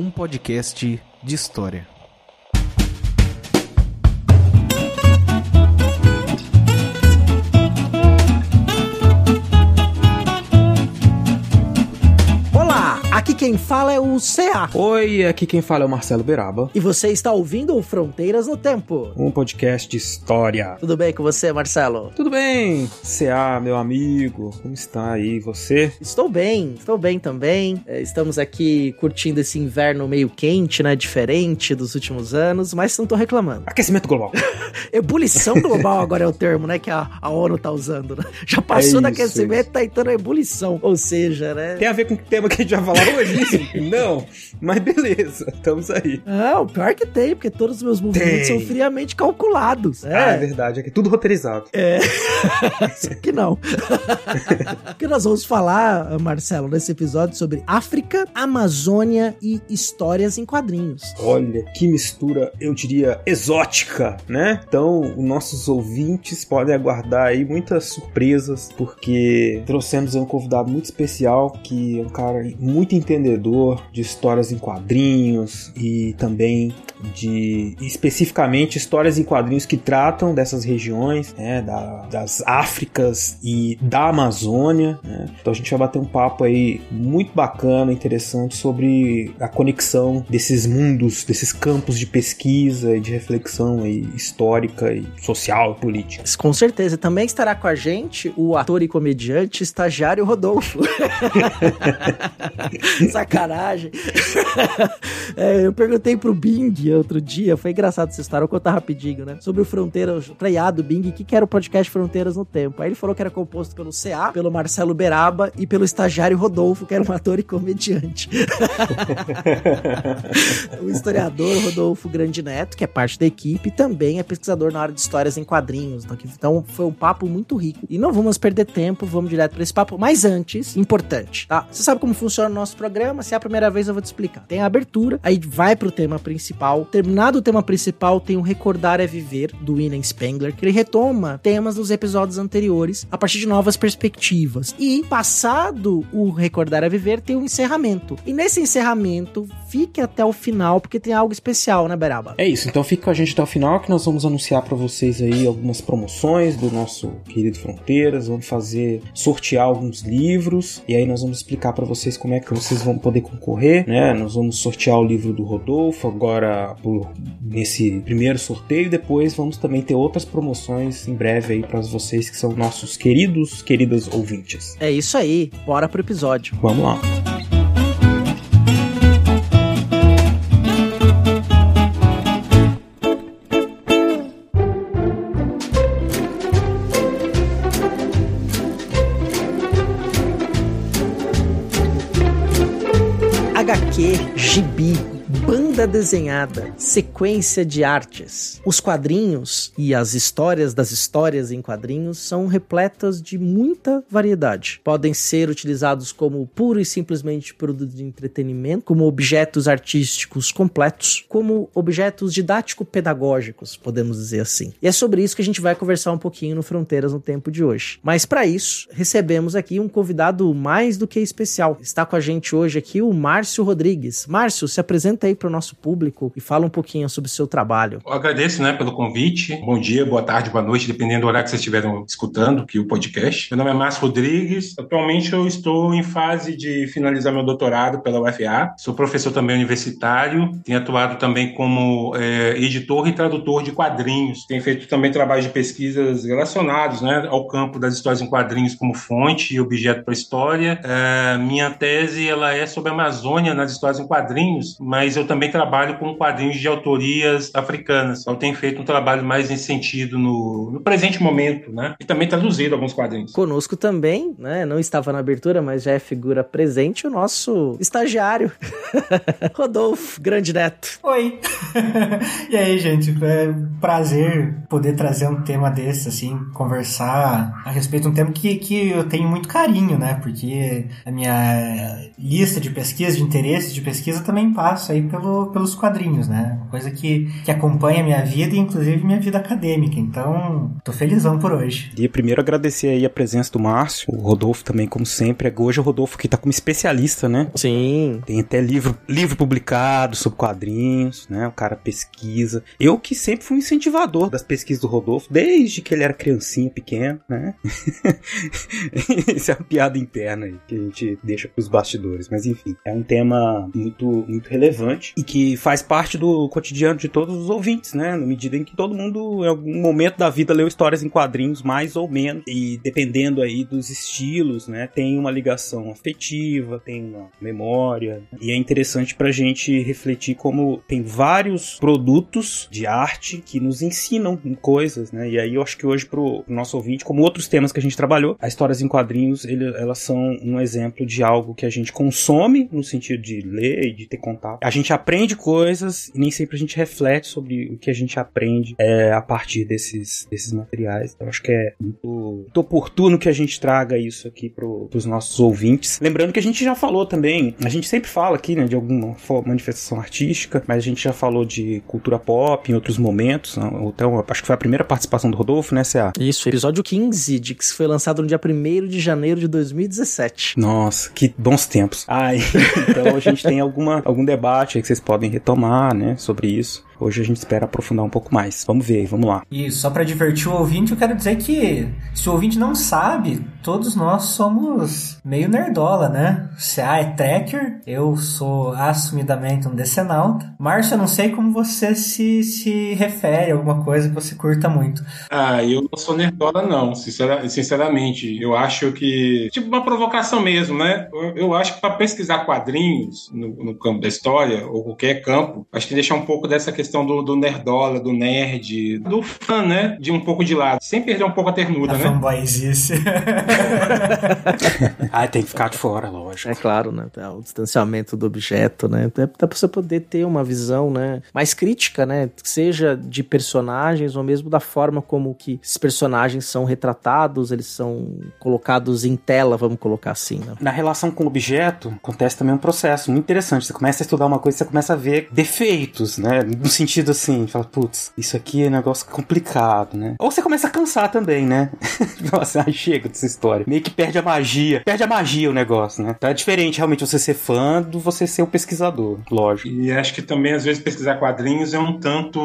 um podcast de história. Quem fala é o CA. Oi, aqui quem fala é o Marcelo Beraba, E você está ouvindo o Fronteiras no Tempo. um podcast de história. Tudo bem com você, Marcelo? Tudo bem? CA, meu amigo, como está aí você? Estou bem, estou bem também. É, Estamos aqui curtindo esse inverno meio quente, né? Diferente dos últimos anos, mas não tô reclamando. Aquecimento global. Ebulição global agora é o termo, né? Que a, a ONU tá usando, né? Já passou É do isso, aquecimento, tá entrando a ebulição. Ou seja, né? Tem a ver com o tema que a gente vai falar hoje? Não, mas beleza, estamos aí. Não, pior que tem, porque todos os meus movimentos Tem. são friamente calculados. Ah, é verdade, é tudo roteirizado. Só que não. que nós vamos falar, Marcelo, nesse episódio sobre África, Amazônia e histórias em quadrinhos. Olha, que mistura, eu diria, exótica, né? Então, os nossos ouvintes podem aguardar aí muitas surpresas, porque trouxemos um convidado muito especial, que é um cara muito entendedor de histórias em quadrinhos e também de especificamente histórias em quadrinhos que tratam dessas regiões, né, da- das Áfricas e da Amazônia. né? Então a gente vai bater um papo aí muito bacana, interessante sobre a conexão desses mundos, desses campos de pesquisa e de reflexão aí, histórica e social e política. Com certeza. Também estará com a gente o ator e comediante estagiário Rodolfo. Sacanagem. É, eu perguntei pro Bing outro dia, foi engraçado essa história, eu vou contar rapidinho, né? Sobre o Fronteiras, falei, ah, do Bing, o que, que era o podcast Fronteiras no Tempo? Aí ele falou que era composto pelo CA, pelo Marcelo Beraba e pelo estagiário Rodolfo, que era um ator e comediante. o historiador Rodolfo Grande Neto, que é parte da equipe, também é pesquisador na área de histórias em quadrinhos. Então, Então foi um papo muito rico. E não vamos perder tempo, vamos direto para esse papo. Mas antes, importante, tá? Você sabe como funciona o nosso programa? Se é a primeira vez, eu vou te explicar. Tem a abertura, aí vai pro tema principal. Terminado o tema principal, tem o Recordar é Viver, do William Spengler, que ele retoma temas dos episódios anteriores a partir de novas perspectivas. E, passado o Recordar é Viver, tem o encerramento. E nesse encerramento, fique até o final, porque tem algo especial, né, Beraba? É isso, então fica com a gente até o final que nós vamos anunciar para vocês aí algumas promoções do nosso querido Fronteiras, vamos fazer sortear alguns livros e aí nós vamos explicar para vocês como é que vocês vão poder concorrer, né? Nós vamos sortear o livro do Rodolfo agora por, nesse primeiro sorteio, depois vamos também ter outras promoções em breve aí para vocês que são nossos queridos, queridas ouvintes. É isso aí, bora pro episódio. Vamos lá. Desenhada, sequência de artes. Os quadrinhos e as histórias das histórias em quadrinhos são repletas de muita variedade. Podem ser utilizados como puro e simplesmente produto de entretenimento, como objetos artísticos completos, como objetos didático-pedagógicos, podemos dizer assim. E é sobre isso que a gente vai conversar um pouquinho no Fronteiras no Tempo de hoje. Mas para isso, recebemos aqui um convidado mais do que especial. Está com a gente hoje aqui o Márcio Rodrigues. Márcio, se apresenta aí para o nosso público e fala um pouquinho sobre o seu trabalho. Eu agradeço né, pelo convite. Bom dia, boa tarde, boa noite, dependendo do horário que vocês estiverem escutando aqui o podcast. Meu nome é Márcio Rodrigues. Atualmente eu estou em fase de finalizar meu doutorado pela UFA. Sou professor também universitário. Tenho atuado também como é, editor e tradutor de quadrinhos. Tenho feito também trabalhos de pesquisas relacionados né, ao campo das histórias em quadrinhos como fonte e objeto para história. É, minha tese ela é sobre a Amazônia nas histórias em quadrinhos, mas eu também trabalho com quadrinhos de autorias africanas. Então, tenho feito um trabalho mais nesse sentido no, no presente momento, né? E também traduzido alguns quadrinhos. Conosco também, né? Não estava na abertura, mas já é figura presente, o nosso estagiário, Rodolfo, grande neto. Oi! e aí, gente? É um prazer poder trazer um tema desse, assim, conversar a respeito de um tema que, que eu tenho muito carinho, né? Porque a minha lista de pesquisa, de interesse de pesquisa também passa aí pelo, pelos quadrinhos, né? Uma coisa que, que acompanha a minha vida e inclusive minha vida acadêmica. Então, tô felizão por hoje. E primeiro agradecer aí a presença do Márcio, o Rodolfo também, como sempre. Hoje o Rodolfo que tá como especialista, né? Sim. Tem até livro, livro publicado sobre quadrinhos, né? O cara pesquisa. Eu que sempre fui um incentivador das pesquisas do Rodolfo, desde que ele era criancinha, pequeno, né? Isso é uma piada interna aí, que a gente deixa pros bastidores. Mas enfim, é um tema muito, muito relevante e que faz parte do cotidiano de todos os ouvintes, né? Na medida em que todo mundo, em algum momento da vida, leu histórias em quadrinhos, mais ou menos. E dependendo aí dos estilos, né? Tem uma ligação afetiva, tem uma memória. E é interessante pra gente refletir como tem vários produtos de arte que nos ensinam coisas, né? E aí eu acho que hoje pro nosso ouvinte, como outros temas que a gente trabalhou, as histórias em quadrinhos, ele, elas são um exemplo de algo que a gente consome no sentido de ler e de ter contato. A gente aprende coisas e nem sempre a gente reflete sobre o que a gente aprende é, a partir desses, desses materiais. Então, acho que é muito, muito oportuno que a gente traga isso aqui pro, pros nossos ouvintes. Lembrando que a gente já falou também, a gente sempre fala aqui, né, de alguma manifestação artística, mas a gente já falou de cultura pop em outros momentos. Então, acho que foi a primeira participação do Rodolfo, né, CA? Isso, episódio 15, de que foi lançado no dia 1 de janeiro de 2017. Nossa, que bons tempos. Ai, então a gente tem alguma, algum debate aí que vocês podem retomar, né, sobre isso. Hoje a gente espera aprofundar um pouco mais. Vamos ver, vamos lá. E só para divertir o ouvinte, eu quero dizer que se o ouvinte não sabe, todos nós somos meio nerdola, né? CA é tracker, eu sou assumidamente um decenalta. Márcio, eu não sei como você se, se refere a alguma coisa que você curta muito. Ah, eu não sou nerdola, não, sinceramente. Eu acho que. Tipo, uma provocação mesmo, né? Eu, eu acho que para pesquisar quadrinhos no, no campo da história, ou qualquer campo, acho que deixar um pouco dessa questão questão do, do nerdola, do nerd, do fã, né? De um pouco de lado, sem perder um pouco a ternura, a né? Fanboyzice. ah, tem que ficar de fora, lógico. É claro, né? O distanciamento do objeto, né? Até pra você poder ter uma visão, né? Mais crítica, né? Seja de personagens ou mesmo da forma como que esses personagens são retratados, eles são colocados em tela, vamos colocar assim, né? Na relação com o objeto, acontece também um processo muito interessante. Você começa a estudar uma coisa, você começa a ver defeitos, né? No sentido assim, fala, putz, isso aqui é um negócio complicado, né? Ou você começa a cansar também, né? Nossa, chega dessa história. Meio que perde a magia. Perde a magia o negócio, né? É diferente realmente você ser fã do você ser um pesquisador, lógico. E acho que também, às vezes, pesquisar quadrinhos é um tanto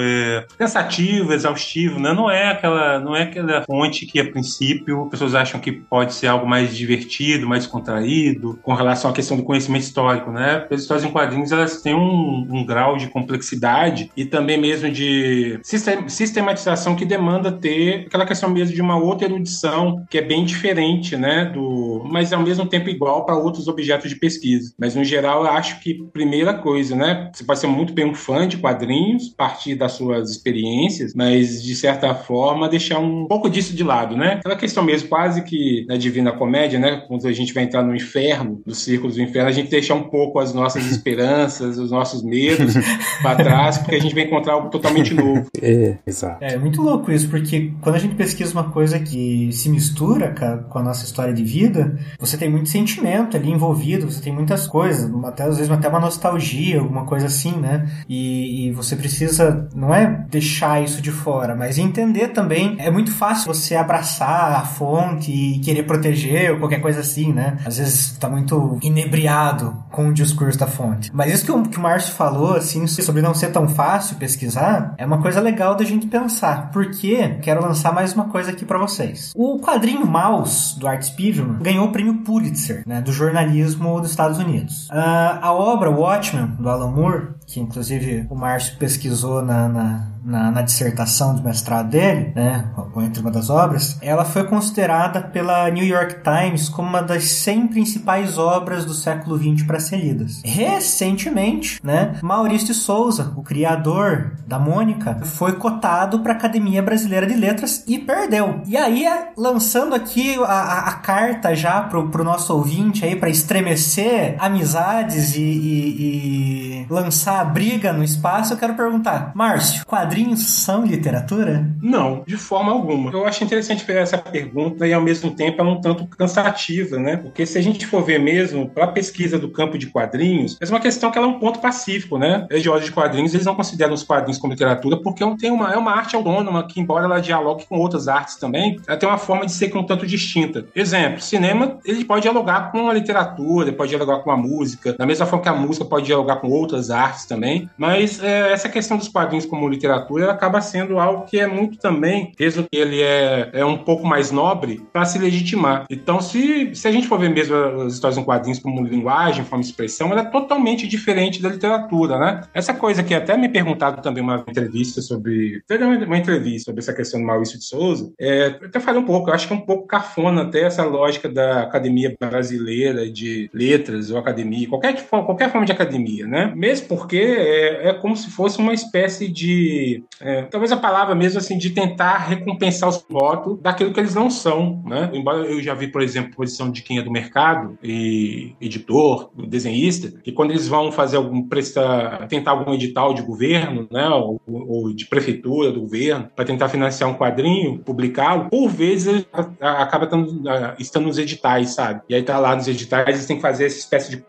é, cansativo, exaustivo, né? Não é aquela, não é aquela fonte que, a princípio, pessoas acham que pode ser algo mais divertido, mais contraído, com relação à questão do conhecimento histórico, né? As histórias em quadrinhos, elas têm um, um grau de complexidade e também mesmo de sistematização que demanda ter aquela questão mesmo de uma outra erudição que é bem diferente, né, do, mas ao mesmo tempo igual para outros objetos de pesquisa. Mas no geral eu acho que primeira coisa, né, você pode ser muito bem um fã de quadrinhos, partir das suas experiências, mas de certa forma deixar um pouco disso de lado, né? Aquela questão mesmo quase que na Divina Comédia, né, quando a gente vai entrar no inferno, no círculo do inferno, a gente deixar um pouco as nossas esperanças, os nossos medos para trás porque a gente vai encontrar algo totalmente novo. É, exato. É, é muito louco isso, porque quando a gente pesquisa uma coisa que se mistura com a nossa história de vida, você tem muito sentimento ali envolvido, você tem muitas coisas, até às vezes até uma nostalgia, alguma coisa assim, né? E, e você precisa, não é deixar isso de fora, mas entender também. É muito fácil você abraçar a fonte e querer proteger ou qualquer coisa assim, né? Às vezes tá muito inebriado com o discurso da fonte. Mas isso que o, que o Márcio falou, assim, sobre não ser ser tão fácil pesquisar, é uma coisa legal da gente pensar. Porque quero lançar mais uma coisa aqui para vocês. O quadrinho Mouse do Art Spiegelman ganhou o prêmio Pulitzer, né, do jornalismo dos Estados Unidos. Uh, a obra Watchmen do Alan Moore, que inclusive o Márcio pesquisou na, na na, na, dissertação do mestrado dele, né, entre uma das obras, ela foi considerada pela New York Times como uma das 100 principais obras do século XX para ser lidas. Recentemente, né, Maurício de Souza, o criador da Mônica, foi cotado para a Academia Brasileira de Letras e perdeu. E aí, lançando aqui a, a, a carta já pro, pro nosso ouvinte aí para estremecer amizades e, e, e lançar a briga no espaço, eu quero perguntar, Márcio, quadrinho quadrinhos são literatura? Não, de forma alguma. Eu acho interessante ver essa pergunta e ao mesmo tempo é um tanto cansativa, né? Porque se a gente for ver mesmo para a pesquisa do campo de quadrinhos, é uma questão que ela é um ponto pacífico, né? Estudiosos de quadrinhos, eles não consideram os quadrinhos como literatura porque tem uma, é uma arte autônoma que, embora ela dialogue com outras artes também, ela tem uma forma de ser um tanto distinta. Exemplo, cinema, ele pode dialogar com a literatura, pode dialogar com a música, da mesma forma que a música pode dialogar com outras artes também, mas é, essa questão dos quadrinhos como literatura acaba sendo algo que é muito também, mesmo que ele é, é um pouco mais nobre, para se legitimar. Então, se, se a gente for ver mesmo as histórias em quadrinhos como linguagem, forma de expressão, ela é totalmente diferente da literatura, né? Essa coisa que até me perguntado também uma entrevista sobre. Teve uma entrevista sobre essa questão do Maurício de Souza. É, eu até falei um pouco, eu acho que é um pouco cafona até essa lógica da academia brasileira de letras ou academia, qualquer, qualquer forma de academia, né? Mesmo porque é, é como se fosse uma espécie de é, talvez a palavra mesmo assim, de tentar recompensar os votos daquilo que eles não são, né? Embora eu já vi, por exemplo, posição de quem é do mercado, e editor, desenhista, que quando eles vão fazer algum, prestar, tentar algum edital de governo, né, ou, ou de prefeitura do governo, para tentar financiar um quadrinho, publicá-lo, por vezes acaba estando nos editais, sabe? E aí tá lá nos editais, eles têm que fazer essa espécie de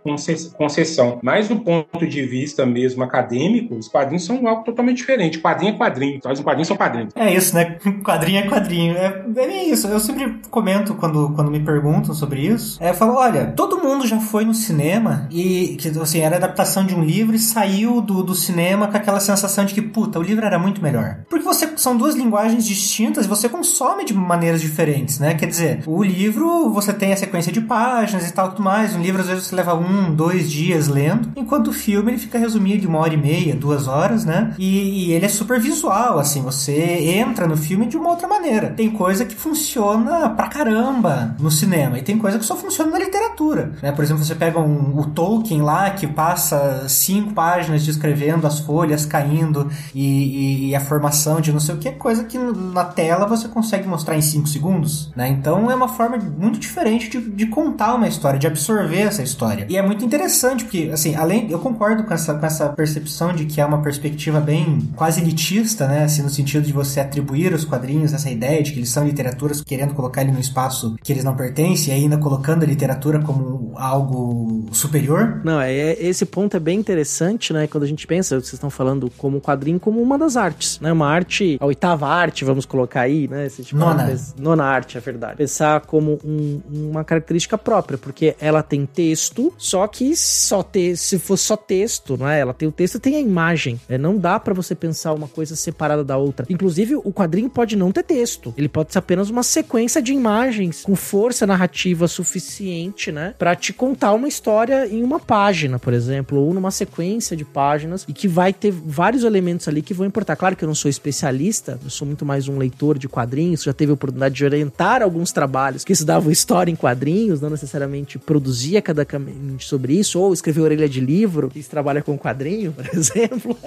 concessão. Mas do ponto de vista mesmo acadêmico, os quadrinhos são algo totalmente diferente quadrinho é quadrinho. Traz um quadrinho são quadrinhos. É isso, né? Quadrinho é quadrinho. É, é isso. Eu sempre comento quando, quando me perguntam sobre isso. É, eu falo, olha, todo mundo já foi no cinema e que assim, era adaptação de um livro e saiu do, do cinema com aquela sensação de que, puta, o livro era muito melhor. Porque você são duas linguagens distintas e você consome de maneiras diferentes, né? Quer dizer, o livro você tem a sequência de páginas e tal tudo mais. Um livro às vezes você leva um, dois dias lendo, enquanto o filme ele fica resumido de uma hora e meia, duas horas, né? E, e ele é super visual, assim, você entra no filme de uma outra maneira. Tem coisa que funciona pra caramba no cinema e tem coisa que só funciona na literatura, né? Por exemplo, você pega um, o Tolkien lá que passa cinco páginas descrevendo as folhas caindo e, e, e a formação de não sei o que, coisa que na tela você consegue mostrar em cinco segundos, né? Então é uma forma muito diferente de, de contar uma história, de absorver essa história. E é muito interessante porque, assim, além, eu concordo com essa, com essa percepção de que é uma perspectiva bem quase elitista, né? Assim, no sentido de você atribuir os quadrinhos essa ideia de que eles são literaturas querendo colocar ele no espaço que eles não pertencem e ainda colocando a literatura como algo superior. Não, é, é esse ponto é bem interessante, né? Quando a gente pensa, vocês estão falando como quadrinho como uma das artes, né? Uma arte, a oitava arte, vamos colocar aí, né? Esse tipo nona. nona arte, é verdade. Pensar como um, uma característica própria, porque ela tem texto, só que só ter, se fosse só texto, não é? Ela tem o texto tem a imagem. É, não dá para você pensar uma coisa separada da outra. Inclusive, o quadrinho pode não ter texto. Ele pode ser apenas uma sequência de imagens com força narrativa suficiente, né? Pra te contar uma história em uma página, por exemplo, ou numa sequência de páginas e que vai ter vários elementos ali que vão importar. Claro que eu não sou especialista, eu sou muito mais um leitor de quadrinhos, já teve a oportunidade de orientar alguns trabalhos que estudavam história em quadrinhos, não necessariamente produzia cadamente sobre isso, ou escrever orelha de livro, que trabalha com quadrinho, por exemplo.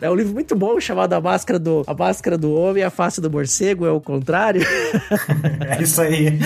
é um livro muito bom chamado A Máscara do, a máscara do Homem e a Face do Morcego, é o contrário. é isso aí.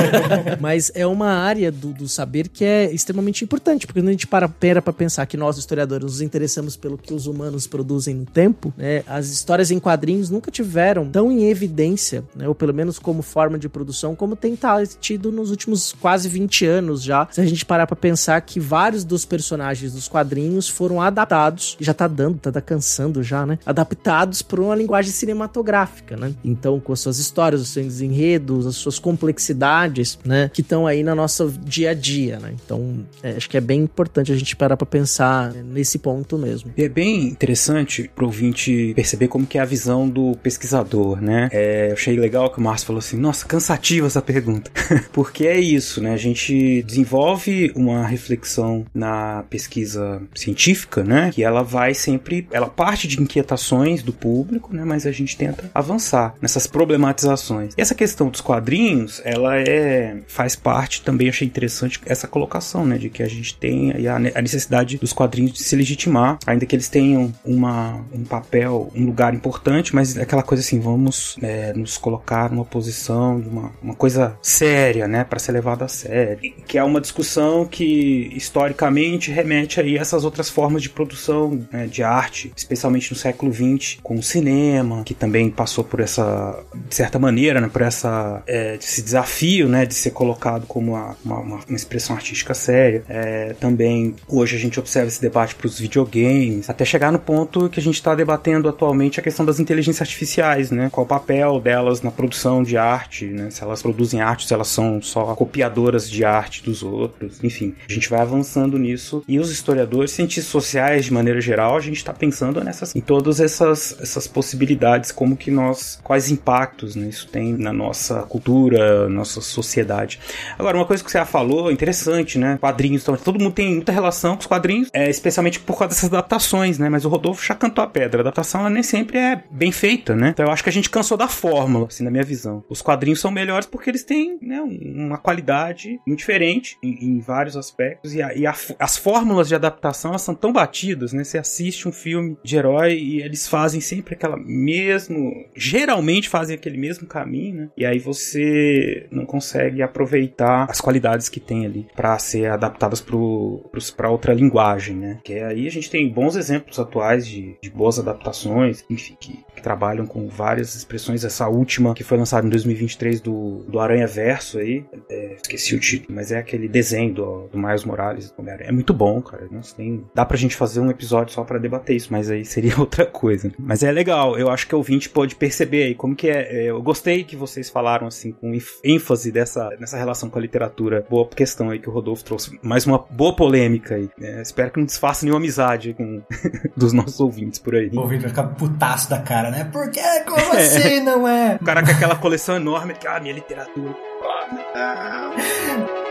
Mas é uma área do, do saber que é extremamente importante, porque quando a gente para, pera pra pensar que nós, historiadores, nos interessamos pelo que os humanos produzem no tempo, né, as histórias em quadrinhos nunca tiveram tão em evidência, né, ou pelo menos como forma de produção, como tem tido nos últimos quase 20 anos já. Se a gente parar pra pensar que vários dos personagens dos quadrinhos foram adaptados, já tá dando, tá, tá cansando já, né? Adaptados para uma linguagem cinematográfica, né? Então, com as suas histórias, os seus enredos, as suas complexidades, né? Que estão aí na nossa dia a dia, né? Então, é, acho que é bem importante a gente parar para pensar nesse ponto mesmo. mesmo. E é bem interessante pro ouvinte perceber como que é a visão do pesquisador, né? É, eu achei legal que o Márcio falou assim, nossa, cansativa essa pergunta. Porque é isso, né? A gente desenvolve uma reflexão na pesquisa científica, né? Que ela vai sempre, ela parte de inquietações do público, né? Mas a gente tenta avançar nessas problematizações. E essa questão dos quadrinhos, ela é faz parte também, achei interessante essa colocação, né? De que a gente tem a necessidade dos quadrinhos de se legitimar, ainda que eles tenham uma, um papel, um lugar importante, mas é aquela coisa assim, vamos é, nos colocar numa posição de uma, uma coisa séria, né? Para ser levada a sério. Que é uma discussão que historicamente remete aí a essas outras formas de produção né, de arte, especialmente no século XX, com o cinema, que também passou por essa, de certa maneira, né, por essa, é, esse desafio, né, de ser colocado como uma, uma, uma expressão artística séria. É, também hoje a gente observa esse debate para os videogames, até chegar no ponto que a gente está debatendo atualmente a questão das inteligências artificiais, né? Qual o papel delas na produção de arte, né? Se elas produzem arte, se elas são só copiadoras de arte dos outros, enfim. A gente vai avançando nisso e os historiadores, cientistas sociais de maneira geral, a gente está pensando nessas, em todas essas, essas possibilidades, como que nós, quais impactos né, isso tem na nossa cultura, nossa sociedade. Agora, uma coisa que você já falou, interessante, né? Quadrinhos, todo mundo tem muita relação com os quadrinhos, é, especialmente por causa dessas adaptações, né? Mas o Rodolfo já cantou a pedra. A adaptação ela nem sempre é bem feita, né? Então eu acho que a gente cansou da fórmula, assim, na minha visão. Os quadrinhos são melhores porque eles têm né, uma qualidade diferente em, em vários aspectos e, a, e a, as fórmulas de adaptação são tão batidas, né? Você assiste um filme de herói e eles fazem sempre aquela mesmo, geralmente fazem aquele mesmo caminho, né? E aí você não consegue aproveitar as qualidades que tem ali para ser adaptadas para outra linguagem, né? Que aí a gente tem bons exemplos atuais de, de boas adaptações, enfim, que, que, trabalham com várias expressões. Essa última que foi lançada em 2023 do, do Aranha Verso aí, é, esqueci o título, mas é aquele desenho do, do Miles Morales. É muito bom, cara. Nossa, tem, dá pra gente fazer um episódio só para debater isso, mas aí seria outra coisa. Mas é legal, eu acho que o ouvinte pode perceber aí como que é. é eu gostei que vocês falaram assim com ênfase dessa, nessa relação com a literatura. Boa questão aí que o Rodolfo trouxe. Mais uma boa polêmica aí. É, espero que não desfaça nenhuma amizade com dos nossos ouvintes por aí. O ouvinte vai ficar putaço da cara, né? Por que? Como assim, não é? O cara com aquela coleção enorme que, ah, minha literatura. coisa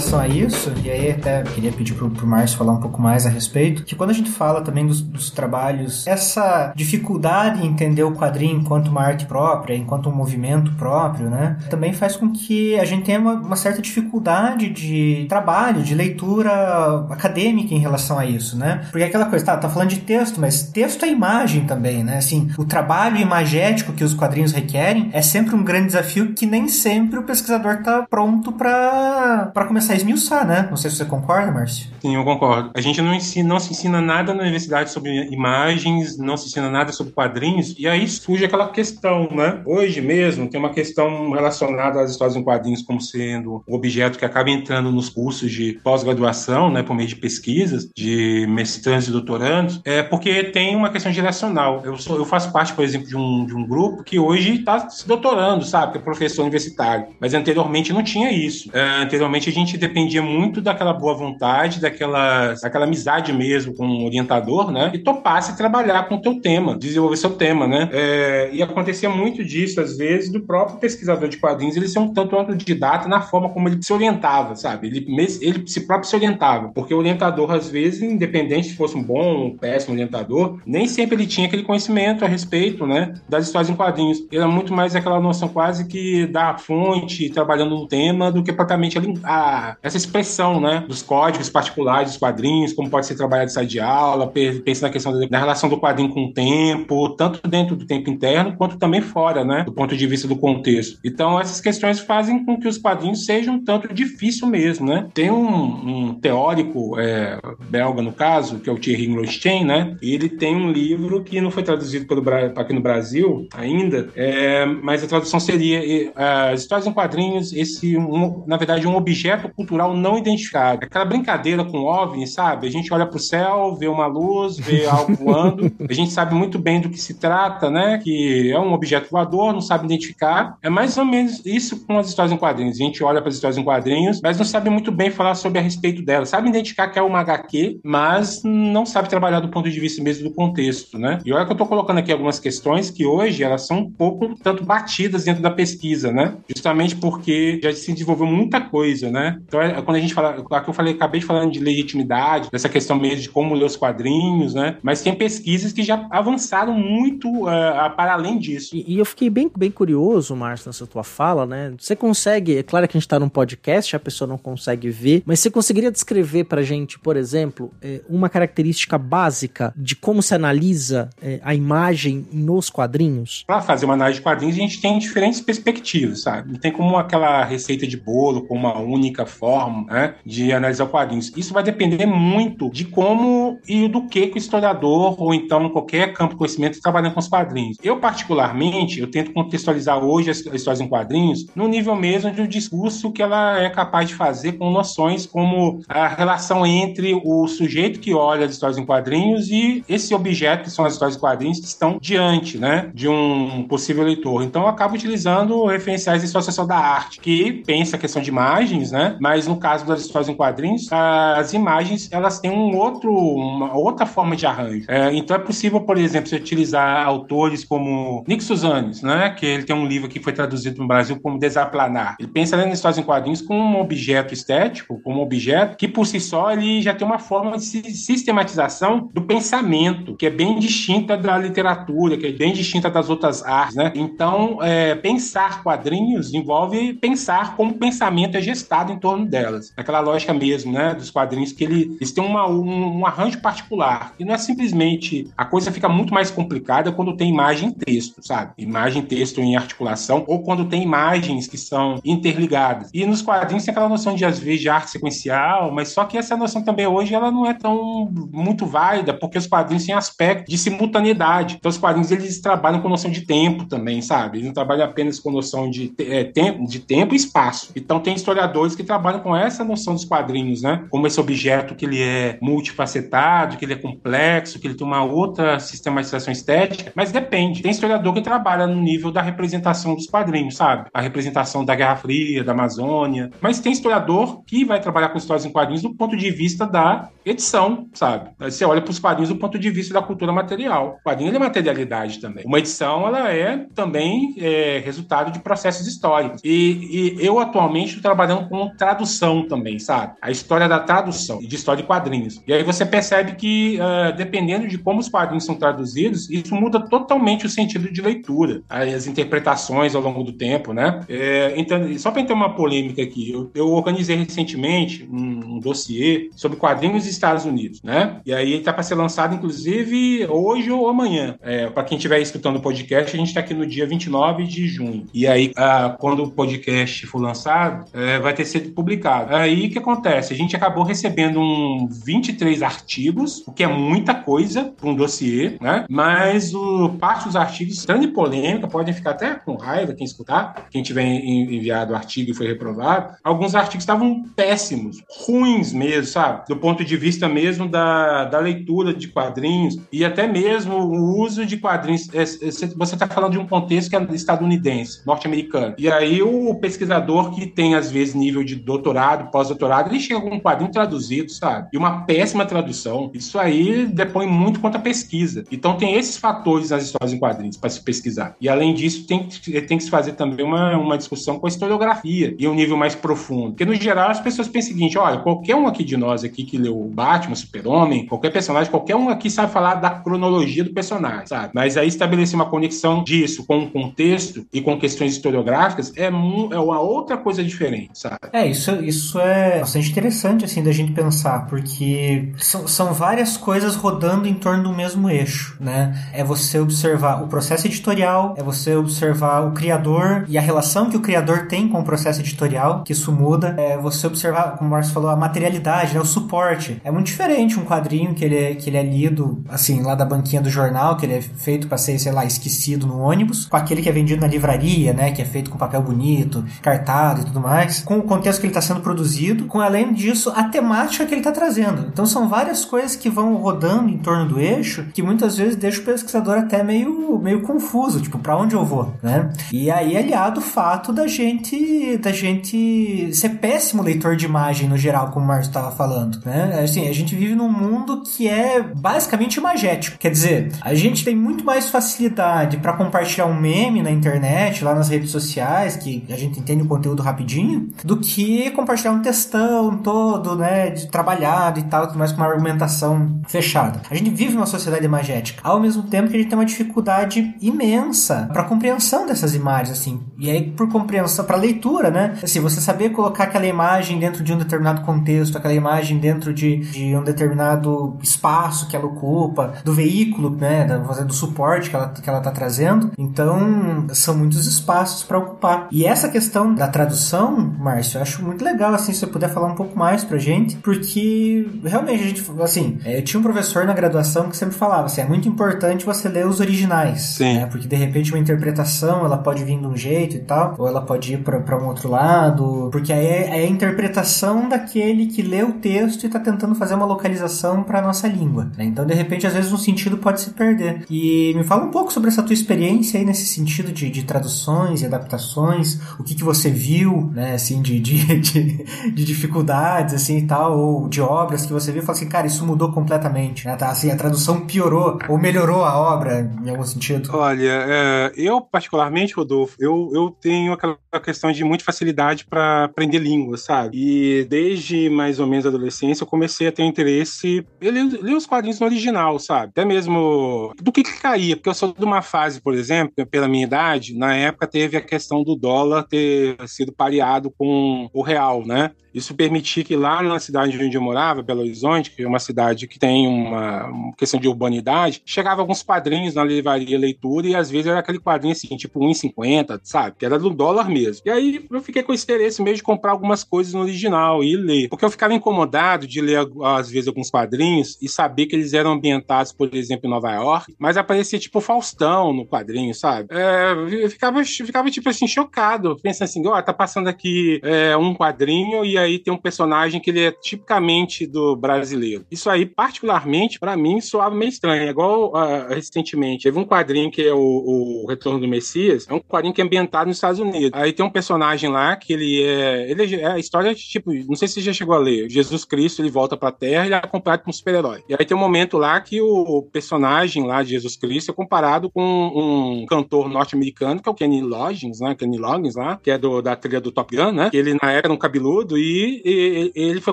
relação a isso, e aí até queria pedir pro, pro Márcio falar um pouco mais a respeito, que quando a gente fala também dos, dos trabalhos, essa dificuldade em entender o quadrinho enquanto uma arte própria, enquanto um movimento próprio, né, também faz com que a gente tenha uma, uma certa dificuldade de trabalho, de leitura acadêmica em relação a isso, né? Porque é aquela coisa, tá, tá falando de texto, mas texto é imagem também, né? Assim, o trabalho imagético que os quadrinhos requerem é sempre um grande desafio que nem sempre o pesquisador tá pronto para para começar a esmiuçar, né? Não sei se você concorda, Márcio. Sim, eu concordo. A gente não, ensina, não se ensina nada na universidade sobre imagens, não se ensina nada sobre quadrinhos, e aí surge aquela questão, né? Hoje mesmo tem uma questão relacionada às histórias em quadrinhos como sendo um objeto que acaba entrando nos cursos de pós-graduação, né, por meio de pesquisas, de mestrandos e doutorandos, é porque tem uma questão geracional. Eu, sou, eu faço parte, por exemplo, de um, de um grupo que hoje está se doutorando, sabe? Que é professor universitário. Mas anteriormente não tinha isso. É, anteriormente a gente dependia muito daquela boa vontade, daquela, daquela amizade mesmo com o orientador, né? E topasse trabalhar com o teu tema, desenvolver seu tema, né? É, e acontecia muito disso, às vezes, do próprio pesquisador de quadrinhos, ele ser um tanto autodidata na forma como ele se orientava, sabe? Ele, ele se próprio se orientava, porque o orientador, às vezes, independente se fosse um bom ou um péssimo orientador, nem sempre ele tinha aquele conhecimento a respeito, né, das histórias em quadrinhos. Era muito mais aquela noção quase que da fonte, trabalhando no tema, do que propriamente a, essa expressão, né, dos códigos particulares dos quadrinhos, como pode ser trabalhado em sala de aula, pensa na questão da, relação do quadrinho com o tempo, tanto dentro do tempo interno, quanto também fora, né, do ponto de vista do contexto. Então, essas questões fazem com que os quadrinhos sejam um tanto difícil mesmo, né. Tem um, um teórico é, belga, no caso, que é o Thierry Ingolstein, né, ele tem um livro que não foi traduzido pelo, aqui no Brasil ainda, é, mas a tradução seria as histórias em quadrinhos, esse, um, na verdade, um objeto cultural não identificado. Aquela brincadeira com OVNI, sabe? A gente olha pro céu, vê uma luz, vê algo voando. A gente sabe muito bem do que se trata, né? Que é um objeto voador, não sabe identificar. É mais ou menos isso com as histórias em quadrinhos. A gente olha para as histórias em quadrinhos, mas não sabe muito bem falar sobre a respeito delas. Sabe identificar que é uma HQ, mas não sabe trabalhar do ponto de vista mesmo do contexto, né? E olha que eu tô colocando aqui algumas questões que hoje elas são um pouco tanto batidas dentro da pesquisa, né? Justamente porque já se desenvolveu muita coisa, né? Então, é, quando a gente fala, aqui eu falei, acabei de falando de legitimidade, dessa questão mesmo de como ler os quadrinhos, né? Mas tem pesquisas que já avançaram muito uh, para além disso. E, e, eu fiquei bem, bem curioso, Márcio, nessa tua fala, né? Você consegue, é claro que a gente tá num podcast, a pessoa não consegue ver, mas você conseguiria descrever pra gente, por exemplo, é, uma característica básica de como se analisa é, a imagem nos quadrinhos? Para fazer uma análise de quadrinhos, a gente tem diferentes perspectivas, sabe? Não tem como aquela receita de bolo com uma única forma né, de analisar quadrinhos. Isso vai depender muito de como e do que, que o historiador ou então qualquer campo de conhecimento está trabalhando com os quadrinhos. Eu, particularmente, eu tento contextualizar hoje as histórias em quadrinhos no nível mesmo um discurso que ela é capaz de fazer com noções como a relação entre o sujeito que olha as histórias em quadrinhos e esse objeto que são as histórias em quadrinhos que estão diante, né, de um possível leitor. Então eu acabo utilizando referenciais da Associação da Arte, que pensa a questão de imagens, né, mas no caso das histórias em quadrinhos, as imagens elas têm um outro, uma outra forma de arranjo. É, então é possível, por exemplo, você utilizar autores como Nick Suzanes, né, que ele tem um livro que foi traduzido no Brasil como Desaplanar. Ele pensa nas histórias em quadrinhos como um objeto estético, como um objeto que por si só ele já tem uma forma de sistematização do pensamento, que é bem distinta da literatura, que é bem distinta das outras artes, né? Então, é, pensar quadrinhos envolve pensar como o pensamento é gestado em torno delas. Aquela lógica mesmo, né, dos quadrinhos, que ele, eles têm uma, um, um arranjo particular. E não é simplesmente... A coisa fica muito mais complicada quando tem imagem e texto, sabe? Imagem, texto em articulação, ou quando tem imagens que são interligadas. E nos quadrinhos tem aquela noção de, às vezes, de arte sequencial, mas só que essa noção também hoje ela não é tão muito válida, porque os quadrinhos têm aspecto de simultaneidade. Então os quadrinhos eles trabalham com noção de tempo também, sabe? Eles não trabalham apenas com noção de, é, tempo, de tempo e espaço. Então tem historiadores que trabalham com essa noção dos quadrinhos, né? Como esse objeto que ele é multifacetado, que ele é complexo, que ele tem uma outra sistematização estética, mas depende. Tem historiador que trabalha no nível da representação dos quadrinhos, sabe? A representação da Guerra Fria, da Amazônia. Mas tem historiador que vai trabalhar com histórias em quadrinhos do ponto de vista da edição, sabe? Você olha para os quadrinhos do ponto de vista da cultura material. O quadrinho é materialidade também. Uma edição, ela é também é, resultado de processos históricos. E, e eu atualmente estou trabalhando com tradução também, sabe? A história da tradução e de história de quadrinhos. E aí você percebe que, uh, dependendo de como os quadrinhos são traduzidos, isso muda totalmente o sentido de leitura, as interpretações ao longo do tempo, né? É, então, só para ter uma polêmica aqui, eu, eu organizei recentemente um, um dossiê sobre quadrinhos dos Estados Unidos, né? E aí ele tá para ser lançado, inclusive, hoje ou amanhã. É, para quem estiver escutando o podcast, a gente está aqui no dia 29 de junho. E aí, ah, quando o podcast for lançado, vai ter sido publicado. Aí o que acontece? A gente acabou recebendo um 23 artigos, o que é muita coisa para um dossiê, né? Mas o, parte dos artigos, grande polêmica, podem ficar até com raiva quem escutar, quem tiver enviado o artigo e foi reprovado. Alguns artigos estavam péssimos, ruins mesmo, sabe? Do ponto de vista mesmo da, da leitura de quadrinhos e até mesmo o uso de quadrinhos. É, é, você está falando de um contexto que é estadunidense, norte-americano. E aí o pesquisador que tem, às vezes, nível de doutorado, pós-doutorado, ele chega com um quadrinho traduzido, sabe? E uma péssima tradução. Isso aí depõe muito contra a pesquisa. Então tem esses fatores nas histórias em quadrinhos para se pesquisar. E além disso, tem, tem que se fazer também uma, uma discussão com a historiografia e um nível mais profundo. Porque, no geral, as pessoas pensam o seguinte: olha, qualquer um aqui de nós aqui que leu Batman, Super-Homem, qualquer personagem, qualquer um aqui sabe falar da cronologia do personagem, sabe? Mas aí estabelecer uma conexão disso com o contexto e com questões historiográficas é, é uma outra coisa diferente, sabe? É, isso, isso é bastante interessante, assim, da gente pensar, porque são, são várias coisas rodando em torno do mesmo eixo, né? É você observar o processo editorial, é você observar o criador e a relação que o criador tem com o processo editorial, que isso muda, é você observar, como o Marcos falou, a materialidade, né, o suporte. É muito diferente um quadrinho que ele é, que ele é lido, assim, lá da banquinha do jornal, que ele é feito para ser, sei lá, esquecido no ônibus, com aquele que é vendido na livraria, né, que é feito com papel bonito, cartado e tudo mais. Com o contexto que ele está sendo produzido, com além disso a temática que ele está trazendo. Então são várias coisas que vão rodando em torno do eixo que muitas vezes deixa o pesquisador até meio, meio confuso, tipo, para onde eu vou, né? E aí aliado o fato da gente da gente ser péssimo leitor de imagem no geral, como o Márcio estava falando, né? Assim, a gente vive num mundo que é basicamente imagético. Quer dizer, a gente tem muito mais facilidade para compartilhar um meme na internet, lá nas redes sociais, que a gente entende o conteúdo rapidinho, do que compartilhar um textão todo, né, de trabalhado e tal, mais com uma argumentação fechada. A gente vive uma sociedade imagética, ao mesmo tempo que a gente tem uma dificuldade imensa para compreensão dessas imagens, assim. E aí por compreensão, para leitura, né? Assim, você saber colocar aquela imagem dentro de um determinado contexto, aquela imagem dentro de, de um determinado espaço que ela ocupa, do veículo, né, do suporte que ela, que ela tá trazendo. Então, são muitos espaços para ocupar. E essa questão da tradução, Márcio, eu acho muito legal, assim, se você puder falar um pouco mais pra gente, porque realmente a gente, assim, é, eu tinha um professor na graduação que sempre falava assim, é muito importante você ler os originais, Sim. né? Porque de repente uma interpretação, ela pode vir de um jeito e tal, ou ela pode ir para um outro lado, porque aí é, é, a interpretação daquele que lê o texto e tá tentando fazer uma localização para nossa língua, né? Então, de repente, às vezes um sentido pode se perder. E me fala um pouco sobre essa tua experiência aí nesse sentido de, de traduções e adaptações, o que que você viu, né, assim, de, de, de, de dificuldades, assim, e tal, ou de obras que você viu e fala assim, cara, isso mudou completamente, né? Tá, assim, a tradução piorou ou melhorou a obra em algum sentido? Olha, é, eu particularmente, Rodolfo, eu, eu tenho aquela questão de muita facilidade para aprender línguas, sabe? E desde mais ou menos a adolescência eu comecei a ter interesse em ler, os quadrinhos no original, sabe? Até mesmo do que, que caía, porque eu sou de uma fase, por exemplo, pela minha idade, na época teve a questão do dólar ter sido pareado com o real, né? Isso permitia que lá na cidade onde eu morava, Belo Horizonte, que é uma cidade que tem uma questão de urbanidade, chegava alguns quadrinhos na livraria leitura e às vezes era aquele quadrinho assim, tipo 1,50, sabe? Que era do dólar mesmo. E aí eu fiquei com esse interesse mesmo de comprar algumas coisas no original e ler. Porque eu ficava incomodado de ler, às vezes, alguns quadrinhos e saber que eles eram ambientados, por exemplo, em Nova York, mas aparecia tipo Faustão no quadrinho, sabe? É, eu ficava, ficava tipo assim, chocado, pensando assim, ó, oh, tá passando aqui é, um quadrinho e aí tem um personagem que ele é tipicamente do brasileiro. Isso aí, particularmente, para mim, soava meio estranho. É igual uh, recentemente, teve um quadrinho que é o, o, Retorno do Messias, é um quadrinho que é ambientado nos Estados Unidos. Aí tem um personagem lá que ele é. Ele é, é a história, tipo, não sei se você já chegou a ler. Jesus Cristo, ele volta pra Terra e é comparado com um super-herói. E aí tem um momento lá que o personagem lá de Jesus Cristo é comparado com um cantor norte-americano, que é o Kenny Loggins, né? Kenny Loggins lá, que é do, da trilha do Top Gun, né? Que ele na época era um cabeludo e, e, ele foi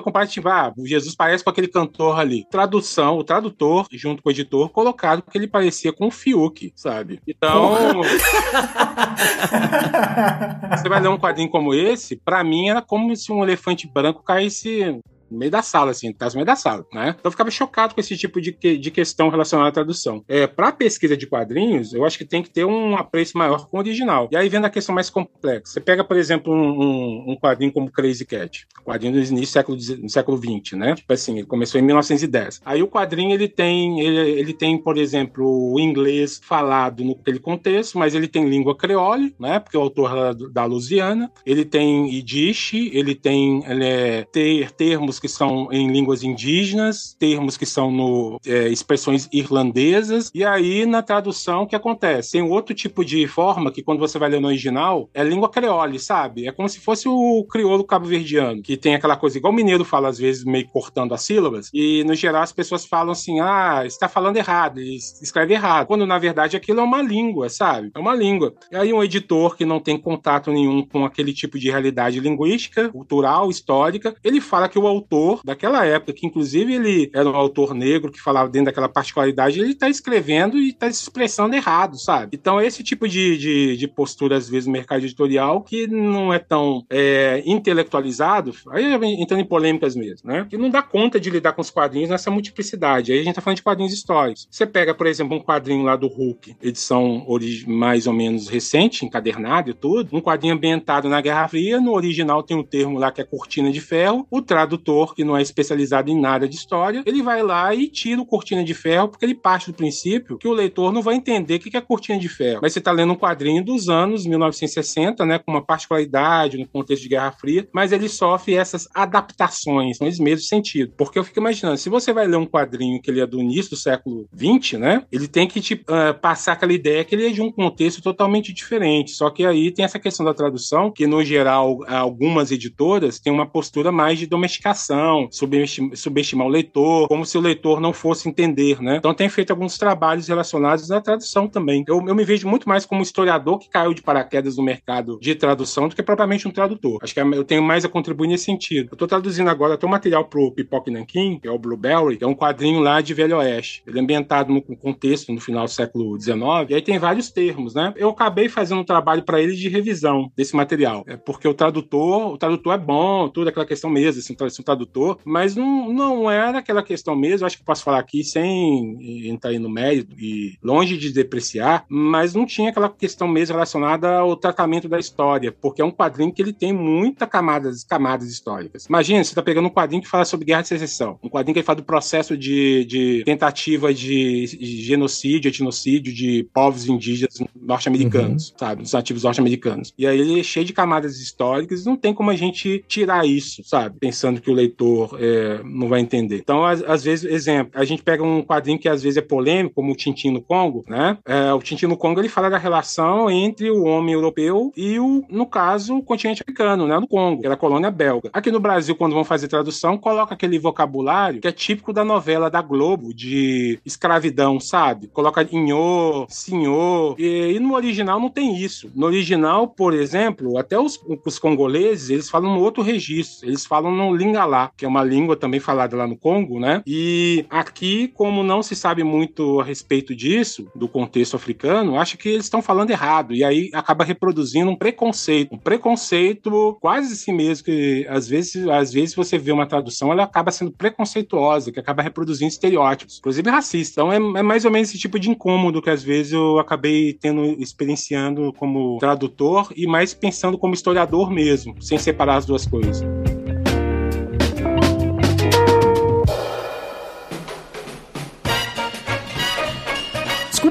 comparativo. Ah, Jesus parece com aquele cantor ali. Tradução, o tradutor, junto com o editor, colocado que ele parecia com o Fiuk, sabe? Então. você vai ler um quadrinho como esse, para mim era como se um elefante branco caísse no meio da sala, assim, tá no meio da sala, né? Então eu ficava chocado com esse tipo de, que, de questão relacionada à tradução. É, para pesquisa de quadrinhos, eu acho que tem que ter um apreço maior com o original. E aí vendo a questão mais complexa. Você pega, por exemplo, um, um, um quadrinho como Crazy Cat, quadrinho do início do século, do século 20, né? Tipo assim, ele começou em 1910. Aí o quadrinho ele tem, ele, ele tem, por exemplo, o inglês falado naquele contexto, mas ele tem língua creole, né? Porque o autor é da Louisiana. Ele tem Yiddish, ele tem ele é, ter termos que são em línguas indígenas, termos que são no é, expressões irlandesas, e aí na tradução o que acontece? Tem outro tipo de forma que quando você vai ler no original é língua creole, sabe? É como se fosse o crioulo cabo-verdiano, que tem aquela coisa igual o mineiro fala às vezes meio cortando as sílabas, e no geral as pessoas falam assim: "Ah, está falando errado", escreve errado, quando na verdade aquilo é uma língua, sabe? É uma língua. E aí um editor que não tem contato nenhum com aquele tipo de realidade linguística, cultural, histórica, ele fala que o autor autor daquela época, que inclusive ele era um autor negro que falava dentro daquela particularidade, ele está escrevendo e está se expressando errado, sabe? Então, esse tipo de, de, de, postura, às vezes, no mercado editorial, que não é tão é, intelectualizado, aí entrando em polêmicas mesmo, né? Que não dá conta de lidar com os quadrinhos nessa multiplicidade. Aí a gente tá falando de quadrinhos históricos. Você pega, por exemplo, um quadrinho lá do Hulk, edição mais ou menos recente, encadernado e tudo, um quadrinho ambientado na Guerra Fria, no original tem um termo lá que é cortina de ferro, o tradutor que não é especializado em nada de história, ele vai lá e tira o Cortina de Ferro, porque ele parte do princípio que o leitor não vai entender o que é Cortina de Ferro. Mas você está lendo um quadrinho dos anos 1960, né, com uma particularidade no contexto de Guerra Fria, mas ele sofre essas adaptações nesse mesmo sentido. Porque eu fico imaginando, se você vai ler um quadrinho que ele é do início do século 20, né, ele tem que te, uh, passar aquela ideia que ele é de um contexto totalmente diferente. Só que aí tem essa questão da tradução, que no geral algumas editoras têm uma postura mais de domesticação, subestimar, subestimar o leitor, como se o leitor não fosse entender, né? Então tem feito alguns trabalhos relacionados à tradução também. Eu, eu me vejo muito mais como historiador que caiu de paraquedas no mercado de tradução do que propriamente um tradutor. Acho que eu tenho mais a contribuir nesse sentido. Eu estou traduzindo agora até um material pro Pipoque Nankin, que é o Blueberry, que é um quadrinho lá de Velho Oeste. Ele é ambientado no contexto no final do século XIX, e aí tem vários termos, né? Eu acabei fazendo um trabalho para ele de revisão desse material. É porque o tradutor, o tradutor é bom, toda aquela questão mesmo, assim, um tradutor, mas não, não era aquela questão mesmo, acho que posso falar aqui sem entrar aí no mérito e longe de depreciar, mas não tinha aquela questão mesmo relacionada ao tratamento da história, porque é um quadrinho que ele tem muita camadas, camadas históricas. Imagina, você está pegando um quadrinho que fala sobre guerra de secessão, um quadrinho que fala do processo de, de tentativa de, de genocídio, etnocídio de povos indígenas norte-americanos, uhum. sabe, dos nativos norte-americanos. E aí ele é cheio de camadas históricas, não tem como a gente tirar isso, sabe, pensando que o leitor é, não vai entender. Então, às, às, vezes, exemplo, a gente pega um quadrinho que às vezes é polêmico, como o Tintin no Congo, né? É, o Tintin no Congo ele fala da relação entre o homem europeu e o, no caso, o continente africano, né? No Congo, que era a colônia belga. Aqui no Brasil, quando vão fazer tradução, coloca aquele vocabulário que é típico da novela da Globo, de escravidão, sabe? Coloca inhô, senhor, e, e no original não tem isso. No original, por exemplo, até os, os congoleses, eles falam no outro registro, eles falam no Lingala, que é uma língua também falada lá no Congo, né? E aqui, como não se sabe muito a respeito disso, do contexto africano, acho que eles estão falando errado. E aí acaba reproduzindo um preconceito. Um preconceito quase assim mesmo, que às vezes, às vezes você vê uma tradução, ela acaba sendo preconceituosa, que acaba reproduzindo estereótipos, inclusive racistas. Então é, é mais ou menos esse tipo de incômodo que às vezes eu acabei tendo, experienciando como tradutor e mais pensando como historiador mesmo, sem separar as duas coisas.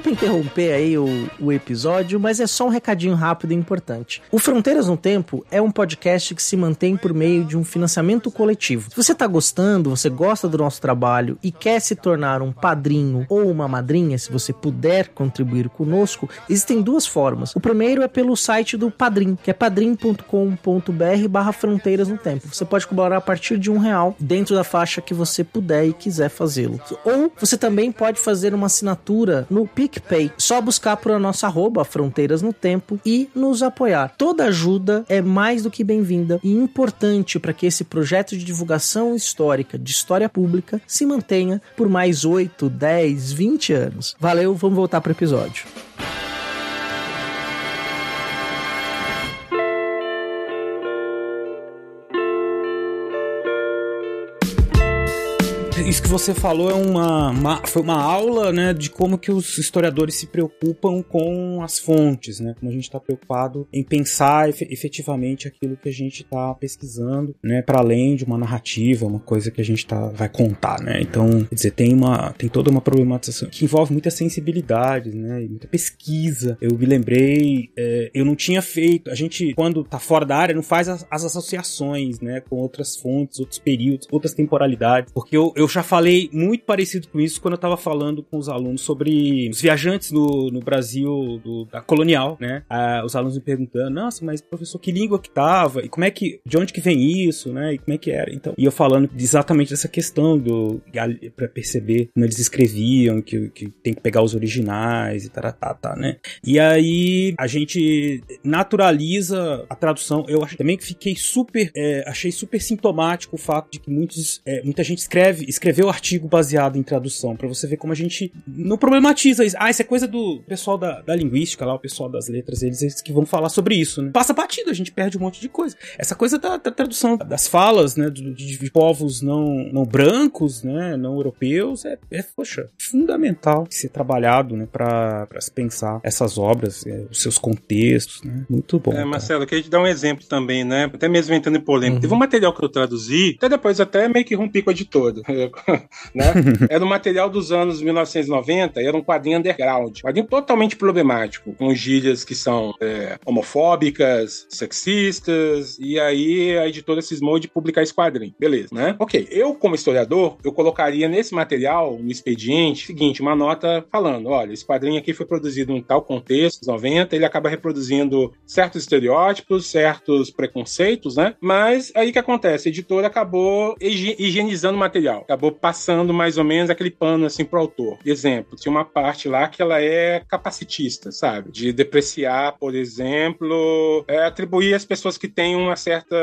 Desculpa interromper aí o, o, episódio, mas é só um recadinho rápido e importante. O Fronteiras no Tempo é um podcast que se mantém por meio de um financiamento coletivo. Se você está gostando, você gosta do nosso trabalho e quer se tornar um padrinho ou uma madrinha, se você puder contribuir conosco, existem duas formas. O primeiro é pelo site do Padrim, que é padrim.com.br barra Fronteiras no Tempo. Você pode colaborar a partir de um real dentro da faixa que você puder e quiser fazê-lo. Ou você também pode fazer uma assinatura no PIC PicPay. Só buscar por a nossa arroba Fronteiras no Tempo e nos apoiar. Toda ajuda é mais do que bem-vinda e importante para que esse projeto de divulgação histórica de história pública se mantenha por mais 8, 10, 20 anos. Valeu, vamos voltar para o episódio. Isso que você falou é uma, uma, foi uma aula, né, de como que os historiadores se preocupam com as fontes, né, como a gente está preocupado em pensar efetivamente aquilo que a gente está pesquisando, né, para além de uma narrativa, uma coisa que a gente tá, vai contar, né. Então, quer dizer, tem uma, tem toda uma problematização que envolve muita sensibilidade, né, e muita pesquisa. Eu me lembrei, é, eu não tinha feito, a gente quando tá fora da área não faz as, as associações, né, com outras fontes, outros períodos, outras temporalidades, porque eu, eu já falei muito parecido com isso quando eu tava falando com os alunos sobre os viajantes no, no Brasil do, da colonial, né? Ah, os alunos me perguntando, nossa, mas professor, que língua que tava? E como é que, de onde que vem isso, né? E como é que era? Então, e eu falando exatamente dessa questão do, para perceber como eles escreviam, que, que tem que pegar os originais e tá, tá, tá, né? E aí a gente naturaliza a tradução. Eu acho também que fiquei super, é, achei super sintomático o fato de que muitos, é, muita gente escreve escreveu artigo baseado em tradução, para você ver como a gente não problematiza isso. Ah, isso é coisa do pessoal da, da linguística lá, o pessoal das letras, eles, eles que vão falar sobre isso, né? Passa batido, a gente perde um monte de coisa. Essa coisa da, da tradução das falas, né, de, de, povos não, não brancos, né, não europeus, é, é poxa, fundamental ser trabalhado, né, para se pensar essas obras, é, os seus contextos, né? Muito bom. É. Marcelo, eu queria te dar um exemplo também, né? Até mesmo entrando em polêmica. Uhum. Teve um material que eu traduzi, até depois até meio que rompi com a editora, né? era um material dos anos 1990, era um quadrinho underground, quadrinho totalmente problemático, com gírias que são é, homofóbicas, sexistas, e aí a editora cismou de publicar esse quadrinho. Beleza, né? Ok, eu como historiador, eu colocaria nesse material, no expediente, seguinte, uma nota falando, olha, esse quadrinho aqui foi produzido em tal contexto, 90, ele acaba reproduzindo certos estereótipos, certos preconceitos, né? Mas aí que acontece? A editora acabou higienizando o material, acabou passando mais ou menos aquele pano assim pro autor. Exemplo, tinha uma parte lá que ela é capacitista, sabe? De depreciar, por exemplo, é, atribuir as pessoas que têm uma certa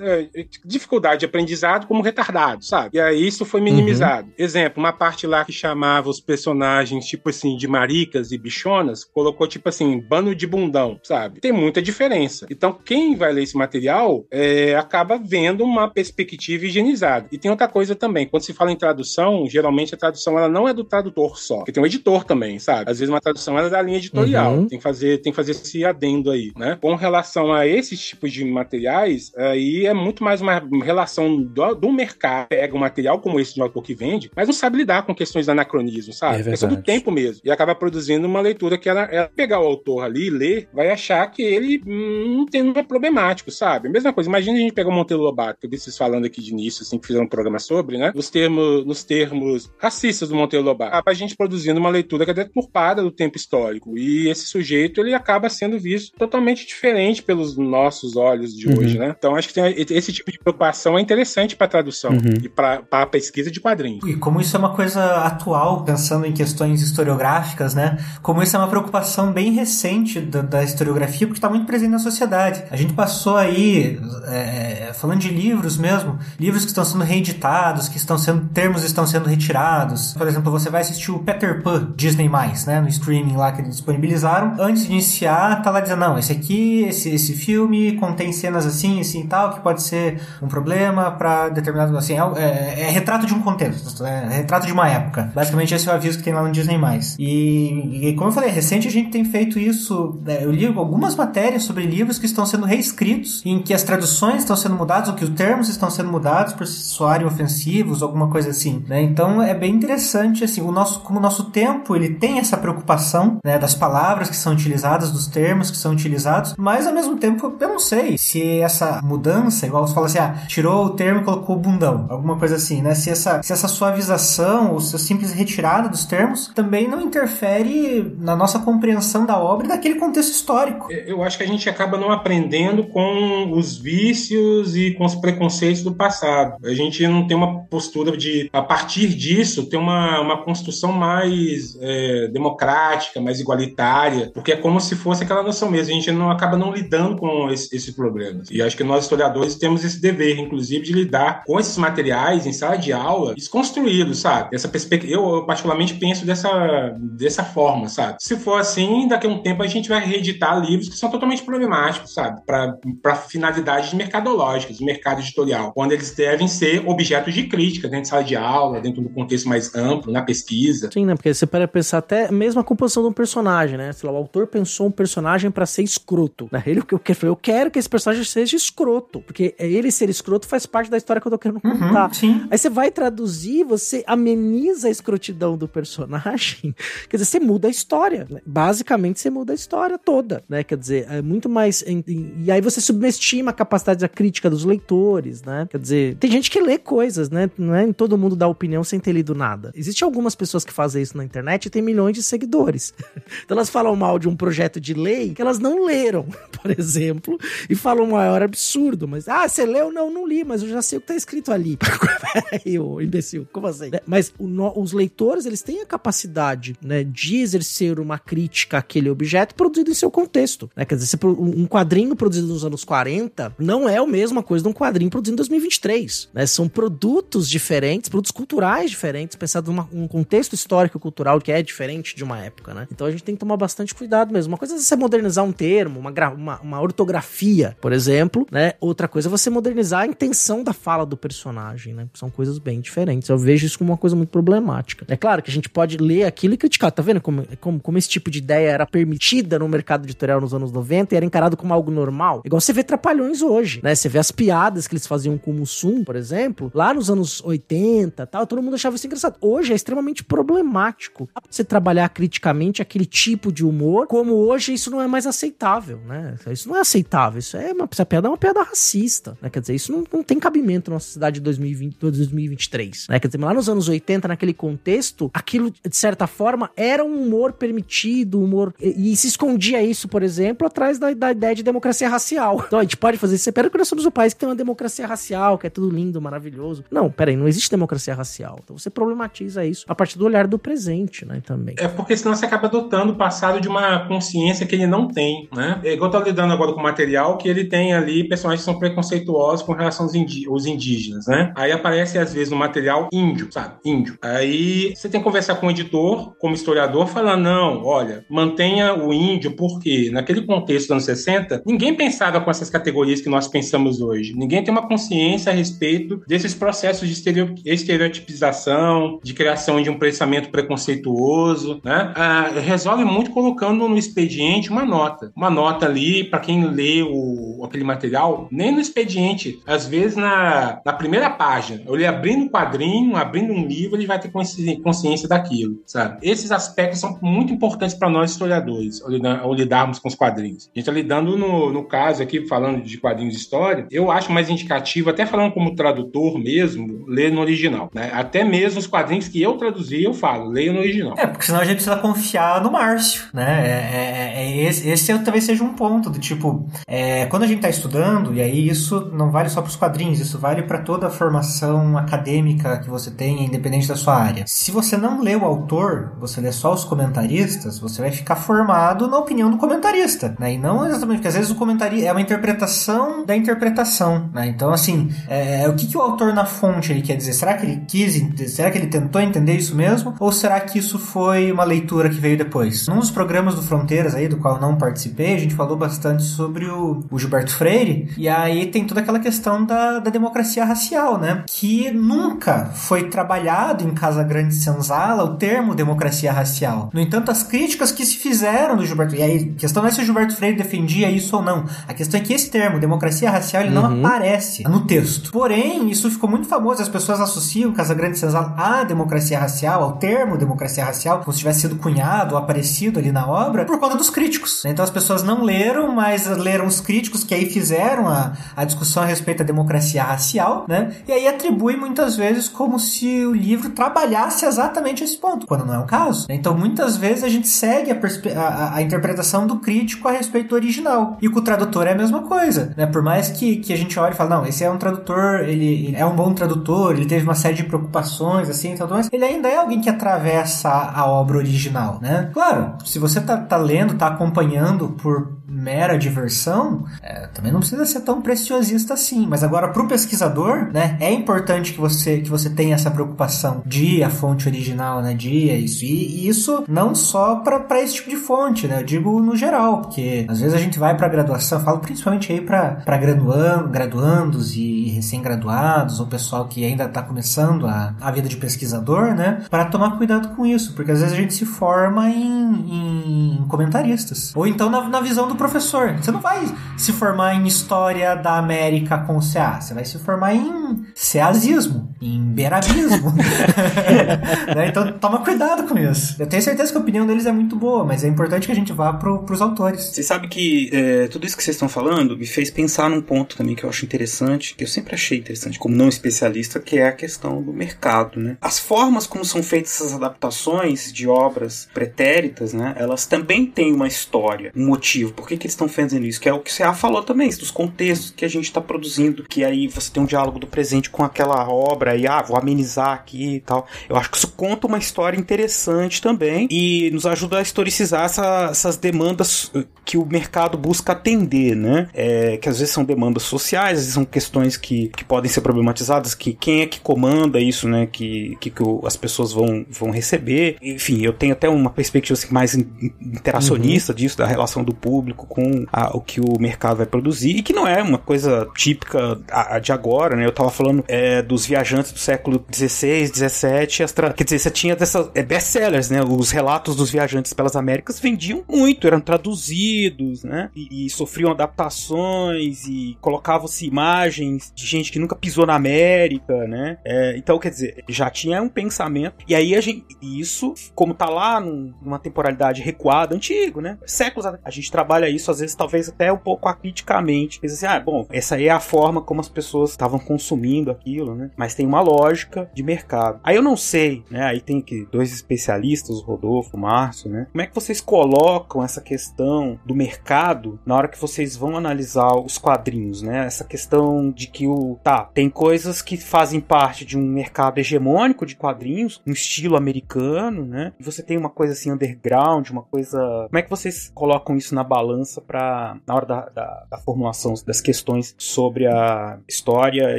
é, dificuldade de aprendizado como retardados, sabe? E aí isso foi minimizado. Uhum. Exemplo, uma parte lá que chamava os personagens, tipo assim, de maricas e bichonas, colocou tipo assim, bando de bundão, sabe? Tem muita diferença. Então, quem vai ler esse material é, acaba vendo uma perspectiva higienizada. E tem outra coisa também, quando se fala em tradução, geralmente a tradução ela não é do tradutor só, porque tem um editor também, sabe? Às vezes uma tradução é da linha editorial, uhum. tem que fazer tem que fazer esse adendo aí, né? Com relação a esses tipos de materiais, aí é muito mais uma relação do, do mercado, pega um material como esse de um autor que vende, mas não sabe lidar com questões de anacronismo, sabe? É questão do tempo mesmo. E acaba produzindo uma leitura que ela, ela pegar o autor ali e ler, vai achar que ele hum, não, tem, não é problemático, sabe? Mesma coisa, imagina a gente pegar o Monteiro Lobato, que eu vi vocês falando aqui de início, assim, que fizeram um programa sobre, né? Nos termos, nos termos racistas do Monteiro Lobato. A gente produzindo uma leitura que é deturpada do tempo histórico. E esse sujeito, ele acaba sendo visto totalmente diferente pelos nossos olhos de uhum. hoje, né? Então acho que tem, esse tipo de preocupação é interessante para tradução uhum. e para a pesquisa de quadrinhos. E como isso é uma coisa atual, pensando em questões historiográficas, né? Como isso é uma preocupação bem recente da, da historiografia, porque está muito presente na sociedade. A gente passou aí, é, falando de livros mesmo, livros que estão sendo reeditados, que estão sendo, termos estão sendo retirados. Por exemplo, você vai assistir o Peter Pan Disney+, né? No streaming lá que eles disponibilizaram. Antes de iniciar, tá lá dizendo, não, esse aqui, esse, esse filme contém cenas assim, assim e tal, que pode ser um problema para determinado, assim, é, é, é, retrato de um contexto, é, é retrato de uma época. Basicamente esse é o aviso que tem lá no Disney+. E, e como eu falei, recente a gente tem feito isso, né? eu li algumas matérias sobre livros que estão sendo reescritos, em que as traduções estão sendo mudadas, ou que os termos estão sendo mudados por soarem ofensivos, alguma coisa assim, né? Então é bem interessante, assim, o nosso, como o nosso tempo, ele tem essa preocupação, né, das palavras que são utilizadas, dos termos que são utilizados, mas ao mesmo tempo eu não sei se essa mudança, igual você fala assim, ah, tirou o termo e colocou o bundão, alguma coisa assim, né? Se essa, se essa suavização ou se a simples retirada dos termos também não interfere na nossa compreensão da obra e daquele contexto histórico. Eu acho que a gente acaba não aprendendo com os vícios e com os preconceitos do passado. A gente não tem uma postura de, a partir disso, ter uma, uma construção mais é, democrática, mais igualitária, porque é como se fosse aquela noção mesmo. A gente não acaba não lidando com esse, esses problemas. E acho que nós, historiadores, temos esse dever, inclusive, de lidar com esses materiais em sala de aula, desconstruídos, sabe? Essa perspectiva, eu, particularmente penso dessa, dessa forma, sabe? Se for assim, daqui a um tempo a gente vai reeditar livros que são totalmente problemáticos, sabe? Para finalidades mercadológicas, mercado editorial, quando eles devem ser objetos de crítica dentro de sala de aula, dentro do contexto mais amplo, na pesquisa. Sim, né? Porque você para pensar até mesmo a composição de um personagem, né? Sei lá, o autor pensou um personagem para ser escroto. Né? Ele, eu, eu, eu quero que esse personagem seja escroto, porque ele ser escroto faz parte da história que eu tô querendo uhum, contar. Uhum, Aí você vai traduzir, você ameniza a escrotidão do personagem, quer dizer, você muda a história. Né? Basicamente, você muda a história toda, né? Quer dizer, é muito mais. E aí você subestima a capacidade da crítica dos leitores, né? Quer dizer, tem gente que lê coisas, né? Não é todo mundo dá opinião sem ter lido nada. Existem algumas pessoas que fazem isso na internet e tem milhões de seguidores. então elas falam mal de um projeto de lei que elas não leram, por exemplo, e falam o maior absurdo. Mas, ah, você leu? Não, não li, mas eu já sei o que tá escrito ali. Ô imbecil, como assim? Né? Mas o, os leitores, eles têm a capacidade, né, de exercer uma crítica àquele objeto produzido em seu contexto. Né? Quer dizer, um quadrinho produzido nos anos 40 não é a mesma coisa de um quadrinho produzido em 2023. Né? São produtos diferentes diferentes, produtos culturais diferentes, pensado num contexto histórico cultural que é diferente de uma época, né? Então a gente tem que tomar bastante cuidado mesmo. Uma coisa é você modernizar um termo, uma, uma, uma ortografia, por exemplo, né? Outra coisa é você modernizar a intenção da fala do personagem, né? São coisas bem diferentes. Eu vejo isso como uma coisa muito problemática. É claro que a gente pode ler aquilo e criticar, tá vendo como, como, como esse tipo de ideia era permitida no mercado editorial nos anos 90 e era encarado como algo normal? Igual você vê Trapalhões hoje, né? Você vê as piadas que eles faziam com o Mussum, por exemplo, lá nos anos 80 tal, todo mundo achava isso engraçado. Hoje é extremamente problemático você trabalhar criticamente aquele tipo de humor, como hoje isso não é mais aceitável, né? Isso não é aceitável, isso é uma, essa piada é uma piada racista, né? Quer dizer, isso não, não tem cabimento na sociedade de 2020, 2023, né? Quer dizer, lá nos anos 80, naquele contexto, aquilo, de certa forma, era um humor permitido, humor. E, e se escondia isso, por exemplo, atrás da, da, ideia de democracia racial. Então a gente pode fazer isso. Pera que nós somos o país que tem uma democracia racial, que é tudo lindo, maravilhoso. Não, peraí, não existe democracia racial. Então você problematiza isso a partir do olhar do presente, né? Também. É porque senão você acaba adotando o passado de uma consciência que ele não tem, né? É igual eu tô lidando agora com material que ele tem ali personagens que são preconceituosos com relação aos indígenas, né? Aí aparece às vezes no material índio, sabe? Índio. Aí você tem que conversar com o editor, como historiador, falando, não, olha, mantenha o índio, porque naquele contexto dos anos 60, ninguém pensava com essas categorias que nós pensamos hoje. Ninguém tem uma consciência a respeito desses processos de estereotipização, de criação de um pensamento preconceituoso, né? Ah, resolve muito colocando no expediente uma nota. Uma nota ali, para quem lê o, aquele material, nem no expediente, às vezes na, na primeira página, ele abrindo um quadrinho, abrindo um livro, ele vai ter consciência daquilo, sabe? Esses aspectos são muito importantes para nós historiadores, ao, lidar, ao, lidarmos com os quadrinhos. A gente está lidando no, no caso aqui, falando de quadrinhos de história, eu acho mais indicativo, até falando como tradutor mesmo, ler no original, né? Até mesmo os quadrinhos que eu traduzi, eu falo, leia no original. É, porque senão a gente precisa confiar no Márcio, né? É, é, é esse, esse talvez seja um ponto do tipo, é, quando a gente está estudando, e aí isso não vale só para os quadrinhos, isso vale para toda a formação acadêmica que você tem, independente da sua área. Se você não lê o autor, você lê só os comentaristas, você vai ficar formado na opinião do comentarista, né? E não exatamente, porque às vezes o comentarista é uma interpretação da interpretação, né? Então, assim, é, o que, que o autor na fonte ele quer dizer? Será que ele quis, será que ele tentou entender isso mesmo? Ou será que isso foi uma leitura que veio depois? Num dos programas do Fronteiras aí, do qual não participei, a gente falou bastante sobre o, o Gilberto Freire, e aí tem toda aquela questão da, da democracia racial, né? Que nunca foi trabalhado em Casa Grande Senzala o termo democracia racial. No entanto, as críticas que se fizeram do Gilberto, e aí a questão não é se o Gilberto Freire defendia isso ou não, a questão é que esse termo, democracia racial, ele uhum. não aparece no texto. Porém, isso ficou muito famoso, as pessoas associam Casa Grande Senzala à democracia racial, ao termo democracia racial, como se tivesse sido cunhado ou aparecido ali na obra, por conta dos críticos. Então as pessoas não leram, mas leram os críticos que aí fizeram a, a discussão a respeito da democracia racial, né? E aí atribui muitas vezes como se o livro trabalhasse exatamente esse ponto, quando não é o caso. Então muitas vezes a gente segue a, a, a interpretação do crítico a respeito do original. E com o tradutor é a mesma coisa, né? Por mais que, que a gente olhe e fale, não, esse é um tradutor, ele, ele é um bom tradutor, ele teve uma série de preocupações, assim, então, mas ele ainda é alguém que atravessa a obra original, né? Claro, se você tá, tá lendo, tá acompanhando por mera diversão, é, também não precisa ser tão preciosista assim. Mas agora, para o pesquisador, né, é importante que você, que você tenha essa preocupação de a fonte original, né, de isso. E, e isso não só para esse tipo de fonte, né, eu digo no geral, porque às vezes a gente vai para graduação, falo principalmente aí para graduando, graduandos e recém-graduados, ou pessoal que ainda está começando a, a vida de pesquisador, né, para tomar cuidado com isso, porque às vezes a gente se forma em, em comentaristas. Ou então na, na visão do professor. Você não vai se formar em História da América com CA. Você vai se formar em ceazismo, em beirabismo. né? Então toma cuidado com isso. Eu tenho certeza que a opinião deles é muito boa, mas é importante que a gente vá pro, pros autores. Você sabe que é, tudo isso que vocês estão falando me fez pensar num ponto também que eu acho interessante, que eu sempre achei interessante como não especialista, que é a questão do mercado, né? As formas como são feitas essas adaptações de obras pretéritas, né? Elas também têm uma história, um motivo. Por que, que eles estão fazendo isso? Que é o que o CA falou também, dos contextos que a gente está produzindo, que aí você tem um diálogo do presente com aquela obra e ah, vou amenizar aqui e tal. Eu acho que isso conta uma história interessante também e nos ajuda a historicizar essa, essas demandas que o mercado busca atender, né? É, que às vezes são demandas sociais, às vezes são questões que, que podem ser problematizadas, que quem é que comanda isso, né? Que, que, que o, as pessoas vão, vão receber. Enfim, eu tenho até uma perspectiva assim, mais interacionista uhum. disso, da relação do público com a, o que o mercado vai produzir, e que não é uma coisa típica a, a de agora, né? Eu tava falando é, dos viajantes do século XVI, XVII, quer dizer, você tinha dessas é, best-sellers, né? Os relatos dos viajantes pelas Américas vendiam muito, eram traduzidos, né? E, e sofriam adaptações e colocavam-se imagens de gente que nunca pisou na América, né? É, então, quer dizer, já tinha um pensamento. E aí a gente, isso, como tá lá numa temporalidade recuada, antigo, né? Séculos a gente trabalha isso, às vezes, talvez até um pouco acriticamente. Dizer assim, ah, bom, essa aí é a forma como as pessoas estavam consumindo aquilo, né? Mas tem uma lógica de mercado. Aí eu não sei, né? Aí tem que dois especialistas, o Rodolfo, o Márcio, né? Como é que vocês colocam essa questão do mercado na hora que vocês vão analisar os quadrinhos, né? Essa questão de que o tá, tem coisas que fazem parte de um mercado hegemônico de quadrinhos, um estilo americano, né? E você tem uma coisa assim underground, uma coisa. Como é que vocês colocam isso na balança para na hora da, da, da formulação das questões sobre a história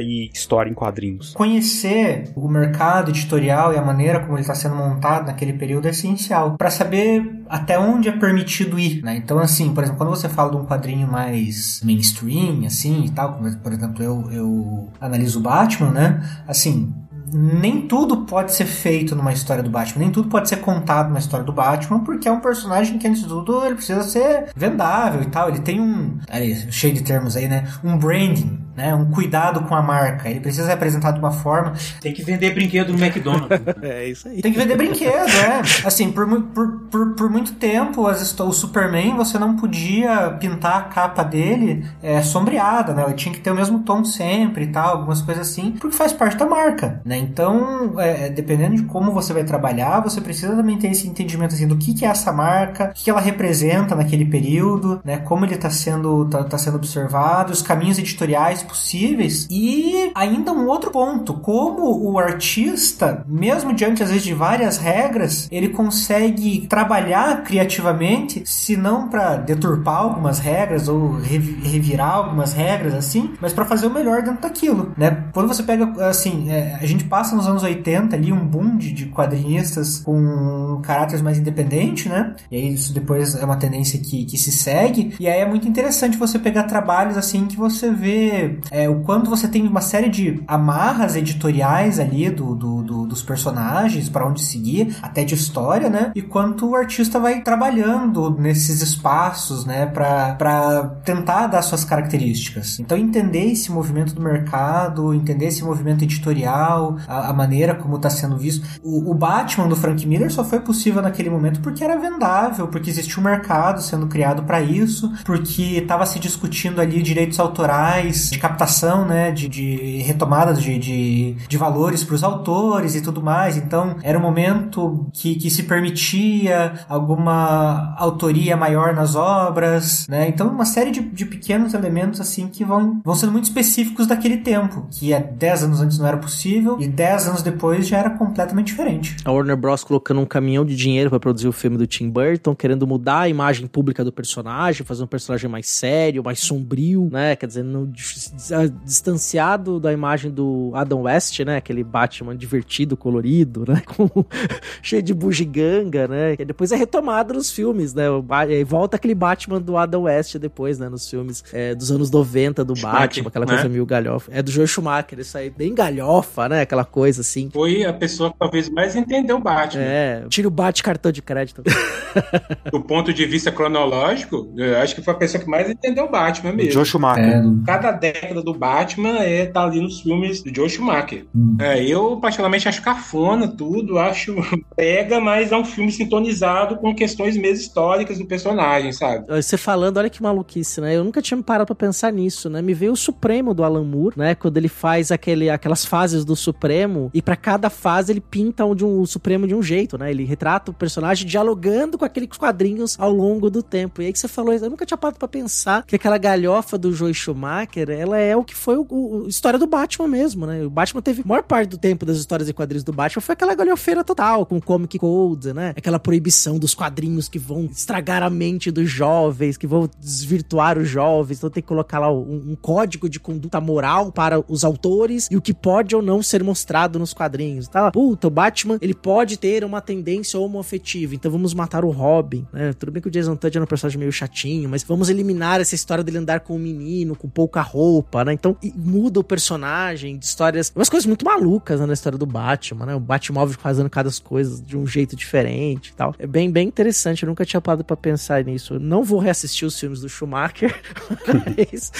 e história em quadrinhos? Conhecer o mercado editorial e a maneira como ele está sendo montado naquele período é essencial para saber até onde é permitido ir, né? Então, assim, por exemplo, quando você fala de um quadrinho mais mainstream, assim e tal, como, por exemplo, eu, eu analiso o Batman, né? Assim, nem tudo pode ser feito numa história do Batman, nem tudo pode ser contado na história do Batman, porque é um personagem que, antes de tudo, ele precisa ser vendável e tal. Ele tem um. Ali, cheio de termos aí, né? Um branding né? Um cuidado com a marca. Ele precisa ser apresentado de uma forma. Tem que vender brinquedo no McDonald's. é isso aí. Tem que vender brinquedo, é. Assim, por, por, por, por muito tempo, as, o Superman você não podia pintar a capa dele é, sombreada, né? Ele tinha que ter o mesmo tom sempre e tal, algumas coisas assim, porque faz parte da marca, né? Então, é, dependendo de como você vai trabalhar, você precisa também ter esse entendimento assim do que, que é essa marca, o que ela representa naquele período, né? Como ele está sendo, tá, tá sendo observado, os caminhos editoriais possíveis. E ainda um outro ponto, como o artista, mesmo diante às vezes de várias regras, ele consegue trabalhar criativamente, se não para deturpar algumas regras ou revirar algumas regras assim, mas para fazer o melhor dentro daquilo, né? Quando você pega assim, é, a gente passa nos anos 80 ali um boom de, de quadrinistas com caráteres mais independentes, né? E aí isso depois é uma tendência que, que se segue. E aí é muito interessante você pegar trabalhos assim que você vê é, o quanto você tem uma série de amarras editoriais ali do, do, do dos personagens, para onde seguir, até de história, né? E quanto o artista vai trabalhando nesses espaços, né? para tentar dar suas características. Então, entender esse movimento do mercado, entender esse movimento editorial, a, a maneira como está sendo visto. O, o Batman do Frank Miller só foi possível naquele momento porque era vendável, porque existia um mercado sendo criado para isso, porque estava se discutindo ali direitos autorais, de captação, né, de, de de, de, de valores para os autores e tudo mais. Então, era um momento que, que se permitia alguma autoria maior nas obras, né? Então, uma série de, de pequenos elementos, assim, que vão, vão sendo muito específicos daquele tempo, que é 10 anos antes não era possível e 10 anos depois já era completamente diferente. A Warner Bros. colocando um caminhão de dinheiro para produzir o filme do Tim Burton, querendo mudar a imagem pública do personagem, fazer um personagem mais sério, mais sombrio, né? Quer dizer, não, distanciado da imagem do Adam West, né? Aquele Batman divertido, colorido, né? Com, cheio de bugiganga, né? Que depois é retomado nos filmes, né? E volta aquele Batman do Adam West depois, né? Nos filmes é, dos anos 90 do Schumacher, Batman, aquela coisa né? meio galhofa. É do Joe Schumacher, isso aí, bem galhofa, né? Aquela coisa assim. Foi a pessoa que talvez mais entendeu o Batman. É, tira o bate cartão de crédito. do ponto de vista cronológico, eu acho que foi a pessoa que mais entendeu o Batman mesmo. O Joe Schumacher. É. Cada década do Batman é tá ali nos filmes do Joe Schumacher. Hum. É, eu, particularmente, acho cafona tudo, acho pega, mas é um filme sintonizado com questões mesmo históricas do personagem, sabe? Você falando, olha que maluquice, né? Eu nunca tinha parado pra pensar nisso, né? Me veio o Supremo do Alan Moore, né? Quando ele faz aquele, aquelas fases do Supremo e para cada fase ele pinta um, de um, o Supremo de um jeito, né? Ele retrata o personagem dialogando com aqueles quadrinhos ao longo do tempo. E aí que você falou, eu nunca tinha parado pra pensar que aquela galhofa do Joe Schumacher, ela é o que foi o, o, história do Batman mesmo, né? O Batman teve a maior parte do tempo das histórias quadrinhos do Batman foi aquela galhofeira total, com Comic Code, né? Aquela proibição dos quadrinhos que vão estragar a mente dos jovens, que vão desvirtuar os jovens, então tem que colocar lá um, um código de conduta moral para os autores e o que pode ou não ser mostrado nos quadrinhos. Tá? Puta, o Batman, ele pode ter uma tendência homoafetiva, então vamos matar o Robin, né? Tudo bem que o Jason Todd é um personagem meio chatinho, mas vamos eliminar essa história dele andar com um menino, com pouca roupa, né? Então, muda o personagem, de histórias, umas coisas muito malucas né, na história do Batman, né? O Batmóvel fazendo cada coisas de um jeito diferente tal. É bem, bem interessante, eu nunca tinha parado pra pensar nisso. Eu não vou reassistir os filmes do Schumacher, mas...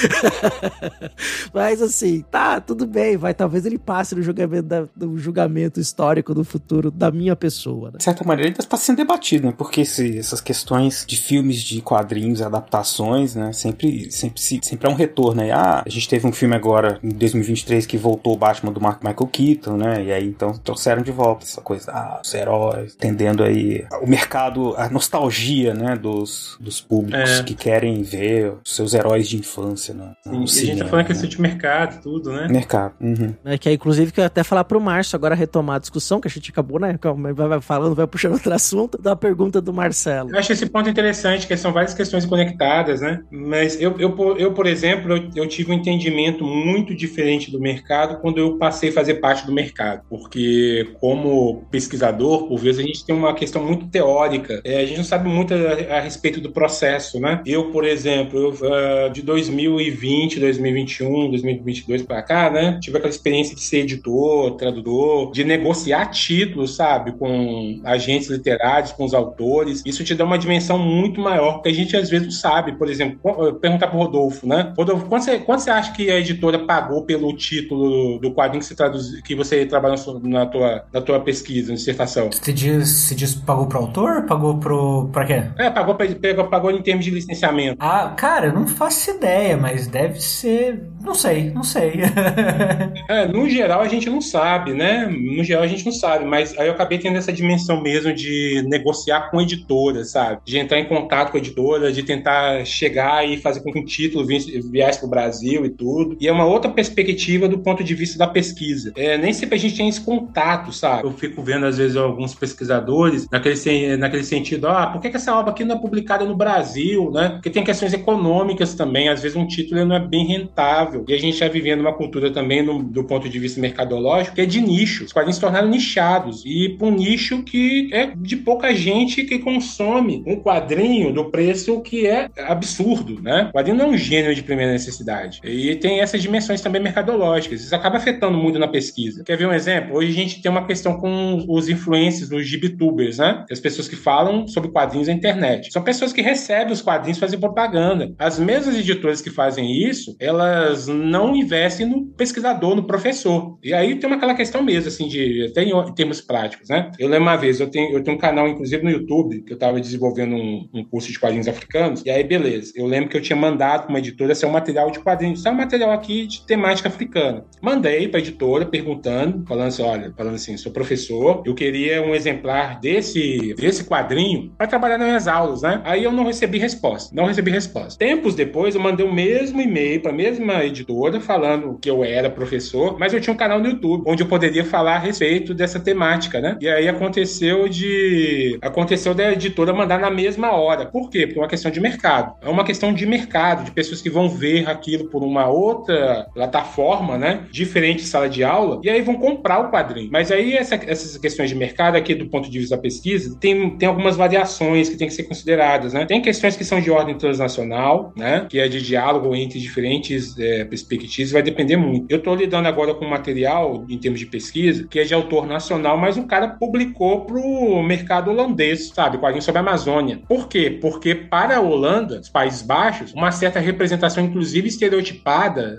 mas assim, tá, tudo bem, vai, talvez ele passe no julgamento, da, no julgamento histórico do futuro da minha pessoa. Né? De certa maneira, ainda está sendo debatido, né? Porque essas questões de filmes, de quadrinhos, adaptações, né? Sempre, sempre, sempre é um retorno aí. Ah, a gente teve um filme agora, em 2023, que voltou o Batman do Mark Michael Keaton, né? E aí, então, trouxeram de volta essa coisa, ah, os heróis, tendendo aí o mercado, a nostalgia, né? Dos, dos públicos É. que querem ver os seus heróis de infância, né? Sim, e a gente tá cinema, falando né? questão de mercado e tudo, né? Mercado. Uhum. É que aí, inclusive, que eu ia até falar pro Márcio agora retomar a discussão, que a gente acabou, né? Calma, Vai, vai falando, vai puxando outro assunto, da pergunta do Marcelo. Eu acho esse ponto interessante, que são várias questões conectadas, né? Mas eu, eu, por- eu por exemplo, eu, eu tive um entendimento muito diferente do mercado quando eu passei a fazer parte do mercado. Porque, como pesquisador, por vezes a gente tem uma questão muito teórica. É, a gente não sabe muito a, a respeito do processo, né? Eu, por exemplo, eu, ah, de 2020, 2021, 2022 para cá, né? Tive aquela experiência de ser editor, tradutor, de negociar títulos, sabe? Com agentes literários, com os autores. Isso te dá uma dimensão muito maior, porque a gente às vezes não sabe. Por exemplo, co- perguntar pro Rodolfo, né? Rodolfo, quanto você, quanto você acha que a editora pagou pelo título do quadrinho que você, traduz, que você trabalhou na tua, na tua pesquisa, na dissertação? Você diz, você diz pagou pro autor? Pagou pro. pra quê? É, pagou, pegou, pagou em termos de licenciamento. Ah, cara, eu não faço ideia, mas deve ser. Não sei, não sei. É, no geral a gente não sabe, né? No geral a gente não sabe, mas aí eu acabei tendo essa dimensão mesmo de negociar com editora, sabe? De entrar em contato com a editora, de tentar chegar e fazer com que um título vi- viesse para o Brasil e tudo. E é uma outra perspectiva do ponto de vista da pesquisa. É, nem sempre a gente tem esse contato, sabe? Eu fico vendo às vezes alguns pesquisadores naquele, naquele sentido, ah, por que, que essa obra aqui não é publicada no Brasil, né? Porque tem questões econômicas também, às vezes um título não é bem rentável. E a gente está vivendo uma cultura também, no- do ponto de vista mercadológico, que é de nicho. Os quadrinhos se tornaram nichados. E para um nicho que é de pouca gente que consome um quadrinho do preço que é absurdo, né? O quadrinho não é um gênero de primeira necessidade. E tem essas dimensões também mercadológicas. Isso acaba afetando muito na pesquisa. Quer ver um exemplo? Hoje a gente tem uma questão com os influencers, os gibitubers, né? As pessoas que falam sobre quadrinhos na internet. São pessoas que recebem os quadrinhos fazem propaganda. As mesmas editoras que fazem isso, elas não investem no pesquisador, no professor. E aí tem aquela questão mesmo, assim, de até em termos práticos, né? Eu lembro uma vez, eu tenho, eu tenho um canal, inclusive, no YouTube, que eu estava desenvolvendo um, um curso de quadrinhos africanos, e aí, beleza. Eu lembro que eu tinha mandado para uma editora ser um material de quadrinhos, só um material aqui de temática africana. Mandei para a editora perguntando, falando assim: olha, falando assim, sou professor, eu queria um exemplar desse, desse quadrinho para trabalhar nas minhas aulas, né? Aí eu não recebi resposta. Não recebi resposta. Tempos depois, eu mandei o mesmo e-mail para a mesma editora, falando que eu era professor, mas eu tinha um canal no YouTube, onde eu poderia falar a respeito dessa temática, né? E aí aconteceu de. Aconteceu da editora mandar na mesma hora. Por quê? Porque é uma questão de mercado. É uma questão de mercado, de pessoas que vão ver aquilo por uma outra plataforma, né? Diferente de sala de aula, e aí vão comprar o quadrinho. Mas aí essa- essas questões de mercado, aqui do ponto de vista da pesquisa, tem, tem algumas variações que têm que ser consideradas, né? Tem questões que são de ordem transnacional, né? Que é de diálogo entre diferentes é, perspectivas, vai depender muito. Eu estou lidando agora com um material, em termos de pesquisa, que é de autor nacional, mas um cara publicou pro mercado holandês, sabe? Quadrinho sobre a Amazônia. Por quê? Porque para a Holanda, os Países Baixos, uma certa representação, inclusive estereotipada,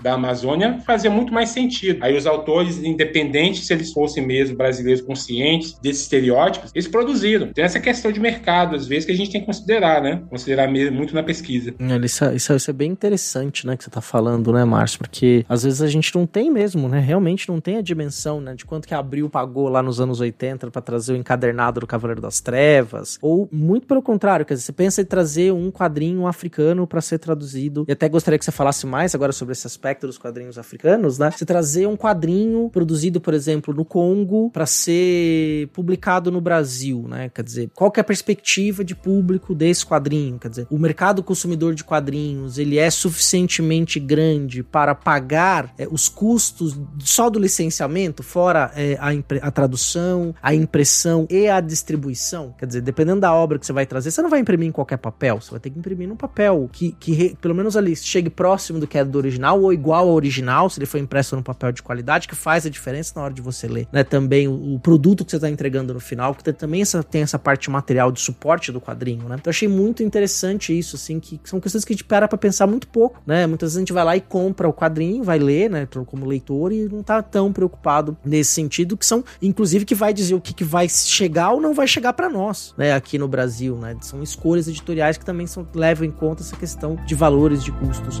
da Amazônia fazia muito mais sentido. Aí os autores, independentes se eles fossem mesmo brasileiros conscientes desses estereótipos, eles produziram. Tem essa questão de mercado, às vezes, que a gente tem que considerar, né? Considerar muito na pesquisa. Isso, é- isso, é- isso é bem interessante, né, que você tá falando, né, Márcio? Porque às vezes a gente não tem mesmo, né? Realmente não tem a dimensão, né, de quanto que a Abril pagou lá nos anos 80 pra trazer o encadernado do Cavaleiro das Trevas. Ou muito pelo contrário, quer dizer, você pensa em trazer um quadrinho africano pra ser traduzido. E até gostaria que você falasse mais agora sobre esse aspecto dos quadrinhos africanos, né? Você trazer um quadrinho produzido, por exemplo, no Congo para ser publicado no Brasil, né? Quer dizer, qual que é a perspectiva de público desse quadrinho? Quer dizer, o mercado consumidor de quadrinhos, ele é suficientemente grande para pagar é, os custos só do licenciamento, fora é, a, a tradução, a impressão e a distribuição? Quer dizer, dependendo da obra que você vai trazer, você não vai imprimir em qualquer papel, você vai ter que imprimir num papel que, que re, pelo menos ali chegue próximo do que é do original ou igual ao original, se ele for impresso num papel de qualidade, que faz a diferença na hora de você ler, né? Também o, produto que você está entregando no final, porque também essa, tem essa parte material de suporte do quadrinho, né? Então achei muito interessante isso, assim, que são questões que a gente para pra pensar muito pouco, né? Muitas vezes a gente vai lá e compra o quadrinho, vai ler, né, como leitor e não tá tão preocupado nesse sentido, que são, inclusive, que vai dizer o que, que vai chegar ou não vai chegar para nós, né, aqui no Brasil, né? São escolhas editoriais que também são, levam em conta essa questão de valores, de custos.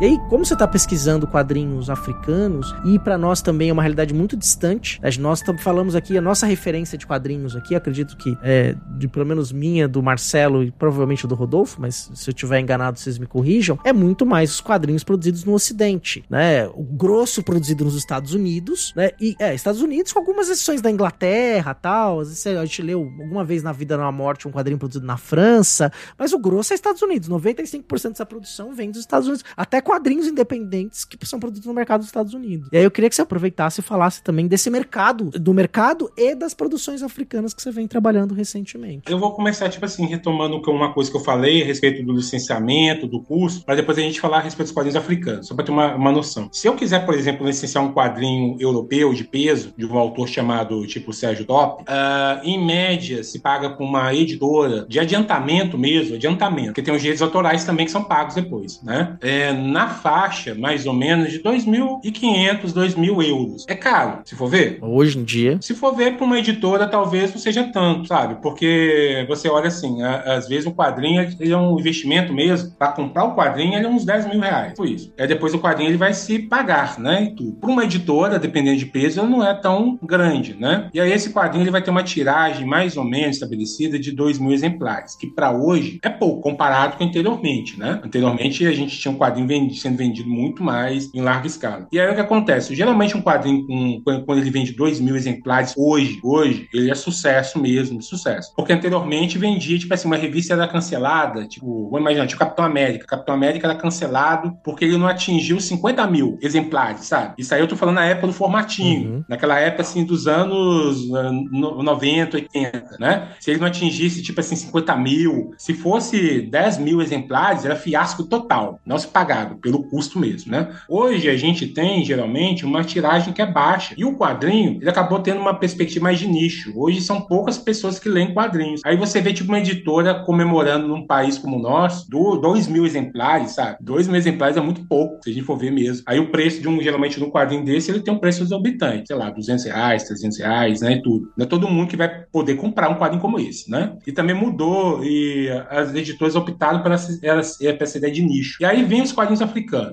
E aí, como você está pesquisando quadrinhos africanos, e para nós também é uma realidade muito distante, nós falamos aqui, a nossa referência de quadrinhos aqui, acredito que é, de pelo menos minha, do Marcelo e provavelmente do Rodolfo, mas se eu tiver enganado, vocês me corrijam, é muito mais os quadrinhos produzidos no Ocidente, né? O grosso produzido nos Estados Unidos, né? E é, Estados Unidos com algumas exceções da Inglaterra tal. Às vezes a gente leu alguma vez na vida na morte um quadrinho produzido na França, mas o grosso é Estados Unidos. 95% dessa produção vem dos Estados Unidos. Até quadrinhos independentes que são produzidos no mercado dos Estados Unidos. E aí eu queria que você aproveitasse e falasse também desse mercado, do mercado e das produções africanas que você vem trabalhando recentemente. Eu vou começar, tipo assim, retomando uma coisa que eu falei a respeito do licenciamento, do curso, para depois a gente falar a respeito dos quadrinhos africanos, só para ter uma, uma noção. Se eu quiser, por exemplo, licenciar um quadrinho europeu de peso, de um autor chamado tipo Sérgio Top, uh, em média se paga com uma editora de adiantamento mesmo, adiantamento, porque tem os direitos autorais também que são pagos depois, né? É, na faixa, mais ou menos, de 2.500, 2.000 euros. É caro, se for ver. Hoje em dia. Se for ver para uma editora, talvez não seja tanto, sabe? Porque você olha assim, a, às vezes o quadrinho ele é um investimento mesmo. Para comprar o quadrinho, ele é uns 10 mil reais. Por isso. Aí depois o quadrinho ele vai se pagar, né? E tudo. Para uma editora, dependendo de peso, não é tão grande, né? E aí esse quadrinho ele vai ter uma tiragem mais ou menos estabelecida de 2 mil exemplares, que para hoje é pouco comparado com anteriormente, né? Anteriormente a gente tinha um quadrinho sendo vendido muito mais em larga escala. E aí o que acontece? Geralmente um quadrinho com, quando ele vende 2 mil exemplares hoje, hoje, ele é sucesso mesmo, sucesso. Porque anteriormente vendia, tipo assim, uma revista era cancelada, tipo, vamos imaginar, tipo Capitão América. Capitão América era cancelado porque ele não atingiu 50 mil exemplares, sabe? Isso aí eu tô falando na época do formatinho, uhum. naquela época, assim, dos anos 90, 80, né? Se ele não atingisse, tipo assim, 50 mil, se fosse 10 mil exemplares, era fiasco total, não se pagava. Pelo custo mesmo, né? Hoje a gente tem, geralmente, uma tiragem que é baixa. E o quadrinho, ele acabou tendo uma perspectiva mais de nicho. Hoje são poucas pessoas que leem quadrinhos. Aí você vê, tipo, uma editora comemorando num país como o nosso, do, dois mil exemplares, sabe? Dois mil exemplares é muito pouco, se a gente for ver mesmo. Aí o preço de um, geralmente, de um quadrinho desse, ele tem um preço exorbitante. Sei lá, 200 reais, 300 reais, né? E tudo. Não é todo mundo que vai poder comprar um quadrinho como esse, né? E também mudou e as editoras optaram pela essa, essa ideia de nicho. E aí vem os quadrinhos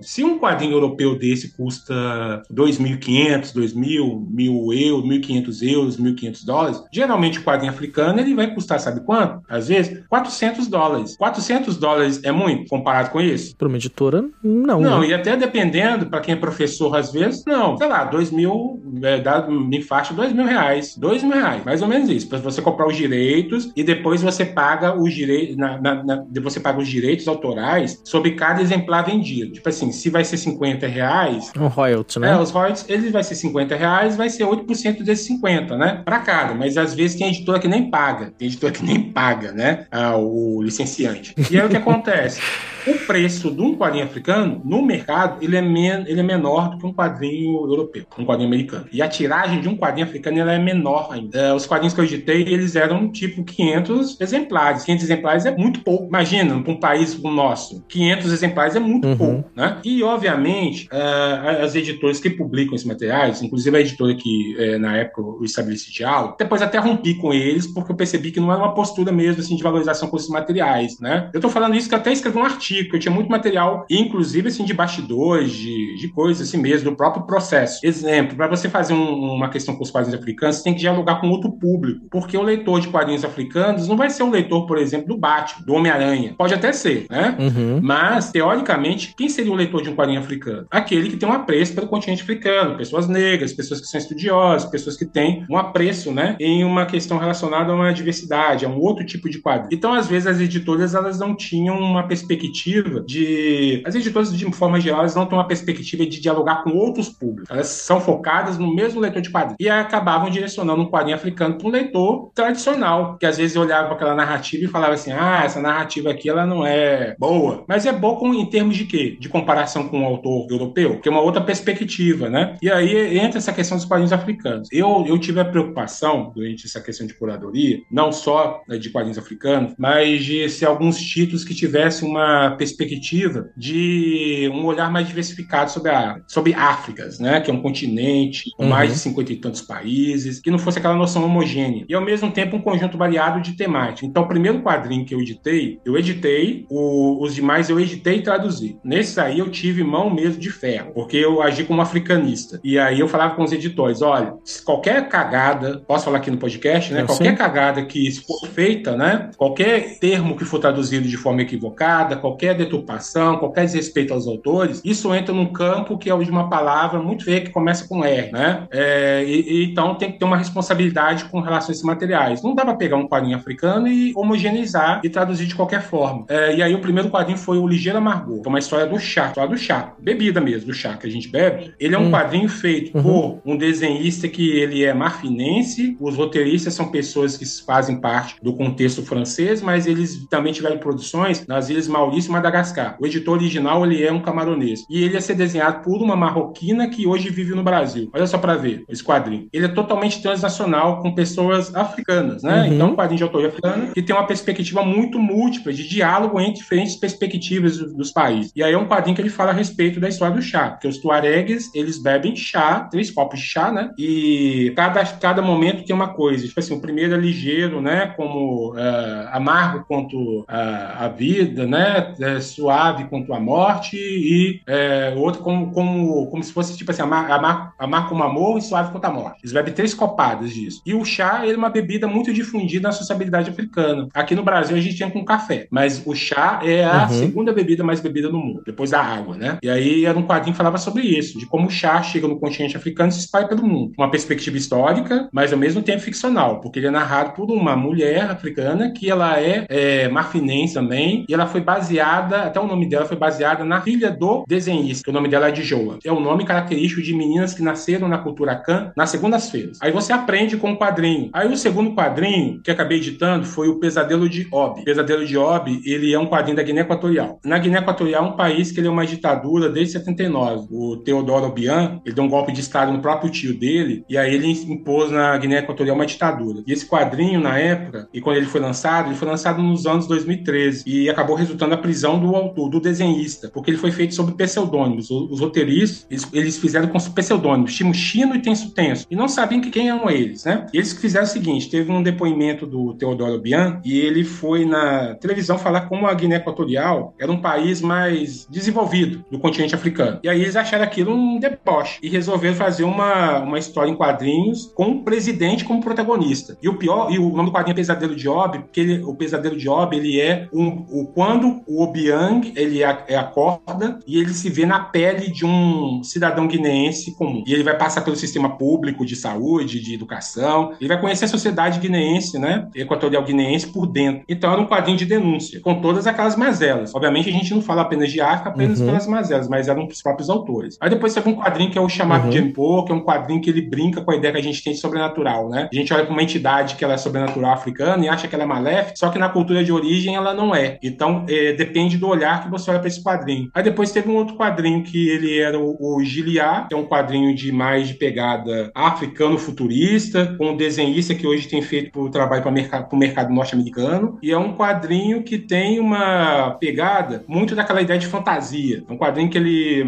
Se um quadrinho europeu desse custa 2.500, 2.000, 1.000 euros, 1.500 euros, 1.500 dólares, geralmente o quadrinho africano ele vai custar, sabe quanto? Às vezes, 400 dólares. 400 dólares é muito comparado com isso? Para uma editora, não. Não, né? e até dependendo, para quem é professor, às vezes, não. Sei lá, 2 mil, é, dá em faixa 2 mil reais. 2 mil reais, mais ou menos isso. Para você comprar os direitos e depois você paga os direitos, na, na, na, você paga os direitos autorais sobre cada exemplar vendido. Tipo assim, se vai ser 50 reais. Um royalty, né? É, os royalties, eles vai ser 50 reais, vai ser 8% desses 50, né? Para cada. Mas às vezes tem editora que nem paga. Tem editora que nem paga, né? Ah, o licenciante. E aí o que acontece? O preço de um quadrinho africano, no mercado, ele é, men ele é menor do que um quadrinho europeu, um quadrinho americano. E a tiragem de um quadrinho africano ela é menor ainda. É, os quadrinhos que eu editei, eles eram tipo 500 exemplares. 500 exemplares é muito pouco. Imagina, para um país como o nosso, 500 exemplares é muito uhum. pouco, né? E, obviamente, uh, as editoras que publicam esses materiais, inclusive a editora que, uh, na época, eu estabeleci diálogo, depois até rompi com eles, porque eu percebi que não era uma postura mesmo, assim, de valorização com esses materiais, né? Eu tô falando isso que eu até escrevi um artigo eu tinha muito material, inclusive assim, de bastidores, de, de coisas assim mesmo, do próprio processo. Exemplo, para você fazer um, uma questão com os quadrinhos africanos, você tem que dialogar com outro público, porque o leitor de quadrinhos africanos não vai ser o leitor, por exemplo, do Batman, do Homem-Aranha. Pode até ser, né? Uhum. Mas, teoricamente, quem seria o leitor de um quadrinho africano? Aquele que tem um apreço pelo continente africano, pessoas negras, pessoas que são estudiosas, pessoas que têm um apreço, né, em uma questão relacionada a uma diversidade, a um outro tipo de quadrinho. Então, às vezes, as editoras elas não tinham uma perspectiva de. As editoras, de forma geral, elas não têm uma perspectiva de dialogar com outros públicos. Elas são focadas no mesmo leitor de quadrinhos. E acabavam direcionando um quadrinho africano para um leitor tradicional, que às vezes olhava para aquela narrativa e falava assim: ah, essa narrativa aqui ela não é boa. Mas é boa em termos de quê? De comparação com o um autor europeu, que é uma outra perspectiva, né? E aí entra essa questão dos quadrinhos africanos. Eu, eu tive a preocupação, durante essa questão de curadoria, não só né, de quadrinhos africanos, mas de ser alguns títulos que tivessem uma perspectiva de um olhar mais diversificado sobre a sobre Áfricas, né, que é um continente com uhum. mais de cinquenta e tantos países, que não fosse aquela noção homogênea e ao mesmo tempo um conjunto variado de temática. Então, o primeiro quadrinho que eu editei, eu editei, o, os demais eu editei e traduzi. Nesse aí eu tive mão mesmo de ferro, porque eu agi como africanista. E aí eu falava com os editores, olha, qualquer cagada, posso falar aqui no podcast, né? Eu qualquer sei. cagada que for feita, né? Qualquer termo que for traduzido de forma equivocada, qualquer deturpação, qualquer desrespeito aos autores, isso entra num campo que é o de uma palavra muito feia que começa com R, né? É, e, e, então tem que ter uma responsabilidade com relação a esses materiais. Não dá para pegar um quadrinho africano e homogeneizar e traduzir de qualquer forma. É, e aí o primeiro quadrinho foi o Ligeiro Amargor, que é uma história do chá, história do chá, bebida mesmo, do chá que a gente bebe. Ele é um hum. quadrinho feito uhum. por um desenhista que ele é marfinense, os roteiristas são pessoas que fazem parte do contexto francês, mas eles também tiveram produções nas Ilhas Maurício Madagascar. O editor original ele é um camaronês e ele ia ser desenhado por uma marroquina que hoje vive no Brasil. Olha só para ver esse quadrinho. Ele é totalmente transnacional com pessoas africanas, né? Uhum. Então, um quadrinho de autoria africana que tem uma perspectiva muito múltipla de diálogo entre diferentes perspectivas dos países. E aí é um quadrinho que ele fala a respeito da história do chá, porque os tuaregues eles bebem chá, três copos de chá, né? E cada, cada momento tem uma coisa. Tipo assim, o primeiro é ligeiro, né? Como uh, amargo quanto uh, a vida, né? é, suave quanto a morte e é, outro como, como, como se fosse tipo assim, amar, amar, amar como amor e suave quanto a morte. Eles bebem três copadas disso. E o chá ele é uma bebida muito difundida na sociabilidade africana. Aqui no Brasil a gente tem com café, mas o chá é a uhum. segunda bebida mais bebida no mundo, depois da água, né? E aí era um quadrinho que falava sobre isso, de como o chá chega no continente africano e se espalha pelo mundo. Uma perspectiva histórica, mas ao mesmo tempo ficcional, porque ele é narrado por uma mulher africana que ela é, é marfinense também, e ela foi baseada até o nome dela foi baseada na filha do desenhista, que o nome dela é de Joa. É o nome característico de meninas que nasceram na cultura Khan nas segundas-feiras. Aí você aprende com o quadrinho. Aí o segundo quadrinho que acabei editando foi o Pesadelo de Ob. O Pesadelo de Ob, ele é um quadrinho da Guiné Equatorial. Na Guiné Equatorial, um país que ele é uma ditadura desde 79. O Teodoro Obiang, ele deu um golpe de Estado no próprio tio dele, e aí ele impôs na Guiné Equatorial uma ditadura. E esse quadrinho, na época, e quando ele foi lançado, ele foi lançado nos anos 2013, e acabou resultando na prisão do autor, do desenhista, porque ele foi feito sob pseudônimos. Os roteiristas, eles, eles fizeram com pseudônimos, Chino e Tenso Tenso, e não sabiam que quem eram eles, né? E eles fizeram o seguinte, teve um depoimento do Teodoro Obiang, e ele foi na televisão falar como a Guiné Equatorial era um país mais desenvolvido do continente africano. E aí eles acharam aquilo um deboche e resolveram fazer uma, uma história em quadrinhos com o presidente como protagonista. E o pior, e o nome do quadrinho é Pesadelo de Job, porque ele, o Pesadelo de Job, ele é um, o, quando o Obiang, ele é, acorda e ele se vê na pele de um cidadão guineense comum. E ele vai passar pelo sistema público de saúde, de educação, ele vai conhecer a sociedade guineense, né, equatorial guineense por dentro. Então era um quadrinho de denúncia, com todas aquelas mazelas. Obviamente a gente não fala apenas de África, apenas uhum. pelas mazelas, mas eram os próprios autores. Aí depois teve um quadrinho que é o chamado uhum. Poe, que é um quadrinho que ele brinca com a ideia que a gente tem de sobrenatural, né? A gente olha para uma entidade que ela é sobrenatural africana e acha que ela é maléfica, só que na cultura de origem ela não é. Então é, depende do olhar que você olha para esse quadrinho. Aí depois teve um outro quadrinho que ele era o, o Giliá, que é um quadrinho de mais de pegada africano futurista, com um desenhista que hoje tem feito o trabalho para o mercado, mercado norte-americano. E é um quadrinho que tem uma pegada muito daquela ideia de fantasia. É um quadrinho que ele,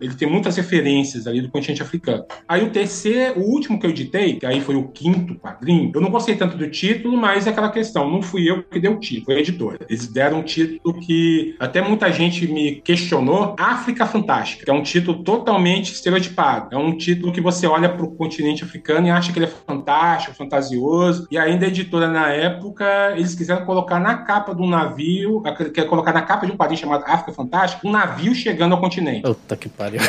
ele tem muitas referências ali do continente africano. Aí o terceiro, o último que eu editei, que aí foi o quinto quadrinho, eu não gostei tanto do título, mas é aquela questão, não fui eu que dei o título, foi a editora. Eles deram um título que até muita gente me questionou, África Fantástica, que é um título totalmente estereotipado. É um título que você olha para o continente africano e acha que ele é fantástico, fantasioso. E ainda a editora, na época, eles quiseram colocar na capa do navio, quer colocar na capa de um quadrinho chamado África Fantástica, um navio chegando ao continente. Puta que pariu.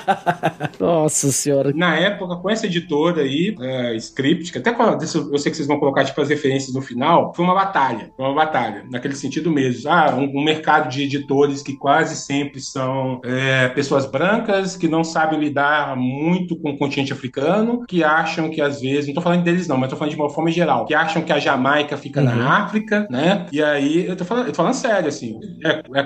Nossa senhora. Na época, com essa editora aí, é, Script, até eu sei que vocês vão colocar tipo as referências no final, foi uma batalha. Foi uma batalha, naquele sentido mesmo. Ah, um, um mercado de editores que quase sempre são é, pessoas brancas, que não sabem lidar muito com o continente africano, que acham que às vezes, não tô falando deles não, mas tô falando de uma forma geral, que acham que a Jamaica fica uhum. na África, né? E aí, eu tô falando, eu tô falando sério, assim, é, é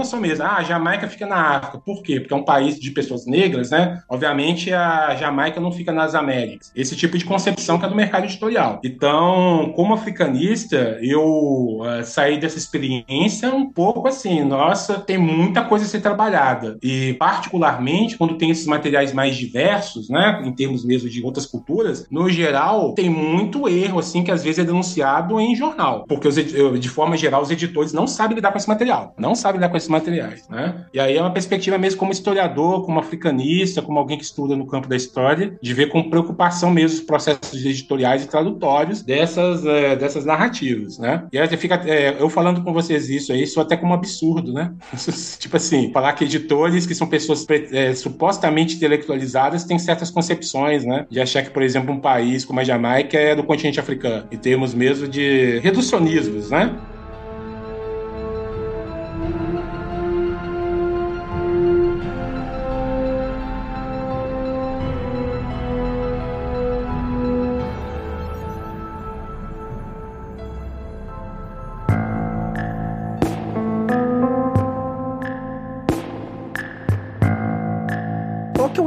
noção mesmo. Ah, a Jamaica fica na África. Por quê? Porque é um país de pessoas negras, né? Obviamente, a Jamaica não fica nas Américas. Esse tipo de concepção que é do mercado editorial. Então, como africanista, eu uh, saí dessa experiência um pouco assim, nossa, tem muita coisa a ser trabalhada. E, particularmente, quando tem esses materiais mais diversos, né, em termos mesmo de outras culturas, no geral, tem muito erro, assim, que às vezes é denunciado em jornal. Porque, os, de forma geral, os editores não sabem lidar com esse material. Não sabem lidar com esses materiais, né? E aí é uma perspectiva mesmo como historiador, como africanista, como alguém que estuda no campo da história, de ver com preocupação mesmo os processos editoriais e tradutórios dessas, é, dessas narrativas, né? E aí fica, é, eu falando com vocês isso aí, isso até como um absurdo, né? tipo assim, falar que editores que são pessoas é, supostamente intelectualizadas têm certas concepções, né? De achar que, por exemplo, um país como a Jamaica é do continente africano, em termos mesmo de reducionismos, né?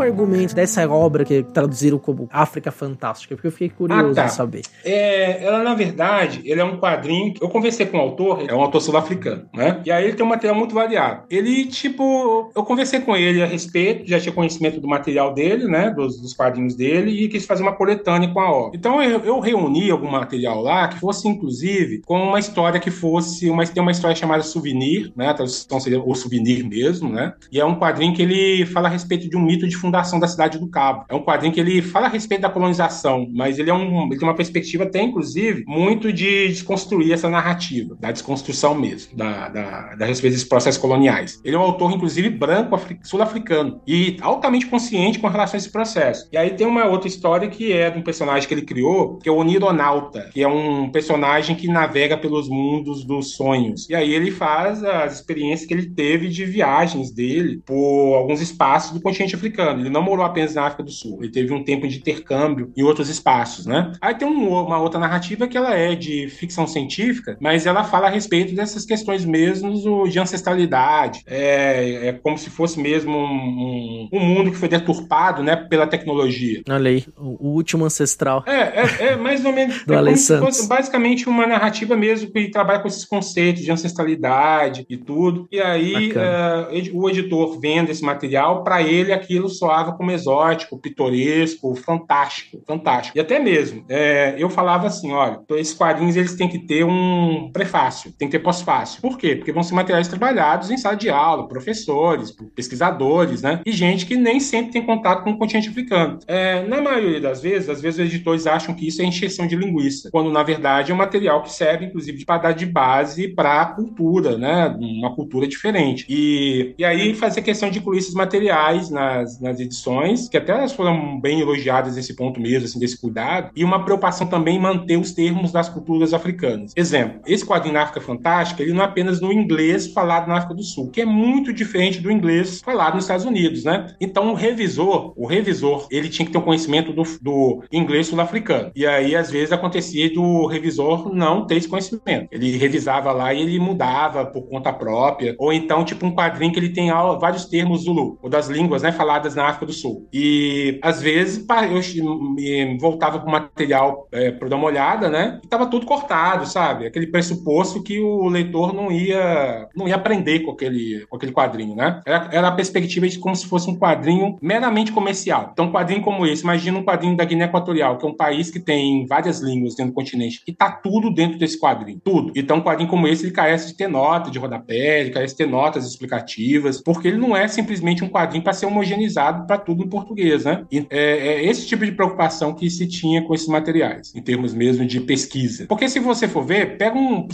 Argumento dessa obra que traduziram como África Fantástica? Porque eu fiquei curioso ah, tá. saber. É, ela, na verdade, ele é um quadrinho. Eu conversei com o autor, é um autor sul-africano, né? E aí ele tem um material muito variado. Ele, tipo, eu conversei com ele a respeito, já tinha conhecimento do material dele, né? Dos, dos quadrinhos dele, e quis fazer uma coletânea com a obra. Então eu, eu reuni algum material lá que fosse, inclusive, com uma história que fosse. Uma, tem uma história chamada Souvenir, né? A tradução seria o Souvenir mesmo, né? E é um quadrinho que ele fala a respeito de um mito de fundação da cidade do Cabo. É um quadrinho que ele fala a respeito da colonização, mas ele é um, ele tem uma perspectiva até, inclusive, muito de desconstruir essa narrativa, da desconstrução mesmo, da, da, da respeito desses processos coloniais. Ele é um autor, inclusive, branco, sul-africano, e altamente consciente com relação a esse processo. E aí tem uma outra história que é de um personagem que ele criou, que é o Onironauta, que é um personagem que navega pelos mundos dos sonhos. E aí ele faz as experiências que ele teve de viagens dele por alguns espaços do continente africano Ele não morou apenas na África do Sul. Ele teve um tempo de intercâmbio em outros espaços, né? Aí tem um, uma outra narrativa que ela é de ficção científica, mas ela fala a respeito dessas questões mesmo de ancestralidade. É, é como se fosse mesmo um, um, mundo que foi deturpado, né, pela tecnologia. Olha aí, o, último ancestral. É, é, é mais ou menos. Do é Alessandro. basicamente uma narrativa mesmo que trabalha com esses conceitos de ancestralidade e tudo. E aí uh, o editor vendo esse material, para ele aquilo soava como exótico, pitoresco, fantástico, fantástico. E até mesmo, é, eu falava assim, olha, esses quadrinhos eles têm que ter um prefácio, tem que ter pós-fácil. Por quê? Porque vão ser materiais trabalhados em sala de aula, professores, pesquisadores, né? E gente que nem sempre tem contato com o continente africano. É, na maioria das vezes, às vezes os editores acham que isso é encheção de linguiça, quando na verdade é um material que serve, inclusive, para dar de base para a cultura, né? Uma cultura diferente. E, e aí fazer questão de incluir esses materiais nas, nas edições, que até elas foram bem elogiadas nesse ponto mesmo, assim, desse cuidado, e uma preocupação também em manter os termos das culturas africanas. Exemplo, esse quadrinho na África Fantástica, ele não é apenas no inglês falado na África do Sul, que é muito diferente do inglês falado nos Estados Unidos, né? Então o revisor, o revisor, ele tinha que ter um conhecimento do, do inglês sul-africano. E aí, às vezes, acontecia do revisor não ter esse conhecimento. Ele revisava lá e ele mudava por conta própria. Ou então, tipo, um quadrinho que ele tem vários termos Zulu, ou das línguas, né, faladas na África do Sul. E, às vezes, eu voltava o material é, para dar uma olhada, né, e tava tudo cortado, sabe? Aquele pressuposto que o leitor não ia, não ia aprender com aquele, com aquele quadrinho, né? Era, era a perspectiva de como se fosse um quadrinho meramente comercial. Então, um quadrinho como esse, imagina um quadrinho da Guiné Equatorial, que é um país que tem várias línguas dentro do continente, e tá tudo dentro desse quadrinho, tudo. Então, um quadrinho como esse, ele carece de ter nota de rodapé, ele carece de ter notas explicativas, porque ele não é simplesmente um quadrinho para ser homogeneizado para tudo em português, né? E é, é, esse tipo de preocupação que se tinha com esses materiais, em termos mesmo de pesquisa. Porque se você for ver, pega um.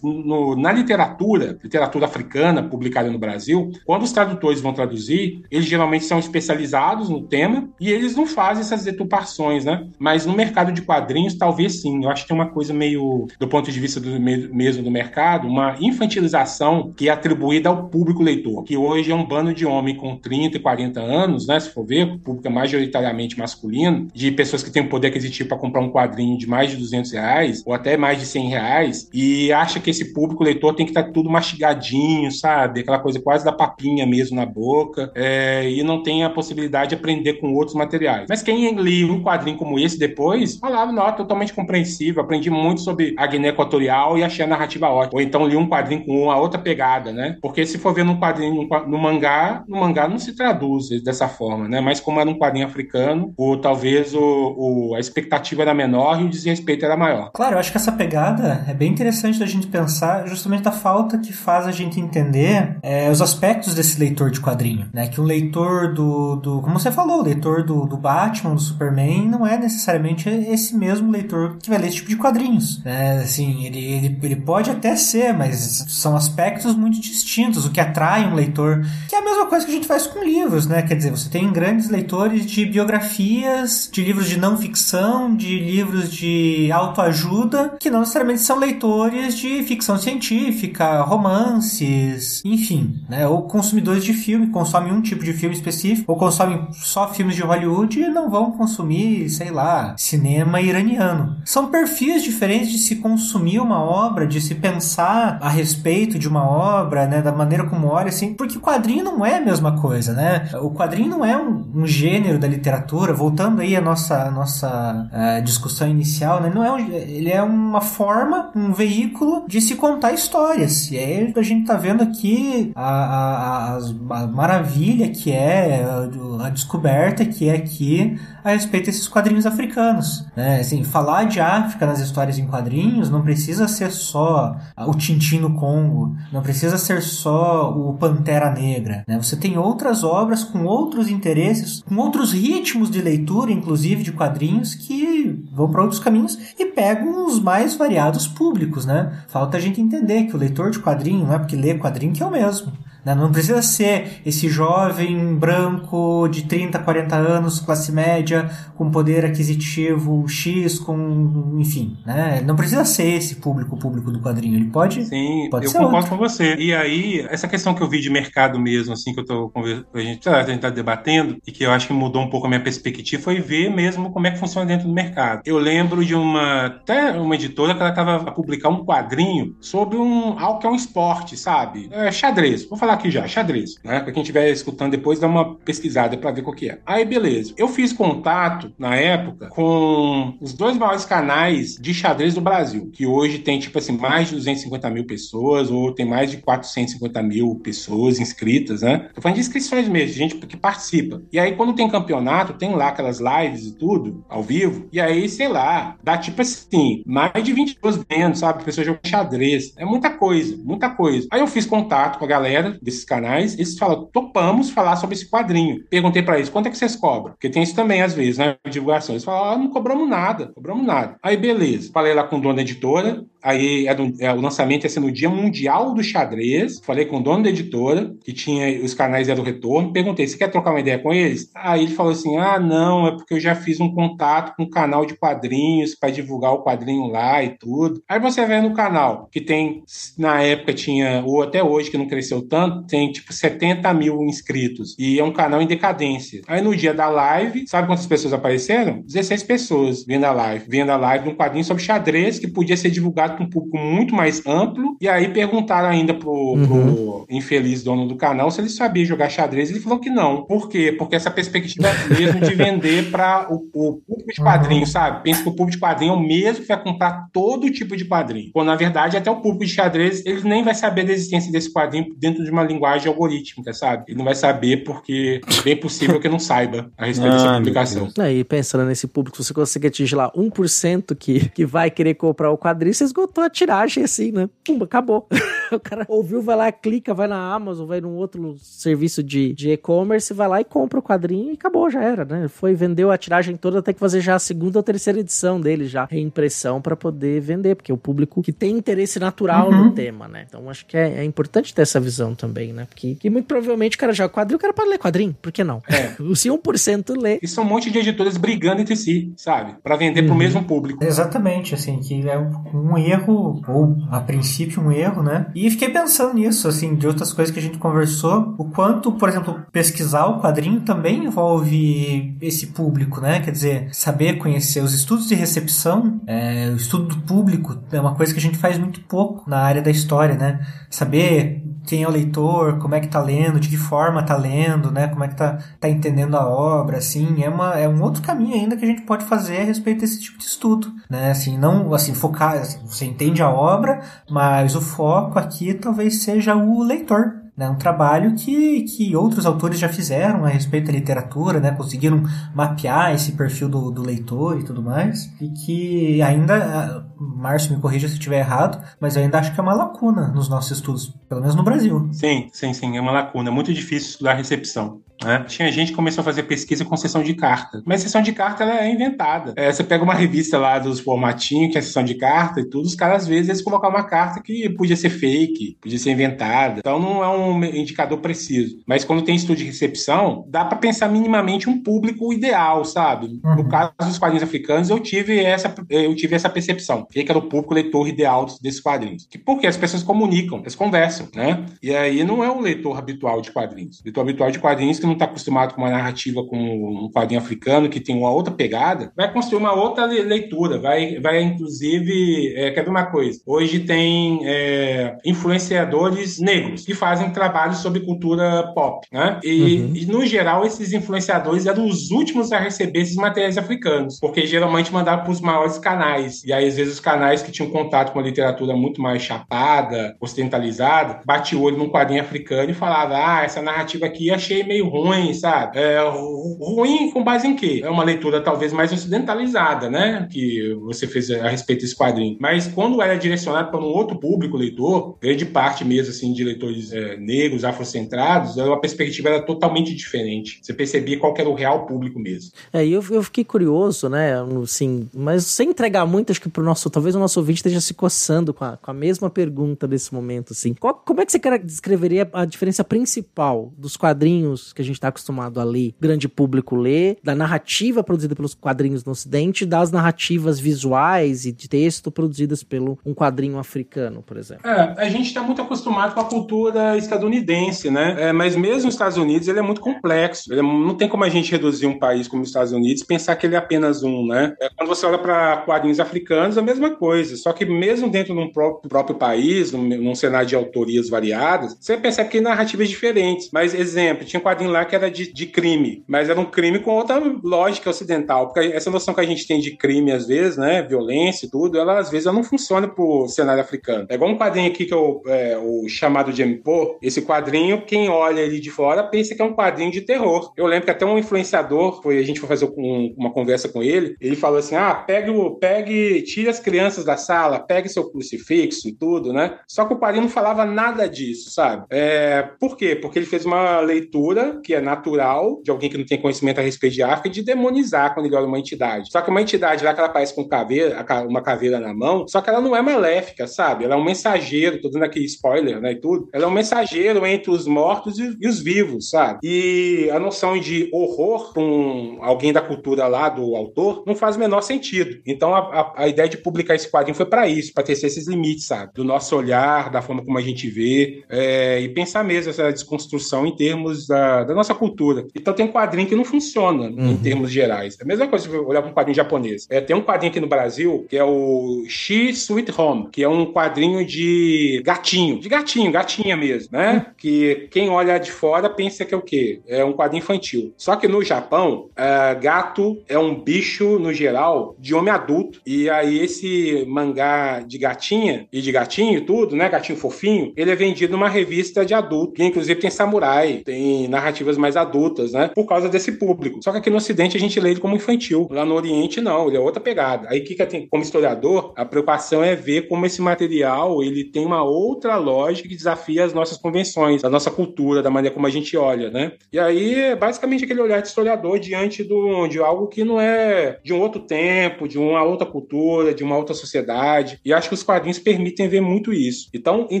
No, na literatura, literatura africana publicada no Brasil, quando os tradutores vão traduzir, eles geralmente são especializados no tema e eles não fazem essas deturpações, né? Mas no mercado de quadrinhos, talvez sim. Eu acho que tem uma coisa meio, do ponto de vista do mesmo do mercado, uma infantilização que é atribuída ao público leitor, que hoje é um bando de homem com 30 e 40 anos, né? Se for ver, o público é majoritariamente masculino, de pessoas que têm poder aquisitivo para comprar um quadrinho de mais de 200 reais ou até mais de 100 reais e acha que esse público leitor tem que estar tá tudo mastigadinho, sabe? Aquela coisa quase da papinha mesmo na boca é, e não tem a possibilidade de aprender com outros materiais. Mas quem lia um quadrinho como esse depois, falava, não, totalmente compreensível, aprendi muito sobre a Guiné Equatorial e achei a narrativa ótima. Ou então li um quadrinho com uma outra pegada, né? Porque se for ver num quadrinho, no mangá, no mangá não se traduz dessa forma, né? Mas como era um quadrinho africano, ou talvez o, o, a expectativa era menor e o desrespeito era maior. Claro, eu acho que essa pegada é bem interessante da gente pensar justamente da falta que faz a gente entender é, os aspectos desse leitor de quadrinho, né? Que o leitor do, do como você falou, o leitor do, do Batman, do Superman, não é necessariamente esse mesmo leitor que vai ler esse tipo de quadrinhos, né? Assim, ele, ele, ele pode até ser, mas são aspectos muito distintos, o que atrai um leitor, que é a mesma coisa que a gente faz com livros, né? Quer dizer, você tem grandes leitores de biografias, de livros de não ficção, de livros de autoajuda, que não necessariamente são leitores de ficção científica, romances, enfim, né? Ou consumidores de filme, consomem um tipo de filme específico, ou consomem só filmes de Hollywood e não vão consumir, sei lá, cinema iraniano. São perfis diferentes de se consumir uma obra, de se pensar a respeito de uma obra, né? Da maneira como olha, assim, porque quadrinho não é a mesma coisa, né? O quadrinho não é um, um gênero da literatura, voltando aí à nossa, à nossa uh, discussão inicial, né? Não é um, ele é uma forma, um veículo de se contar histórias. E aí a gente tá vendo aqui a, a, a, a maravilha que é, a, a descoberta que é aqui a respeito desses quadrinhos africanos. Né? Assim, falar de África nas histórias em quadrinhos não precisa ser só o Tintin no Congo, não precisa ser só o Pantera Negra. Né? Você tem outras obras com outros interesses, com outros ritmos de leitura, inclusive de quadrinhos, que vão para outros caminhos e pegam os mais variados públicos. Né? Falta a gente entender que o leitor de quadrinho não é porque lê quadrinho que é o mesmo. Né? Não precisa ser esse jovem branco de 30, 40 anos, classe média, com poder aquisitivo X, com. enfim. Né? Não precisa ser esse público, o público do quadrinho. Ele pode. Sim, pode eu concordo outro. com você. E aí, essa questão que eu vi de mercado mesmo, assim, que eu tô conversando, a gente, a gente tá debatendo, e que eu acho que mudou um pouco a minha perspectiva, foi ver mesmo como é que funciona dentro do mercado. Eu lembro de uma, até uma editora que ela tava a publicar um quadrinho sobre um, algo que é um esporte, sabe? É, xadrez. Vou falar aqui já, xadrez, né? Pra quem estiver escutando depois, dá uma pesquisada pra ver qual que é. Aí, beleza. Eu fiz contato, na época, com os dois maiores canais de xadrez do Brasil, que hoje tem, tipo assim, mais de 250 mil pessoas, ou tem mais de 450 mil pessoas inscritas, né? Tô falando de inscrições mesmo, de gente que participa. E aí, quando tem campeonato, tem lá aquelas lives e tudo, ao vivo, e aí, sei lá, dá tipo assim, mais de 20 pessoas vendo, sabe? Pessoas jogando xadrez. É muita coisa, muita coisa. Aí eu fiz contato com a galera desses canais, eles falam, topamos falar sobre esse quadrinho. Perguntei pra eles, quanto é que vocês cobram? Porque tem isso também, às vezes, né? Divulgação. Eles falam, ah, não cobramos nada, cobramos nada. Aí, beleza. Falei lá com o dono da editora, aí é do- é, o lançamento ia ser no Dia Mundial do Xadrez. Falei com o dono da editora, que tinha os canais Zero Retorno. Perguntei, você quer trocar uma ideia com eles? Aí ele falou assim: ah, não, é porque eu já fiz um contato com um canal de quadrinhos para divulgar o quadrinho lá e tudo. Aí você vê no canal, que tem, na época tinha, ou até hoje, que não cresceu tanto, tem tipo 70 mil inscritos. E é um canal em decadência. Aí no dia da live, sabe quantas pessoas apareceram? 16 pessoas vendo a live. Vendo a live de um quadrinho sobre xadrez que podia ser divulgado para um público muito mais amplo. E aí perguntaram ainda pro, pro infeliz dono do canal se ele sabia jogar xadrez. Ele falou que não. Por quê? Porque essa perspectiva é mesmo de vender para o, o público de quadrinho, sabe? Pensa que o público de quadrinho é o mesmo que vai comprar todo tipo de quadrinho. Quando na verdade até o público de xadrez ele nem vai saber da existência desse quadrinho dentro de uma linguagem algorítmica, sabe? Ele não vai saber porque é bem possível que não saiba a respeito Ah, dessa publicação. Aí, pensando nesse público, se você consegue atingir lá 1% que, que vai querer comprar o quadrinho, você esgotou a tiragem assim, né? Pumba, acabou. o cara ouviu, vai lá, clica, vai na Amazon, vai num outro serviço de de e-commerce, vai lá e compra o quadrinho e acabou, já era, né? Foi, vendeu a tiragem toda, tem que fazer já a segunda ou terceira edição dele, já, reimpressão pra poder vender, porque é o público que tem interesse natural no tema, né? Então acho que é, é importante ter essa visão também, né? Porque que muito provavelmente o cara joga quadrinho, o cara pode ler quadrinho, por que não? É. Se 1% lê, E são um monte de editoras brigando entre si, sabe? Para vender pro mesmo público. Exatamente, assim, que é um um erro, ou a princípio um erro, né? E fiquei pensando nisso, assim, de outras coisas que a gente conversou, o quanto, por exemplo, pesquisar o quadrinho também envolve esse público, né? Quer dizer, saber conhecer os estudos de recepção, é, o estudo do público é uma coisa que a gente faz muito pouco na área da história, né? Saber quem é o leitor, como é que tá lendo, de que forma tá lendo, né? Como é que tá, tá entendendo a obra, assim, é, uma, é um outro caminho ainda que a gente pode fazer a respeito desse tipo de estudo, né? Assim, não, assim, focar, assim, você entende a obra, mas o foco aqui talvez seja o leitor, né? Um trabalho que, que outros autores já fizeram a respeito da literatura, né? Conseguiram mapear esse perfil do, do leitor e tudo mais, e que ainda, ah, Márcio me corrija se estiver errado, mas eu ainda acho que é uma lacuna nos nossos estudos, pelo menos no Brasil. Sim, sim, sim, é uma lacuna. É muito difícil estudar recepção. Né? Tinha gente que começou a fazer pesquisa com sessão de carta. Mas sessão de carta ela é inventada. É, você pega uma revista lá dos formatinhos, que é sessão de carta e tudo, os caras às vezes eles colocaram uma carta que podia ser fake, podia ser inventada. Então não é um indicador preciso. Mas quando tem estudo de recepção, dá para pensar minimamente um público ideal, sabe? No caso dos quadrinhos africanos, eu tive essa, eu tive essa percepção. Que era o público leitor ideal desses quadrinhos. Que porque as pessoas comunicam, elas conversam, né? E aí não é o leitor habitual de quadrinhos. O leitor habitual de quadrinhos que não está acostumado com uma narrativa como um quadrinho africano que tem uma outra pegada, vai construir uma outra leitura, vai, vai inclusive, é, quer ver uma coisa? Hoje tem é, influenciadores negros que fazem trabalhos sobre cultura pop, né? E, Uhum. e, no geral esses influenciadores eram os últimos a receber esses materiais africanos, porque geralmente mandavam para os maiores canais. E aí às vezes os canais que tinham contato com a literatura muito mais chapada, ocidentalizada, bate o olho num quadrinho africano e falava: "Ah, essa narrativa aqui achei meio ruim ruim, sabe? É, ruim com base em quê? É uma leitura talvez mais ocidentalizada, né? Que você fez a respeito desse quadrinho. Mas quando era direcionado para um outro público leitor, grande parte mesmo assim de leitores é, negros, afrocentrados, a perspectiva era totalmente diferente. Você percebia qual era o real público mesmo. É, e eu, eu fiquei curioso, né? Assim, mas sem entregar muito, acho que pro nosso, talvez o nosso ouvinte esteja se coçando com a, com a mesma pergunta nesse momento, assim. Qual, como é que você descreveria a diferença principal dos quadrinhos que a gente está acostumado a ler, grande público ler, da narrativa produzida pelos quadrinhos no Ocidente, das narrativas visuais e de texto produzidas pelo um quadrinho africano, por exemplo? É, a gente está muito acostumado com a cultura estadunidense, né? É, mas mesmo os Estados Unidos ele é muito complexo. É, não tem como a gente reduzir um país como os Estados Unidos pensar que ele é apenas um, né? É, quando você olha para quadrinhos africanos, é a mesma coisa. Só que mesmo dentro de um próprio, próprio país, num, num cenário de autorias variadas, você percebe que tem narrativas diferentes. Mas, exemplo, tinha um quadrinho lá que era de, de crime, mas era um crime com outra lógica ocidental. Porque essa noção que a gente tem de crime, às vezes, né? Violência e tudo, ela às vezes ela não funciona pro cenário africano. É igual um quadrinho aqui que eu, é, o chamado de Poe. Esse quadrinho, quem olha ele de fora pensa que é um quadrinho de terror. Eu lembro que até um influenciador, foi, a gente foi fazer um, uma conversa com ele, ele falou assim: ah, pegue, pegue, tire as crianças da sala, pegue seu crucifixo e tudo, né? Só que o quadrinho não falava nada disso, sabe? É, por quê? Porque ele fez uma leitura que é natural de alguém que não tem conhecimento a respeito de África de demonizar quando ele olha uma entidade. Só que uma entidade lá que ela aparece com caveira, uma caveira na mão, só que ela não é maléfica, sabe? Ela é um mensageiro, tô dando aqui spoiler, né, e tudo. Ela é um mensageiro entre os mortos e, e os vivos, sabe? E a noção de horror com alguém da cultura lá, do autor, não faz o menor sentido. Então a, a, a ideia de publicar esse quadrinho foi para isso, para tecer esses limites, sabe? Do nosso olhar, da forma como a gente vê, é, e pensar mesmo essa desconstrução em termos da, da nossa cultura. Então tem quadrinho que não funciona uhum. em termos gerais. É a mesma coisa se olhar para um quadrinho japonês. É, tem um quadrinho aqui no Brasil que é o She Sweet Home, que é um quadrinho de gatinho, de gatinho, gatinha mesmo, né? Uhum. Que quem olha de fora pensa que é o quê? É um quadrinho infantil. Só que no Japão, é, gato é um bicho, no geral, de homem adulto. E aí esse mangá de gatinha e de gatinho e tudo, né? Gatinho fofinho, ele é vendido numa revista de adulto, que inclusive tem samurai, tem narrativas mais adultas, né? Por causa desse público. Só que aqui no Ocidente a gente lê ele como infantil. Lá no Oriente, não, ele é outra pegada. Aí, que, tem, como historiador, a preocupação é ver como esse material ele tem uma outra lógica que desafia as nossas convenções, a nossa cultura, da maneira como a gente olha, né? E aí, é basicamente, aquele olhar de historiador diante do, de algo que não é de um outro tempo, de uma outra cultura, de uma outra sociedade. E acho que os quadrinhos permitem ver muito isso. Então, em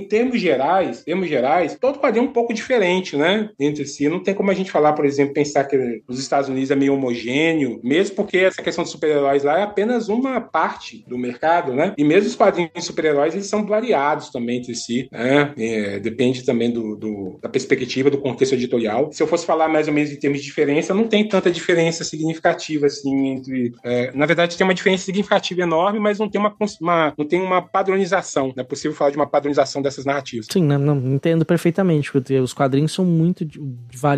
termos gerais, termos gerais, todo quadrinho é um pouco diferente, né? Entre si. Não tem como a gente falar, por exemplo, pensar que os Estados Unidos é meio homogêneo, mesmo porque essa questão de super-heróis lá é apenas uma parte do mercado, né? E mesmo os quadrinhos de super-heróis, eles são variados também entre si, né? É, depende também do, do, da perspectiva, do contexto editorial. Se eu fosse falar mais ou menos em termos de diferença, não tem tanta diferença significativa, assim, entre... É, na verdade, tem uma diferença significativa enorme, mas não tem uma, uma, não tem uma padronização. Não é possível falar de uma padronização dessas narrativas. Sim, não, não entendo perfeitamente, porque os quadrinhos são muito...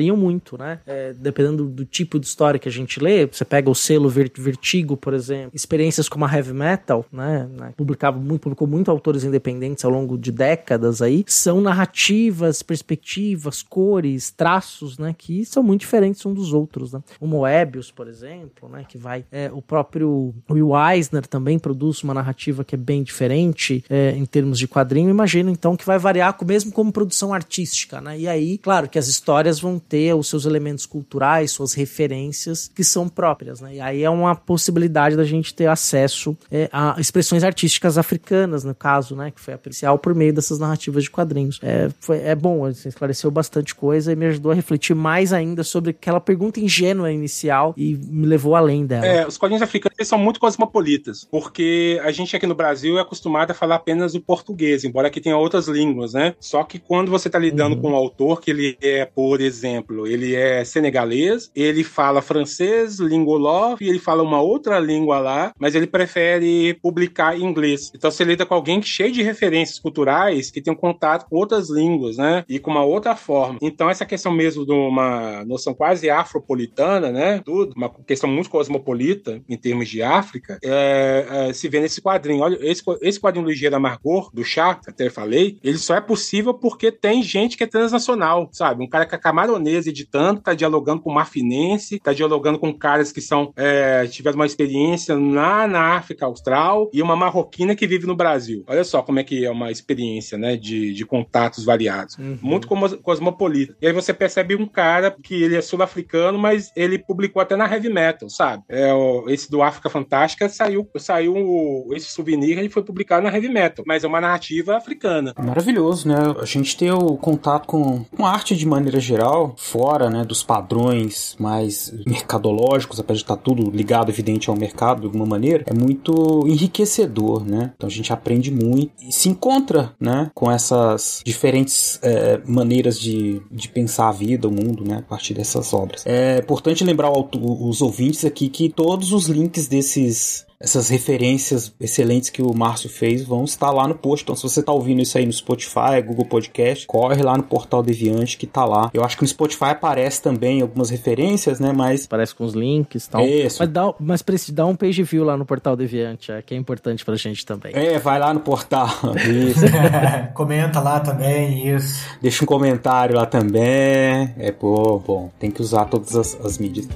variam muito, né? É, dependendo do tipo de história que a gente lê, você pega o selo Vertigo, por exemplo, experiências como a Heavy Metal, né? né publicava muito, publicou muito autores independentes ao longo de décadas aí, são narrativas, perspectivas, cores, traços, né? Que são muito diferentes uns dos outros, né? O Moebius, por exemplo, né? Que vai... É, o próprio Will Eisner também produz uma narrativa que é bem diferente é, em termos de quadrinho. Imagino, então, que vai variar mesmo como produção artística, né? E aí, claro que as histórias vão ter os seus elementos culturais, suas referências que são próprias, né? E aí é uma possibilidade da gente ter acesso é, a expressões artísticas africanas, no caso, né? Que foi apreciar por meio dessas narrativas de quadrinhos. É, foi, é bom, assim, esclareceu bastante coisa e me ajudou a refletir mais ainda sobre aquela pergunta ingênua inicial e me levou além dela. É, os quadrinhos africanos são muito cosmopolitas, porque a gente aqui no Brasil é acostumado a falar apenas o português, embora aqui tenha outras línguas, né? Só que quando você está lidando uhum. com um autor que ele é, por exemplo, ele é senegalês, ele fala francês, lingoló, e ele fala uma outra língua lá, mas ele prefere publicar em inglês. Então você lida com alguém cheio de referências culturais que tem um contato com outras línguas, né? E com uma outra forma. Então essa questão mesmo de uma noção quase afropolitana, né? Tudo, uma questão muito cosmopolita em termos de África, é, é, se vê nesse quadrinho. Olha, esse, esse quadrinho Ligeira Amargor, do Chá, até falei, ele só é possível porque tem gente que é transnacional, sabe? Um cara que é camaronês japonesa editando, está dialogando com marfinense, está dialogando com caras que são é, tiveram uma experiência lá na África Austral e uma marroquina que vive no Brasil. Olha só como é que é uma experiência, né, de, de contatos variados. Uhum. Muito cosmopolita. E aí você percebe um cara que ele é sul-africano, mas ele publicou até na heavy metal, sabe? É, o, esse do África Fantástica saiu, saiu esse souvenir e foi publicado na heavy metal, mas é uma narrativa africana. Maravilhoso, né? A gente ter o contato com, com arte de maneira geral, fora, né, dos padrões mais mercadológicos, apesar de estar tudo ligado, evidente, ao mercado de alguma maneira, é muito enriquecedor, né? Então a gente aprende muito e se encontra, né, com essas diferentes é, maneiras de, de pensar a vida, o mundo, né, a partir dessas obras. É importante lembrar os ouvintes aqui que todos os links desses essas referências excelentes que o Márcio fez vão estar lá no post. Então, se você está ouvindo isso aí no Spotify, Google Podcast, corre lá no Portal Deviante que tá lá. Eu acho que no Spotify aparece também algumas referências, né? Mas. Aparece com os links e tal. Isso. Mas, dá, mas precisa dar um page view lá no Portal Deviante, é, que é importante pra gente também. É, vai lá no portal. Isso. Comenta lá também, isso. Deixa um comentário lá também. É, pô, bom, tem que usar todas as, as mídias.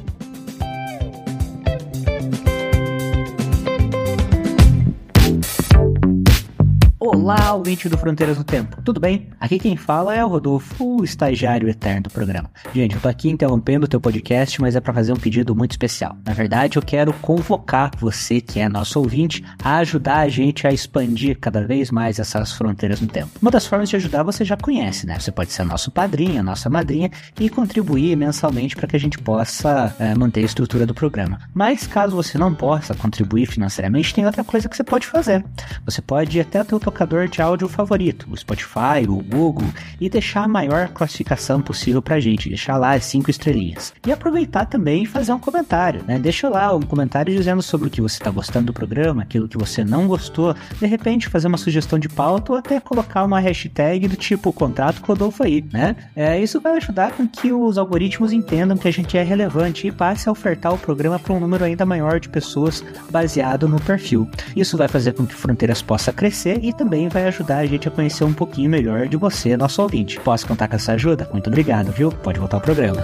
Olá, ouvinte do Fronteiras no Tempo. Tudo bem? Aqui quem fala é o Rodolfo, o estagiário eterno do programa. Gente, eu tô aqui interrompendo o teu podcast, mas é para fazer um pedido muito especial. Na verdade, eu quero convocar você, que é nosso ouvinte, a ajudar a gente a expandir cada vez mais essas fronteiras no tempo. Uma das formas de ajudar você já conhece, né? Você pode ser nosso padrinho, nossa madrinha e contribuir mensalmente para que a gente possa é, manter a estrutura do programa. Mas caso você não possa contribuir financeiramente, tem outra coisa que você pode fazer. Você pode ir até o teu tocador de áudio favorito, o Spotify, o Google, e deixar a maior classificação possível pra gente, deixar lá as 5 estrelinhas. E aproveitar também e fazer um comentário, né? Deixa lá um comentário dizendo sobre o que você está gostando do programa, aquilo que você não gostou, de repente fazer uma sugestão de pauta ou até colocar uma hashtag do tipo contrato com Rodolfo aí, né? É, isso vai ajudar com que os algoritmos entendam que a gente é relevante e passe a ofertar o programa para um número ainda maior de pessoas baseado no perfil. Isso vai fazer com que Fronteiras possa crescer e também vai ajudar a gente a conhecer um pouquinho melhor de você, nosso ouvinte. Posso contar com essa ajuda? Muito obrigado, viu? Pode voltar ao programa.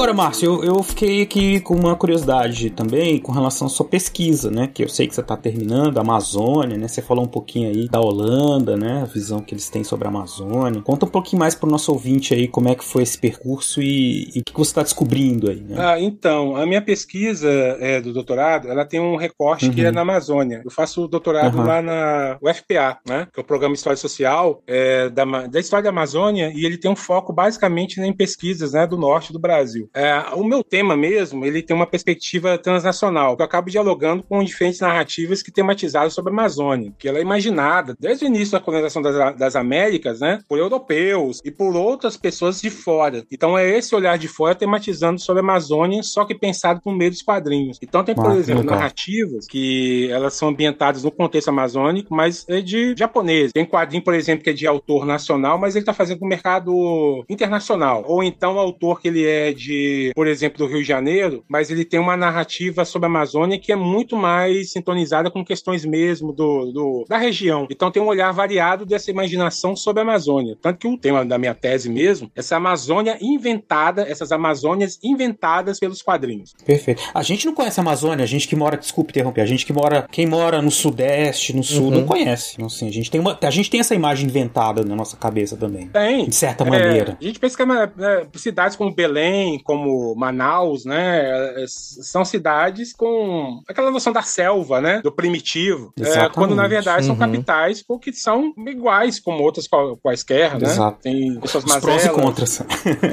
Agora, Márcio, eu, eu fiquei aqui com uma curiosidade também com relação à sua pesquisa, né? Que eu sei que você está terminando, a Amazônia, né? Você falou um pouquinho aí da Holanda, né? A visão que eles têm sobre a Amazônia. Conta um pouquinho mais para o nosso ouvinte aí como é que foi esse percurso e, e o que você está descobrindo aí, né? Ah, então, a minha pesquisa é, do doutorado, ela tem um recorte uhum. que é na Amazônia. Eu faço o doutorado uhum. lá na UFPA, né? Que é o Programa História Social é, da, da História da Amazônia e ele tem um foco basicamente em pesquisas né, do norte do Brasil. É, o meu tema mesmo, ele tem uma perspectiva transnacional, que eu acabo dialogando com diferentes narrativas que tematizaram sobre a Amazônia, que ela é imaginada desde o início da colonização das, das Américas, né, por europeus e por outras pessoas de fora. Então é esse olhar de fora tematizando sobre a Amazônia, só que pensado por meio dos quadrinhos. Então tem, por ah, exemplo, narrativas que elas são ambientadas no contexto amazônico, mas é de japonês. Tem quadrinho, por exemplo, que é de autor nacional, mas ele está fazendo no mercado internacional. Ou então autor que ele é de por exemplo, do Rio de Janeiro, mas ele tem uma narrativa sobre a Amazônia que é muito mais sintonizada com questões mesmo do, do da região. Então tem um olhar variado dessa imaginação sobre a Amazônia. Tanto que o tema da minha tese mesmo, essa Amazônia inventada, essas Amazônias inventadas pelos quadrinhos. Perfeito. A gente não conhece a Amazônia, a gente que mora, desculpe interromper, a gente que mora, quem mora no Sudeste, no Sul, uhum. não conhece. Então, assim, a gente tem uma, a gente tem essa imagem inventada na nossa cabeça também. Tem. De certa é, maneira. A gente pensa que é, é, cidades como Belém, como Manaus, né, são cidades com aquela noção da selva, né, do primitivo, é, quando na verdade são uhum. capitais porque são iguais como outras quaisquer, né? Exato. Tem suas mazelas. prós e contras.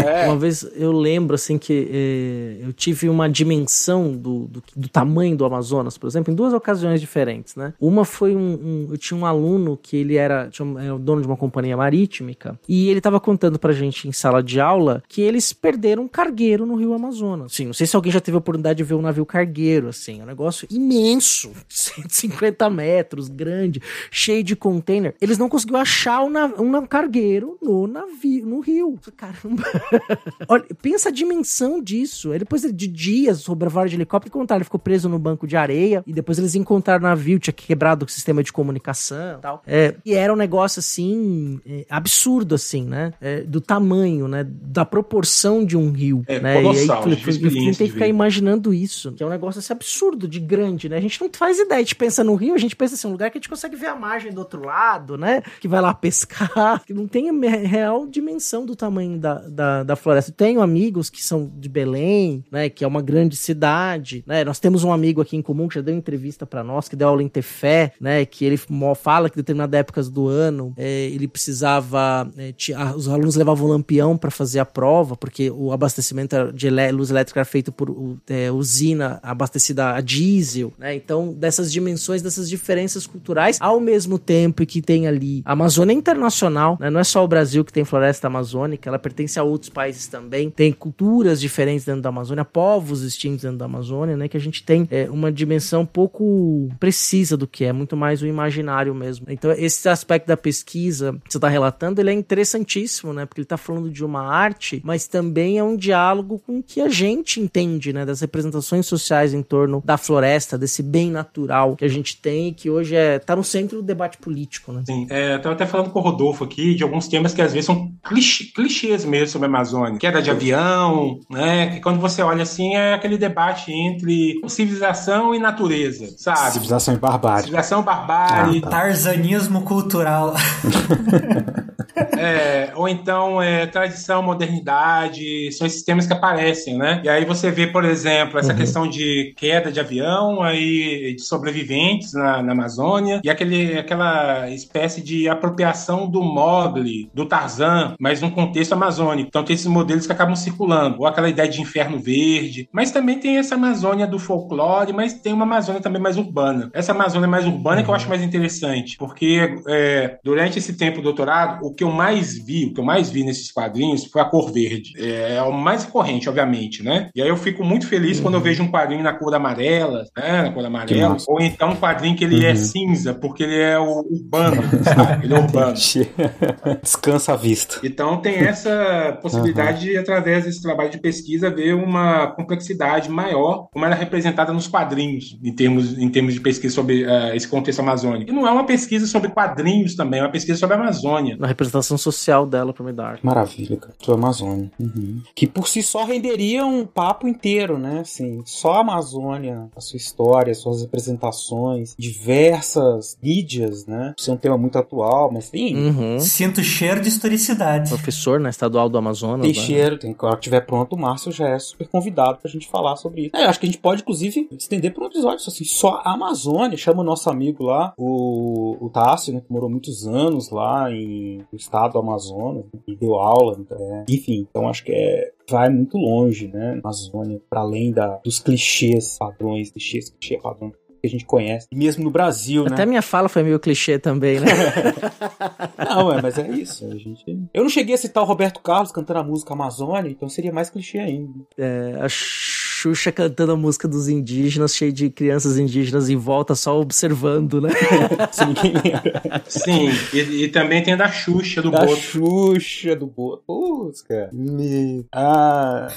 É. Uma vez eu lembro assim que eh, eu tive uma dimensão do, do, do, tamanho do Amazonas, por exemplo, em duas ocasiões diferentes, né? Uma foi um, um eu tinha um aluno que ele era, tinha, era o dono de uma companhia marítima e ele estava contando pra gente em sala de aula que eles perderam um cargueiro cargueiro no rio Amazonas. Sim, não sei se alguém já teve a oportunidade de ver um navio cargueiro, assim, é um negócio imenso, 150 metros, grande, cheio de container. Eles não conseguiram achar um, nav um cargueiro no navio, no rio. Caramba. Olha, pensa a dimensão disso. Aí depois de dias sobre a vara de helicóptero, contaram, ele ficou preso no banco de areia e depois eles encontraram o navio, tinha quebrado o sistema de comunicação e tal. É, e era um negócio assim, é, absurdo, assim, né? É, do tamanho, né? Da proporção de um rio. É, né? colossal. E aí, eu, eu, tem que ficar imaginando isso, que é um negócio assim, absurdo, de grande, né? A gente não faz ideia. A gente pensa no rio, a gente pensa assim, um lugar que a gente consegue ver a margem do outro lado, né? Que vai lá pescar, que não tem a real dimensão do tamanho da, da, da floresta. Tenho amigos que são de Belém, né? Que é uma grande cidade, né? Nós temos um amigo aqui em comum que já deu entrevista para nós, que deu aula em Tefé, né? Que ele fala que em determinadas épocas do ano é, ele precisava. É, os alunos levavam lampião para fazer a prova, porque o abastecimento de luz elétrica era feito por é, usina abastecida a diesel, né? Então, dessas dimensões, dessas diferenças culturais, ao mesmo tempo que tem ali a Amazônia internacional, né? Não é só o Brasil que tem floresta amazônica, ela pertence a outros países também. Tem culturas diferentes dentro da Amazônia, povos distintos dentro da Amazônia, né? Que a gente tem é, uma dimensão pouco precisa do que é, muito mais o imaginário mesmo. Então, esse aspecto da pesquisa que você está relatando, ele é interessantíssimo, né? Porque ele está falando de uma arte, mas também é um diálogo com o que a gente entende, né? Das representações sociais em torno da floresta, desse bem natural que a gente tem, que hoje é tá no centro do debate político, né? Sim, é, eu tava até falando com o Rodolfo aqui de alguns temas que às vezes são clichê, clichês mesmo sobre a Amazônia. Queda de avião, né? Que quando você olha assim, é aquele debate entre civilização e natureza, sabe? Civilização e barbárie. Civilização e barbárie. Ah, tá. Tarzanismo cultural. é, ou então é, tradição, modernidade, são esses temas que aparecem, né? E aí você vê, por exemplo, essa uhum. questão de queda de avião, aí de sobreviventes na, na, Amazônia, e aquele, aquela espécie de apropriação do Mogli, do Tarzan, mas num contexto amazônico. Então tem esses modelos que acabam circulando, ou aquela ideia de inferno verde, mas também tem essa Amazônia do folclore, mas tem uma Amazônia também mais urbana. Essa Amazônia mais urbana uhum. que eu acho mais interessante, porque é, durante esse tempo do doutorado, o que eu mais vi, o que eu mais vi nesses quadrinhos foi a cor verde. É, é o mais recorrente, obviamente, né? E aí eu fico muito feliz uhum. quando eu vejo um quadrinho na cor amarela, né? Na cor amarela. Ou então um quadrinho que ele é uhum. é cinza, porque ele é o urbano, sabe? Ele é urbano. Descansa a vista. Então tem essa possibilidade uhum. de, através desse trabalho de pesquisa, ver uma complexidade maior, como ela é representada nos quadrinhos, em termos, em termos de pesquisa sobre uh, esse contexto amazônico. E não é uma pesquisa sobre quadrinhos também, é uma pesquisa sobre a Amazônia. Na representação social dela para me dar. Maravilha, cara. Sua Amazônia. Uhum. Que por si só renderia um papo inteiro, né? Assim, só a Amazônia, a sua história, suas representações, diversas mídias, né? Isso é um tema muito atual, mas tem. Uhum. Sinto cheiro de historicidade. Professor na Estadual do Amazonas. Tem né? cheiro, tem. Quando tiver pronto, o Márcio já é super convidado pra gente falar sobre isso. É, eu acho que a gente pode, inclusive, estender por um episódio assim, só a Amazônia. Chama o nosso amigo lá, o, o Tássio, né? Que morou muitos anos lá em, no estado do Amazonas e deu aula. É. Enfim, então acho que é vai muito longe, né? Amazônia, para além da, dos clichês padrões, clichês, clichê padrão que a gente conhece, e mesmo no Brasil, Até né? Minha fala foi meio clichê também, né? não, é, mas é isso. A gente... Eu não cheguei a citar o Roberto Carlos cantando a música Amazônia, então seria mais clichê ainda. É, acho Xuxa cantando a música dos indígenas, cheio de crianças indígenas em volta, só observando, né? Sim, e, e, também tem a da Xuxa do da Boto. Xuxa do Boto. Putz, cara. Me... Ah,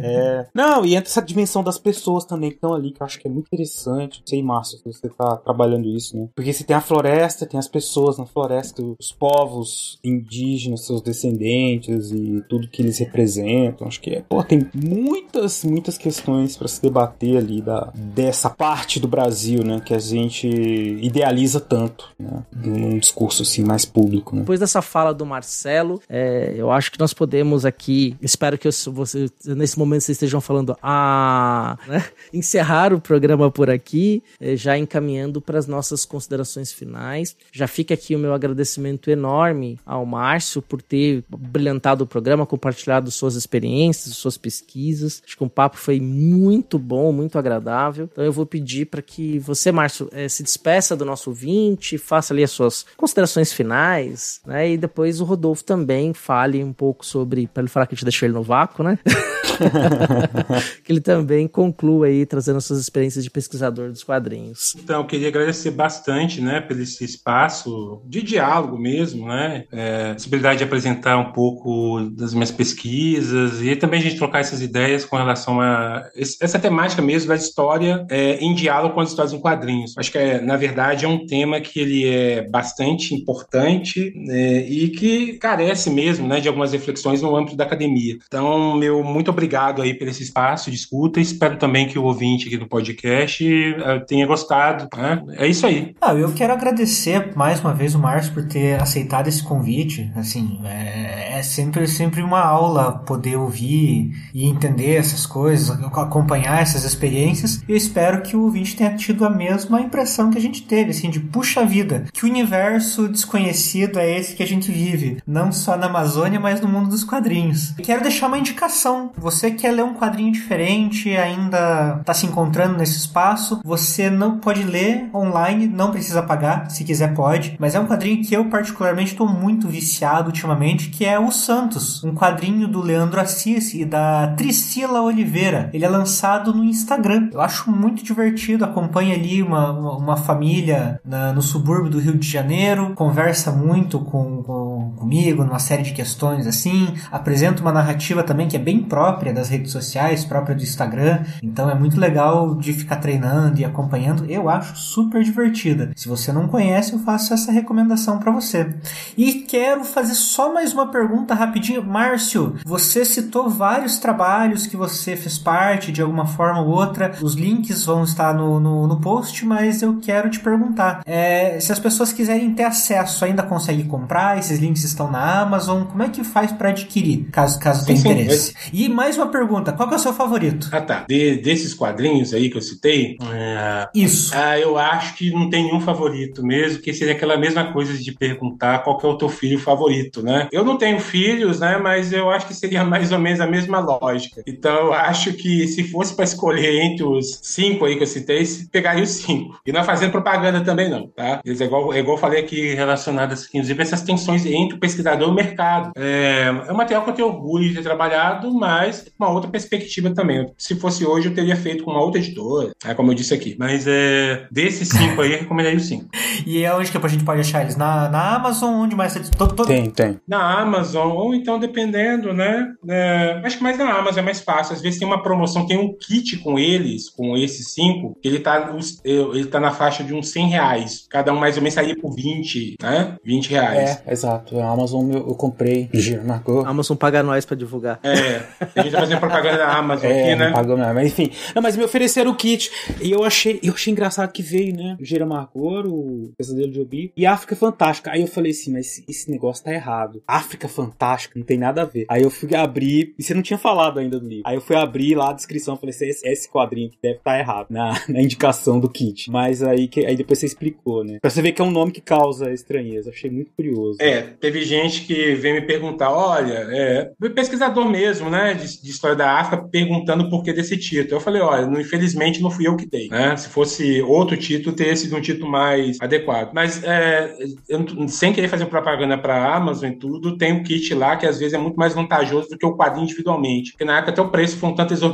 é. Não, e entra essa dimensão das pessoas também que estão ali, que eu acho que é muito interessante. Não sei, Márcio, se você tá trabalhando isso, né? Porque você tem a floresta, tem as pessoas na floresta, os povos indígenas, seus descendentes e tudo que eles representam. Acho que é. Pô, tem muitas, muitas questões questões para se debater ali da, dessa parte do Brasil, né, que a gente idealiza tanto, né, num discurso assim mais público. Né? Depois dessa fala do Marcelo, é, eu acho que nós podemos aqui, espero que eu, você, nesse momento vocês estejam falando, ah, né, encerrar o programa por aqui, é, já encaminhando para as nossas considerações finais. Já fica aqui o meu agradecimento enorme ao Márcio por ter brilhantado o programa, compartilhado suas experiências, suas pesquisas. Acho que o um papo foi muito bom, muito agradável. Então eu vou pedir para que você, Márcio, eh, se despeça do nosso ouvinte, faça ali as suas considerações finais, né? E depois o Rodolfo também fale um pouco sobre, para ele falar que a gente deixou ele no vácuo, né? que ele também conclua aí trazendo suas experiências de pesquisador dos quadrinhos. Então, eu queria agradecer bastante, né, pelo esse espaço de diálogo mesmo, né, é, possibilidade de apresentar um pouco das minhas pesquisas e também a gente trocar essas ideias com relação a essa temática mesmo da história é, em diálogo com as histórias em quadrinhos. Acho que, é, na verdade, é um tema que ele é bastante importante é, e que carece mesmo, né, de algumas reflexões no âmbito da academia. Então, meu muito obrigado aí por esse espaço de escuta. Espero também que o ouvinte aqui do podcast uh, tenha gostado. Né? É isso aí. Ah, eu quero agradecer mais uma vez o Márcio por ter aceitado esse convite. Assim, é, é sempre, sempre uma aula poder ouvir e entender essas coisas, acompanhar essas experiências. Eu espero que o ouvinte tenha tido a mesma impressão que a gente teve, assim, de puxa vida, que universo desconhecido é esse que a gente vive, não só na Amazônia, mas no mundo dos quadrinhos. Quero deixar uma indicação. Você quer ler um quadrinho diferente, ainda está se encontrando nesse espaço, você não pode ler online, não precisa pagar, se quiser pode, mas é um quadrinho que eu particularmente estou muito viciado ultimamente, que é O Santos, um quadrinho do Leandro Assis e da Tricila Oliveira. Ele é lançado no Instagram. Eu acho muito divertido, acompanha ali uma, uma, uma família na, no subúrbio do Rio de Janeiro, conversa muito com, com, comigo numa série de questões assim, apresenta uma narrativa também que é bem própria das redes sociais, própria do Instagram, então é muito legal de ficar treinando e acompanhando. Eu acho super divertida. Se você não conhece, eu faço essa recomendação para você. E quero fazer só mais uma pergunta rapidinho. Márcio, você citou vários trabalhos que você fez parte de alguma forma ou outra. Os links vão estar no, no, no post, mas eu quero te perguntar: é, se as pessoas quiserem ter acesso, ainda consegue comprar? Esses links estão na Amazon? Como é que faz para adquirir, caso, caso tenha interesse? E mais uma pergunta: qual é o seu favorito? Ah, tá. De, desses quadrinhos aí que eu citei. É... Isso. Ah, eu acho que não tem nenhum favorito mesmo, que seria aquela mesma coisa de perguntar qual é o teu filho favorito, né? Eu não tenho filhos, né? Mas eu acho que seria mais ou menos a mesma lógica. Então eu acho que se fosse para escolher entre os cinco aí que eu citei, pegaria os cinco. E não é fazendo propaganda também, não, tá? É igual, é igual eu falei aqui, relacionadas, inclusive, essas tensões entre o pesquisador e o mercado. É, é um material que eu tenho orgulho de ter trabalhado, mas uma outra perspectiva também. Se fosse hoje, eu teria feito com uma outra editora, é como eu disse aqui. Mas é, desses cinco aí, eu recomendaria os cinco. E é onde que a gente pode achar eles? Na, na Amazon? Onde mais? Todo, todo... Tem, tem. Na Amazon, ou então dependendo, né? É, acho que mais na Amazon é mais fácil. Às vezes tem uma promoção, tem um kit com eles, com esses cinco, ele tá, ele tá na faixa de uns 100 reais. Cada um mais ou menos saía por 20, né? 20 reais. É, exato. A Amazon eu, eu comprei, marcou. A Amazon paga nós pra divulgar. É, a gente tá fazendo propaganda da Amazon É, aqui, né? não pagou nada. Mas enfim. Não, mas me ofereceram o kit. E eu achei, eu achei engraçado que veio, né? O Gira Marcor, o Pesadelo de Obi. E a África Fantástica. Aí eu falei assim, mas esse negócio tá errado. África Fantástica, não tem nada a ver. Aí eu fui abrir, e você não tinha falado ainda do livro. Aí eu fui abrir lá a descrição, falei, esse, esse quadrinho que deve estar tá errado na, na indicação do kit. Mas aí, que, aí depois você explicou, né? Pra você ver que é um nome que causa estranheza. Achei muito curioso. É, teve gente que veio me perguntar, olha, é, pesquisador mesmo, né, de, de história da África, perguntando o porquê desse título. Eu falei, olha, não, infelizmente não fui eu que dei, né? Se fosse outro título, teria sido um título mais adequado. Mas, é, eu, sem querer fazer propaganda para Amazon e tudo, tem um kit lá que às vezes é muito mais vantajoso do que o quadrinho individualmente. Porque na época até o preço foi um tanto exorbitante.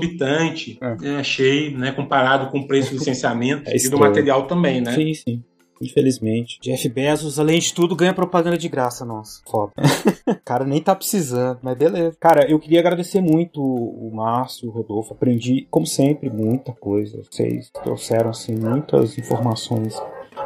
É. Eu achei, né, comparado com o preço do licenciamento É e do material também, né? Sim, sim. Infelizmente. Jeff Bezos, além de tudo, ganha propaganda de graça, nossa. Foda. cara nem tá precisando, mas beleza. Cara, eu queria agradecer muito o Márcio, o Rodolfo. Aprendi, como sempre, muita coisa. Vocês trouxeram, assim, muitas informações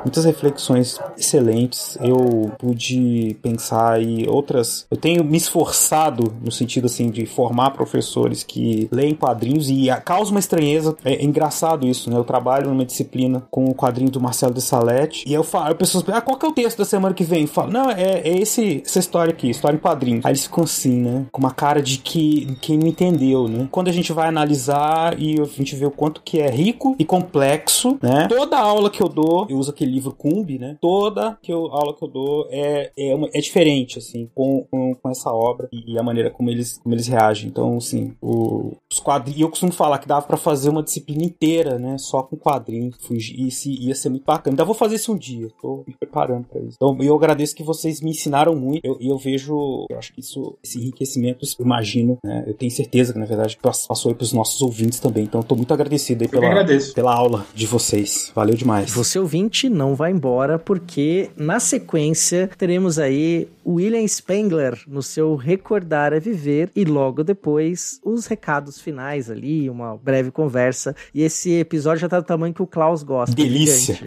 muitas reflexões excelentes. Eu pude pensar em outras. Eu tenho me esforçado no sentido assim de formar professores que leem quadrinhos e a- causa uma estranheza. É, é engraçado isso, né? Eu trabalho numa disciplina com o quadrinho do Marcelo de Salete e eu falo, as pessoas ah, qual que é o texto da semana que vem? Eu falo, não, é, é esse, essa história aqui, história em quadrinho. Aí eles ficam assim, né? Com uma cara de que quem não entendeu, né? Quando a gente vai analisar e a gente vê o quanto que é rico e complexo, né? Toda aula que eu dou, eu uso aquele livro Cumbi, né? Toda que eu, aula que eu dou é, é, uma, é diferente, assim, com, com, com, essa obra e a maneira como eles, como eles reagem. Então, assim, o, os quadrinhos. Eu costumo falar que dava para fazer uma disciplina inteira, né? Só com quadrinhos. E se, ia ser muito bacana. Ainda vou fazer isso um dia. Tô me preparando para isso. Então, eu agradeço que vocês me ensinaram muito. E eu, eu, vejo, eu acho que isso, esse enriquecimento, eu imagino, né? Eu tenho certeza que, na verdade, passou aí pros nossos ouvintes também. Então, eu tô muito agradecido aí pela, pela aula de vocês. Valeu demais. Você ouvinte não vai embora, porque na sequência teremos aí William Spengler no seu Recordar é Viver e logo depois os recados finais ali, uma breve conversa. E esse episódio já tá do tamanho que o Klaus gosta. Delícia!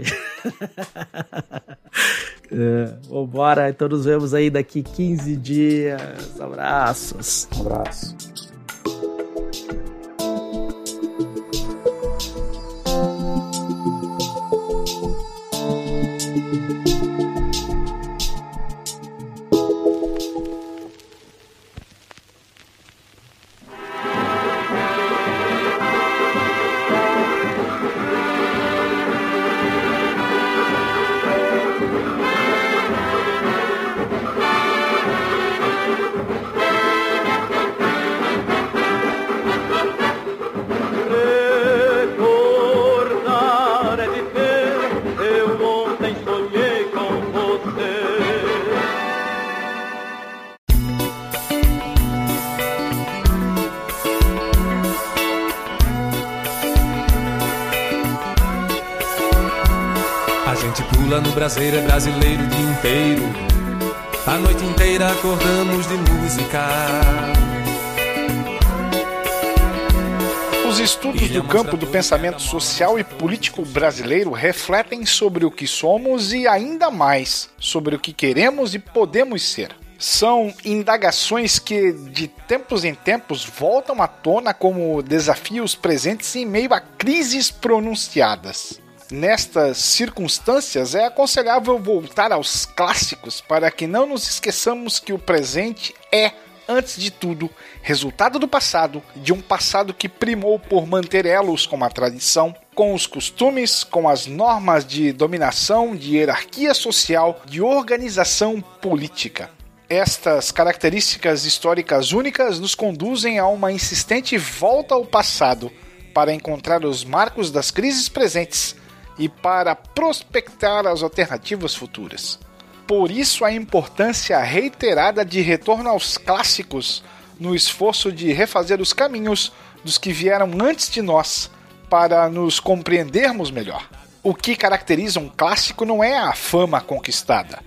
é, vambora, então nos vemos aí daqui 15 dias. Abraços. Um abraço. Prazer é brasileiro o dia inteiro. A noite inteira acordamos de música. Os estudos do campo do pensamento social e político brasileiro refletem sobre o que somos e ainda mais sobre o que queremos e podemos ser. São indagações que, de tempos em tempos, voltam à tona como desafios presentes em meio a crises pronunciadas. Nestas circunstâncias, é aconselhável voltar aos clássicos para que não nos esqueçamos que o presente é, antes de tudo, resultado do passado, de um passado que primou por manter elos com a tradição, com os costumes, com as normas de dominação, de hierarquia social, de organização política. Estas características históricas únicas nos conduzem a uma insistente volta ao passado para encontrar os marcos das crises presentes e para prospectar as alternativas futuras. Por isso, a importância reiterada de retorno aos clássicos no esforço de refazer os caminhos dos que vieram antes de nós para nos compreendermos melhor. O que caracteriza um clássico não é a fama conquistada,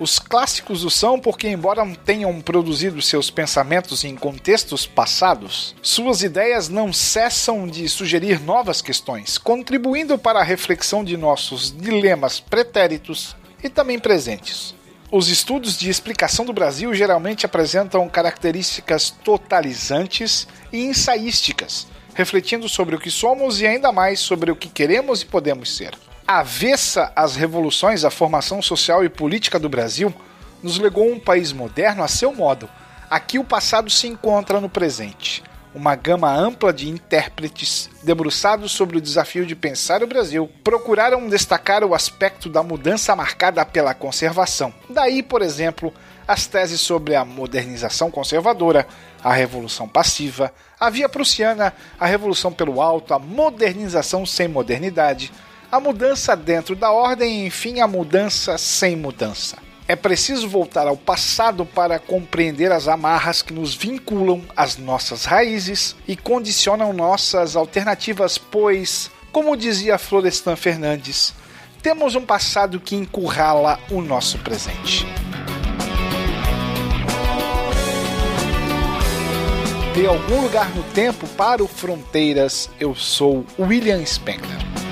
os clássicos o são porque, embora tenham produzido seus pensamentos em contextos passados, suas ideias não cessam de sugerir novas questões, contribuindo para a reflexão de nossos dilemas pretéritos e também presentes. Os estudos de explicação do Brasil geralmente apresentam características totalizantes e ensaísticas, refletindo sobre o que somos e ainda mais sobre o que queremos e podemos ser avessa às revoluções, à formação social e política do Brasil, nos legou um país moderno a seu modo. Aqui o passado se encontra no presente. Uma gama ampla de intérpretes, debruçados sobre o desafio de pensar o Brasil, procuraram destacar o aspecto da mudança marcada pela conservação. Daí, por exemplo, as teses sobre a modernização conservadora, a revolução passiva, a via prussiana, a revolução pelo alto, a modernização sem modernidade, a mudança dentro da ordem enfim, a mudança sem mudança. É preciso voltar ao passado para compreender as amarras que nos vinculam às nossas raízes e condicionam nossas alternativas, pois, como dizia Florestan Fernandes, temos um passado que encurrala o nosso presente. De algum lugar no tempo para o Fronteiras, eu sou William Spengler.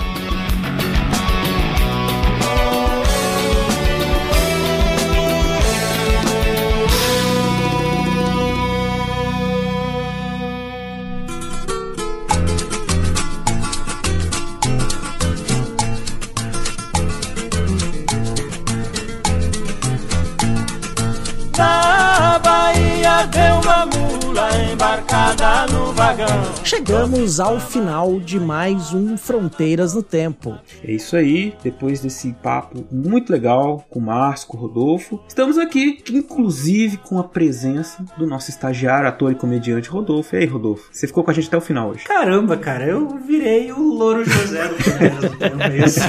Embarcada no vagão. Chegamos ao final de mais um Fronteiras no Tempo. É isso aí, depois desse papo muito legal com o Márcio, com o Rodolfo, estamos aqui, inclusive com a presença do nosso estagiário, ator e comediante Rodolfo. E aí, Rodolfo, você ficou com a gente até o final hoje. Caramba, cara, eu virei o Louro José do Fronteiras no Tempo, isso.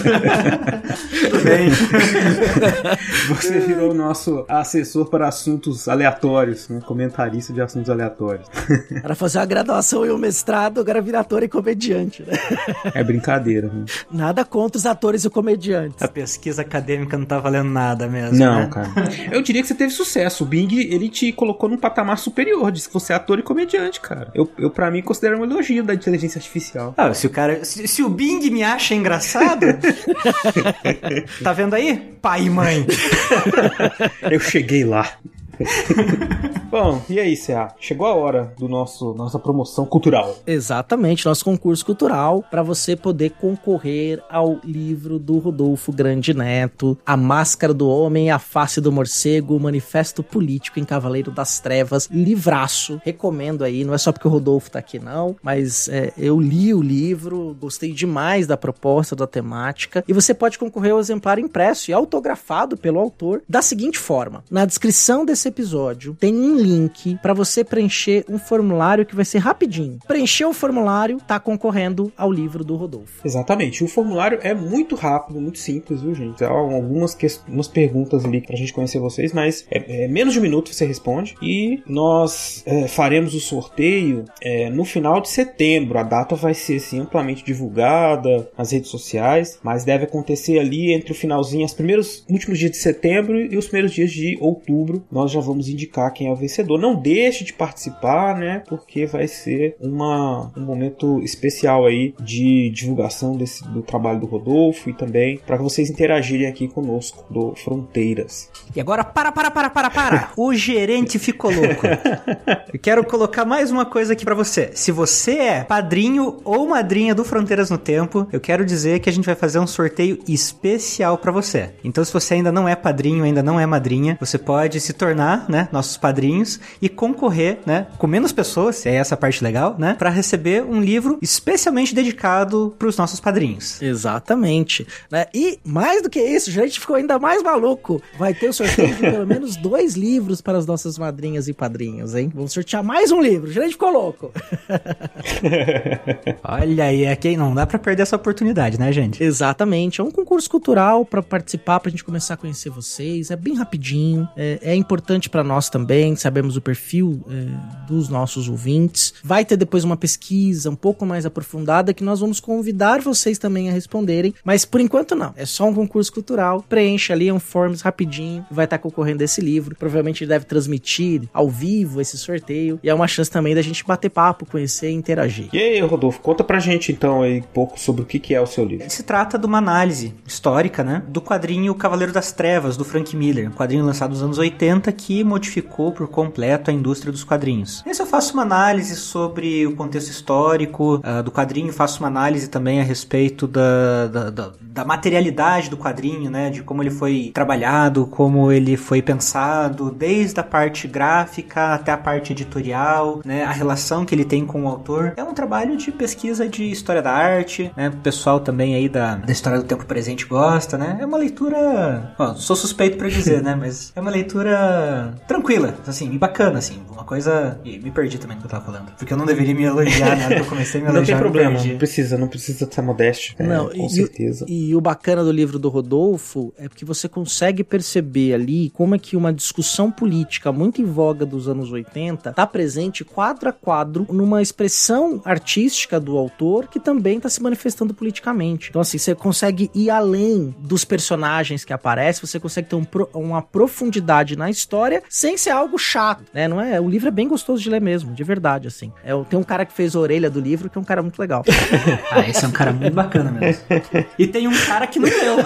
Tudo bem. Você virou o nosso assessor para assuntos aleatórios, né? comentarista de assuntos aleatórios. Para fazer a graduação e o mestrado, agora vira ator e comediante, né? É brincadeira. Né? Nada contra os atores e comediantes. A pesquisa acadêmica não tá valendo nada mesmo. Não, né? cara. Eu diria que você teve sucesso. O Bing, ele te colocou num patamar superior, disse que você é ator e comediante, cara. Eu, eu para mim, considero um elogio da inteligência artificial. Ah, se o cara. Se, se o Bing me acha engraçado. tá vendo aí? Pai e mãe. Eu cheguei lá. Bom, e aí, CA? Chegou a hora do nosso nossa promoção cultural. Exatamente, nosso concurso cultural para você poder concorrer ao livro do Rodolfo Grande Neto, A Máscara do Homem, A Face do Morcego, Manifesto Político em Cavaleiro das Trevas, livraço. Recomendo aí, não é só porque o Rodolfo tá aqui não, mas é, eu li o livro, gostei demais da proposta, da temática, e você pode concorrer ao exemplar impresso e autografado pelo autor da seguinte forma: na descrição desse episódio tem um link para você preencher um formulário que vai ser rapidinho. Preencher o formulário, tá concorrendo ao livro do Rodolfo. Exatamente. O formulário é muito rápido, muito simples, viu, gente? Há algumas que... umas perguntas ali pra gente conhecer vocês, mas é, é menos de um minuto você responde. E nós é, faremos o sorteio é, no final de setembro. A data vai ser assim, amplamente divulgada nas redes sociais, mas deve acontecer ali entre o finalzinho, os primeiros últimos dias de setembro e os primeiros dias de outubro. Nós já vamos indicar quem é o vencedor. Não deixe de participar, né? Porque vai ser uma, um momento especial aí de divulgação desse, do trabalho do Rodolfo e também para vocês interagirem aqui conosco do Fronteiras. E agora, para, para, para, para, para. O gerente ficou louco. Eu quero colocar mais uma coisa aqui para você. Se você é padrinho ou madrinha do Fronteiras no Tempo, eu quero dizer que a gente vai fazer um sorteio especial para você. Então, se você ainda não é padrinho, ainda não é madrinha, você pode se tornar, né, nossos padrinhos e concorrer, né, com menos pessoas, é essa a parte legal, né, para receber um livro especialmente dedicado para os nossos padrinhos. Exatamente. Né? E mais do que isso, a gente ficou ainda mais maluco. Vai ter o sorteio de pelo menos dois livros para as nossas madrinhas e padrinhos, hein? Vamos sortear mais um livro. A gente ficou louco. Olha aí, é quem não dá para perder essa oportunidade, né, gente? Exatamente. É um concurso cultural para participar, pra gente começar a conhecer vocês. É bem rapidinho. É, é importante para nós também. Sabemos o perfil é, dos nossos ouvintes. Vai ter depois uma pesquisa um pouco mais aprofundada que nós vamos convidar vocês também a responderem. Mas por enquanto não. É só um concurso cultural. Preenche ali um forms rapidinho. Vai estar concorrendo esse livro. Provavelmente deve transmitir ao vivo esse sorteio. E é uma chance também da gente bater papo, conhecer e interagir. E aí, Rodolfo, conta pra gente então aí um pouco sobre o que que é o seu livro. Se trata de uma análise histórica, né, do quadrinho Cavaleiro das Trevas, do Frank Miller, um quadrinho lançado nos anos 80 que modificou por completo a indústria dos quadrinhos. Nesse eu faço uma análise sobre o contexto histórico uh, do quadrinho, faço uma análise também a respeito da, da, da, da materialidade do quadrinho, né, de como ele foi trabalhado, como ele foi pensado, desde a parte gráfica até a parte editorial, né, a relação que ele tem com o autor. É um trabalho de pesquisa de história da arte, né, o pessoal também aí da, da história do tempo presente gosta, né, é uma leitura, bom, sou suspeito para dizer, né, mas é uma leitura tranquila, assim, e bacana, assim, uma coisa... E me perdi também do que eu tava falando, porque eu não deveria me elogiar, né, eu comecei a me Não elogiar, tem problema, não precisa, não precisa ser modesto. é, Não, com e, certeza. E, e o bacana do livro do Rodolfo é porque você consegue perceber ali como é que uma discussão política muito em voga dos anos 80 tá presente quadro a quadro numa expressão artística do autor que também tá se manifestando politicamente. Então, assim, você consegue ir além dos personagens que aparecem, você consegue ter um uma profundidade na história sem ser algo chato, né? Não é? O livro é bem gostoso de ler mesmo, de verdade, assim. É, tem um cara que fez a orelha do livro que é um cara muito legal. Ah, esse é um cara muito bacana mesmo. E tem um cara que não leu.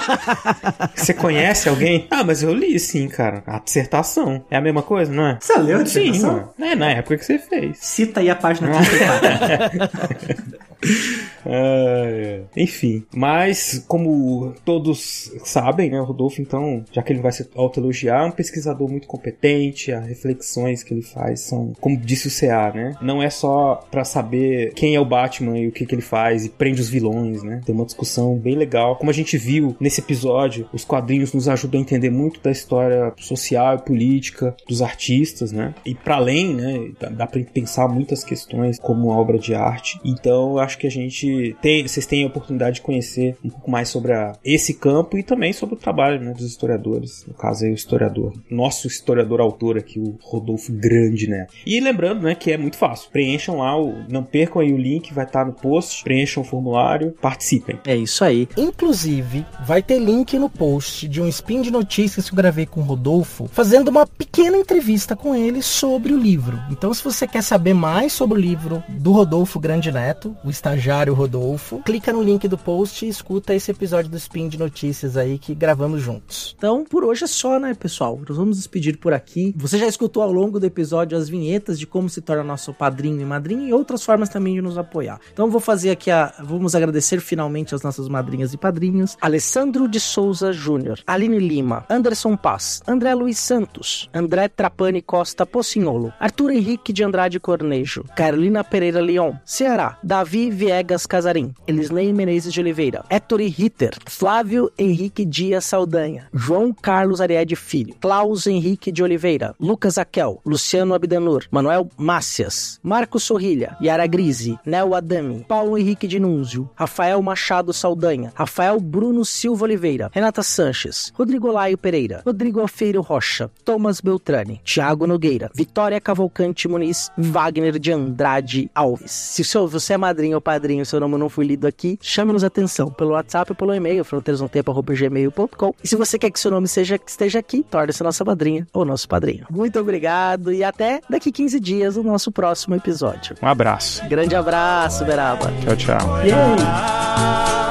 Você conhece alguém? Ah, mas eu li sim, cara. A dissertação. É a mesma coisa, não é? Você leu a Sim, dissertação? mano. É, na época que você fez. Cita aí a página 34. É, enfim, mas como todos sabem, né, o Rodolfo, então, já que ele vai se autoelogiar, é um pesquisador muito competente, as reflexões que ele faz são, como disse o CA, né, não é só para saber quem é o Batman e o que, que ele faz e prende os vilões, né, tem uma discussão bem legal. Como a gente viu nesse episódio, os quadrinhos nos ajudam a entender muito da história social e política dos artistas, né, e para além, né, dá pra pensar muitas questões como obra de arte. Então, acho que a gente tem, vocês têm a oportunidade de conhecer um pouco mais sobre a, esse campo e também sobre o trabalho né, dos historiadores. No caso aí, o historiador, nosso historiador autor aqui, o Rodolfo Grande, né? E lembrando, né, que é muito fácil. Preencham lá, o, não percam aí o link, vai estar no post. Preencham o formulário, participem. É isso aí. Inclusive, vai ter link no post de um spin de notícias que eu gravei com o Rodolfo, fazendo uma pequena entrevista com ele sobre o livro. Então, se você quer saber mais sobre o livro do Rodolfo Grande Neto, o estagiário Rodolfo, clica no link do post e escuta esse episódio do Spin de Notícias aí que gravamos juntos. Então, por hoje é só, né, pessoal? Nós vamos despedir por aqui. Você já escutou ao longo do episódio as vinhetas de como se torna nosso padrinho e madrinha e outras formas também de nos apoiar. Então, vou fazer aqui a. Vamos agradecer finalmente aos nossos madrinhas e padrinhos: Alessandro de Souza Júnior, Aline Lima, Anderson Paz, André Luiz Santos, André Trapani Costa Pocinholo, Arthur Henrique de Andrade Cornejo, Carolina Pereira Leon, Ceará, Davi Viegas Casarim, Elisley Menezes de Oliveira, Héctor Ritter, Flávio Henrique Dias Saldanha, João Carlos Ariede Filho, Klaus Henrique de Oliveira, Lucas Aquel, Luciano Abdanur, Manuel Mácias, Marcos Sorrilha, Yara Grise, Nel Adami, Paulo Henrique de Núnzio, Rafael Machado Saldanha, Rafael Bruno Silva Oliveira, Renata Sanches, Rodrigo Laio Pereira, Rodrigo Alfeiro Rocha, Thomas Beltrani, Thiago Nogueira, Vitória Cavalcante Muniz, Wagner de Andrade Alves. Se você é madrinha ou padrinho, seu nome não foi lido aqui, chame-nos atenção pelo WhatsApp ou pelo e-mail, fronteirasnotempo.gmail.com. E se você quer que seu nome seja, esteja aqui, torne-se nossa madrinha ou nosso padrinho. Muito obrigado e até daqui 15 dias no nosso próximo episódio. Um abraço. Grande abraço, Beraba. Tchau, tchau. Yeah.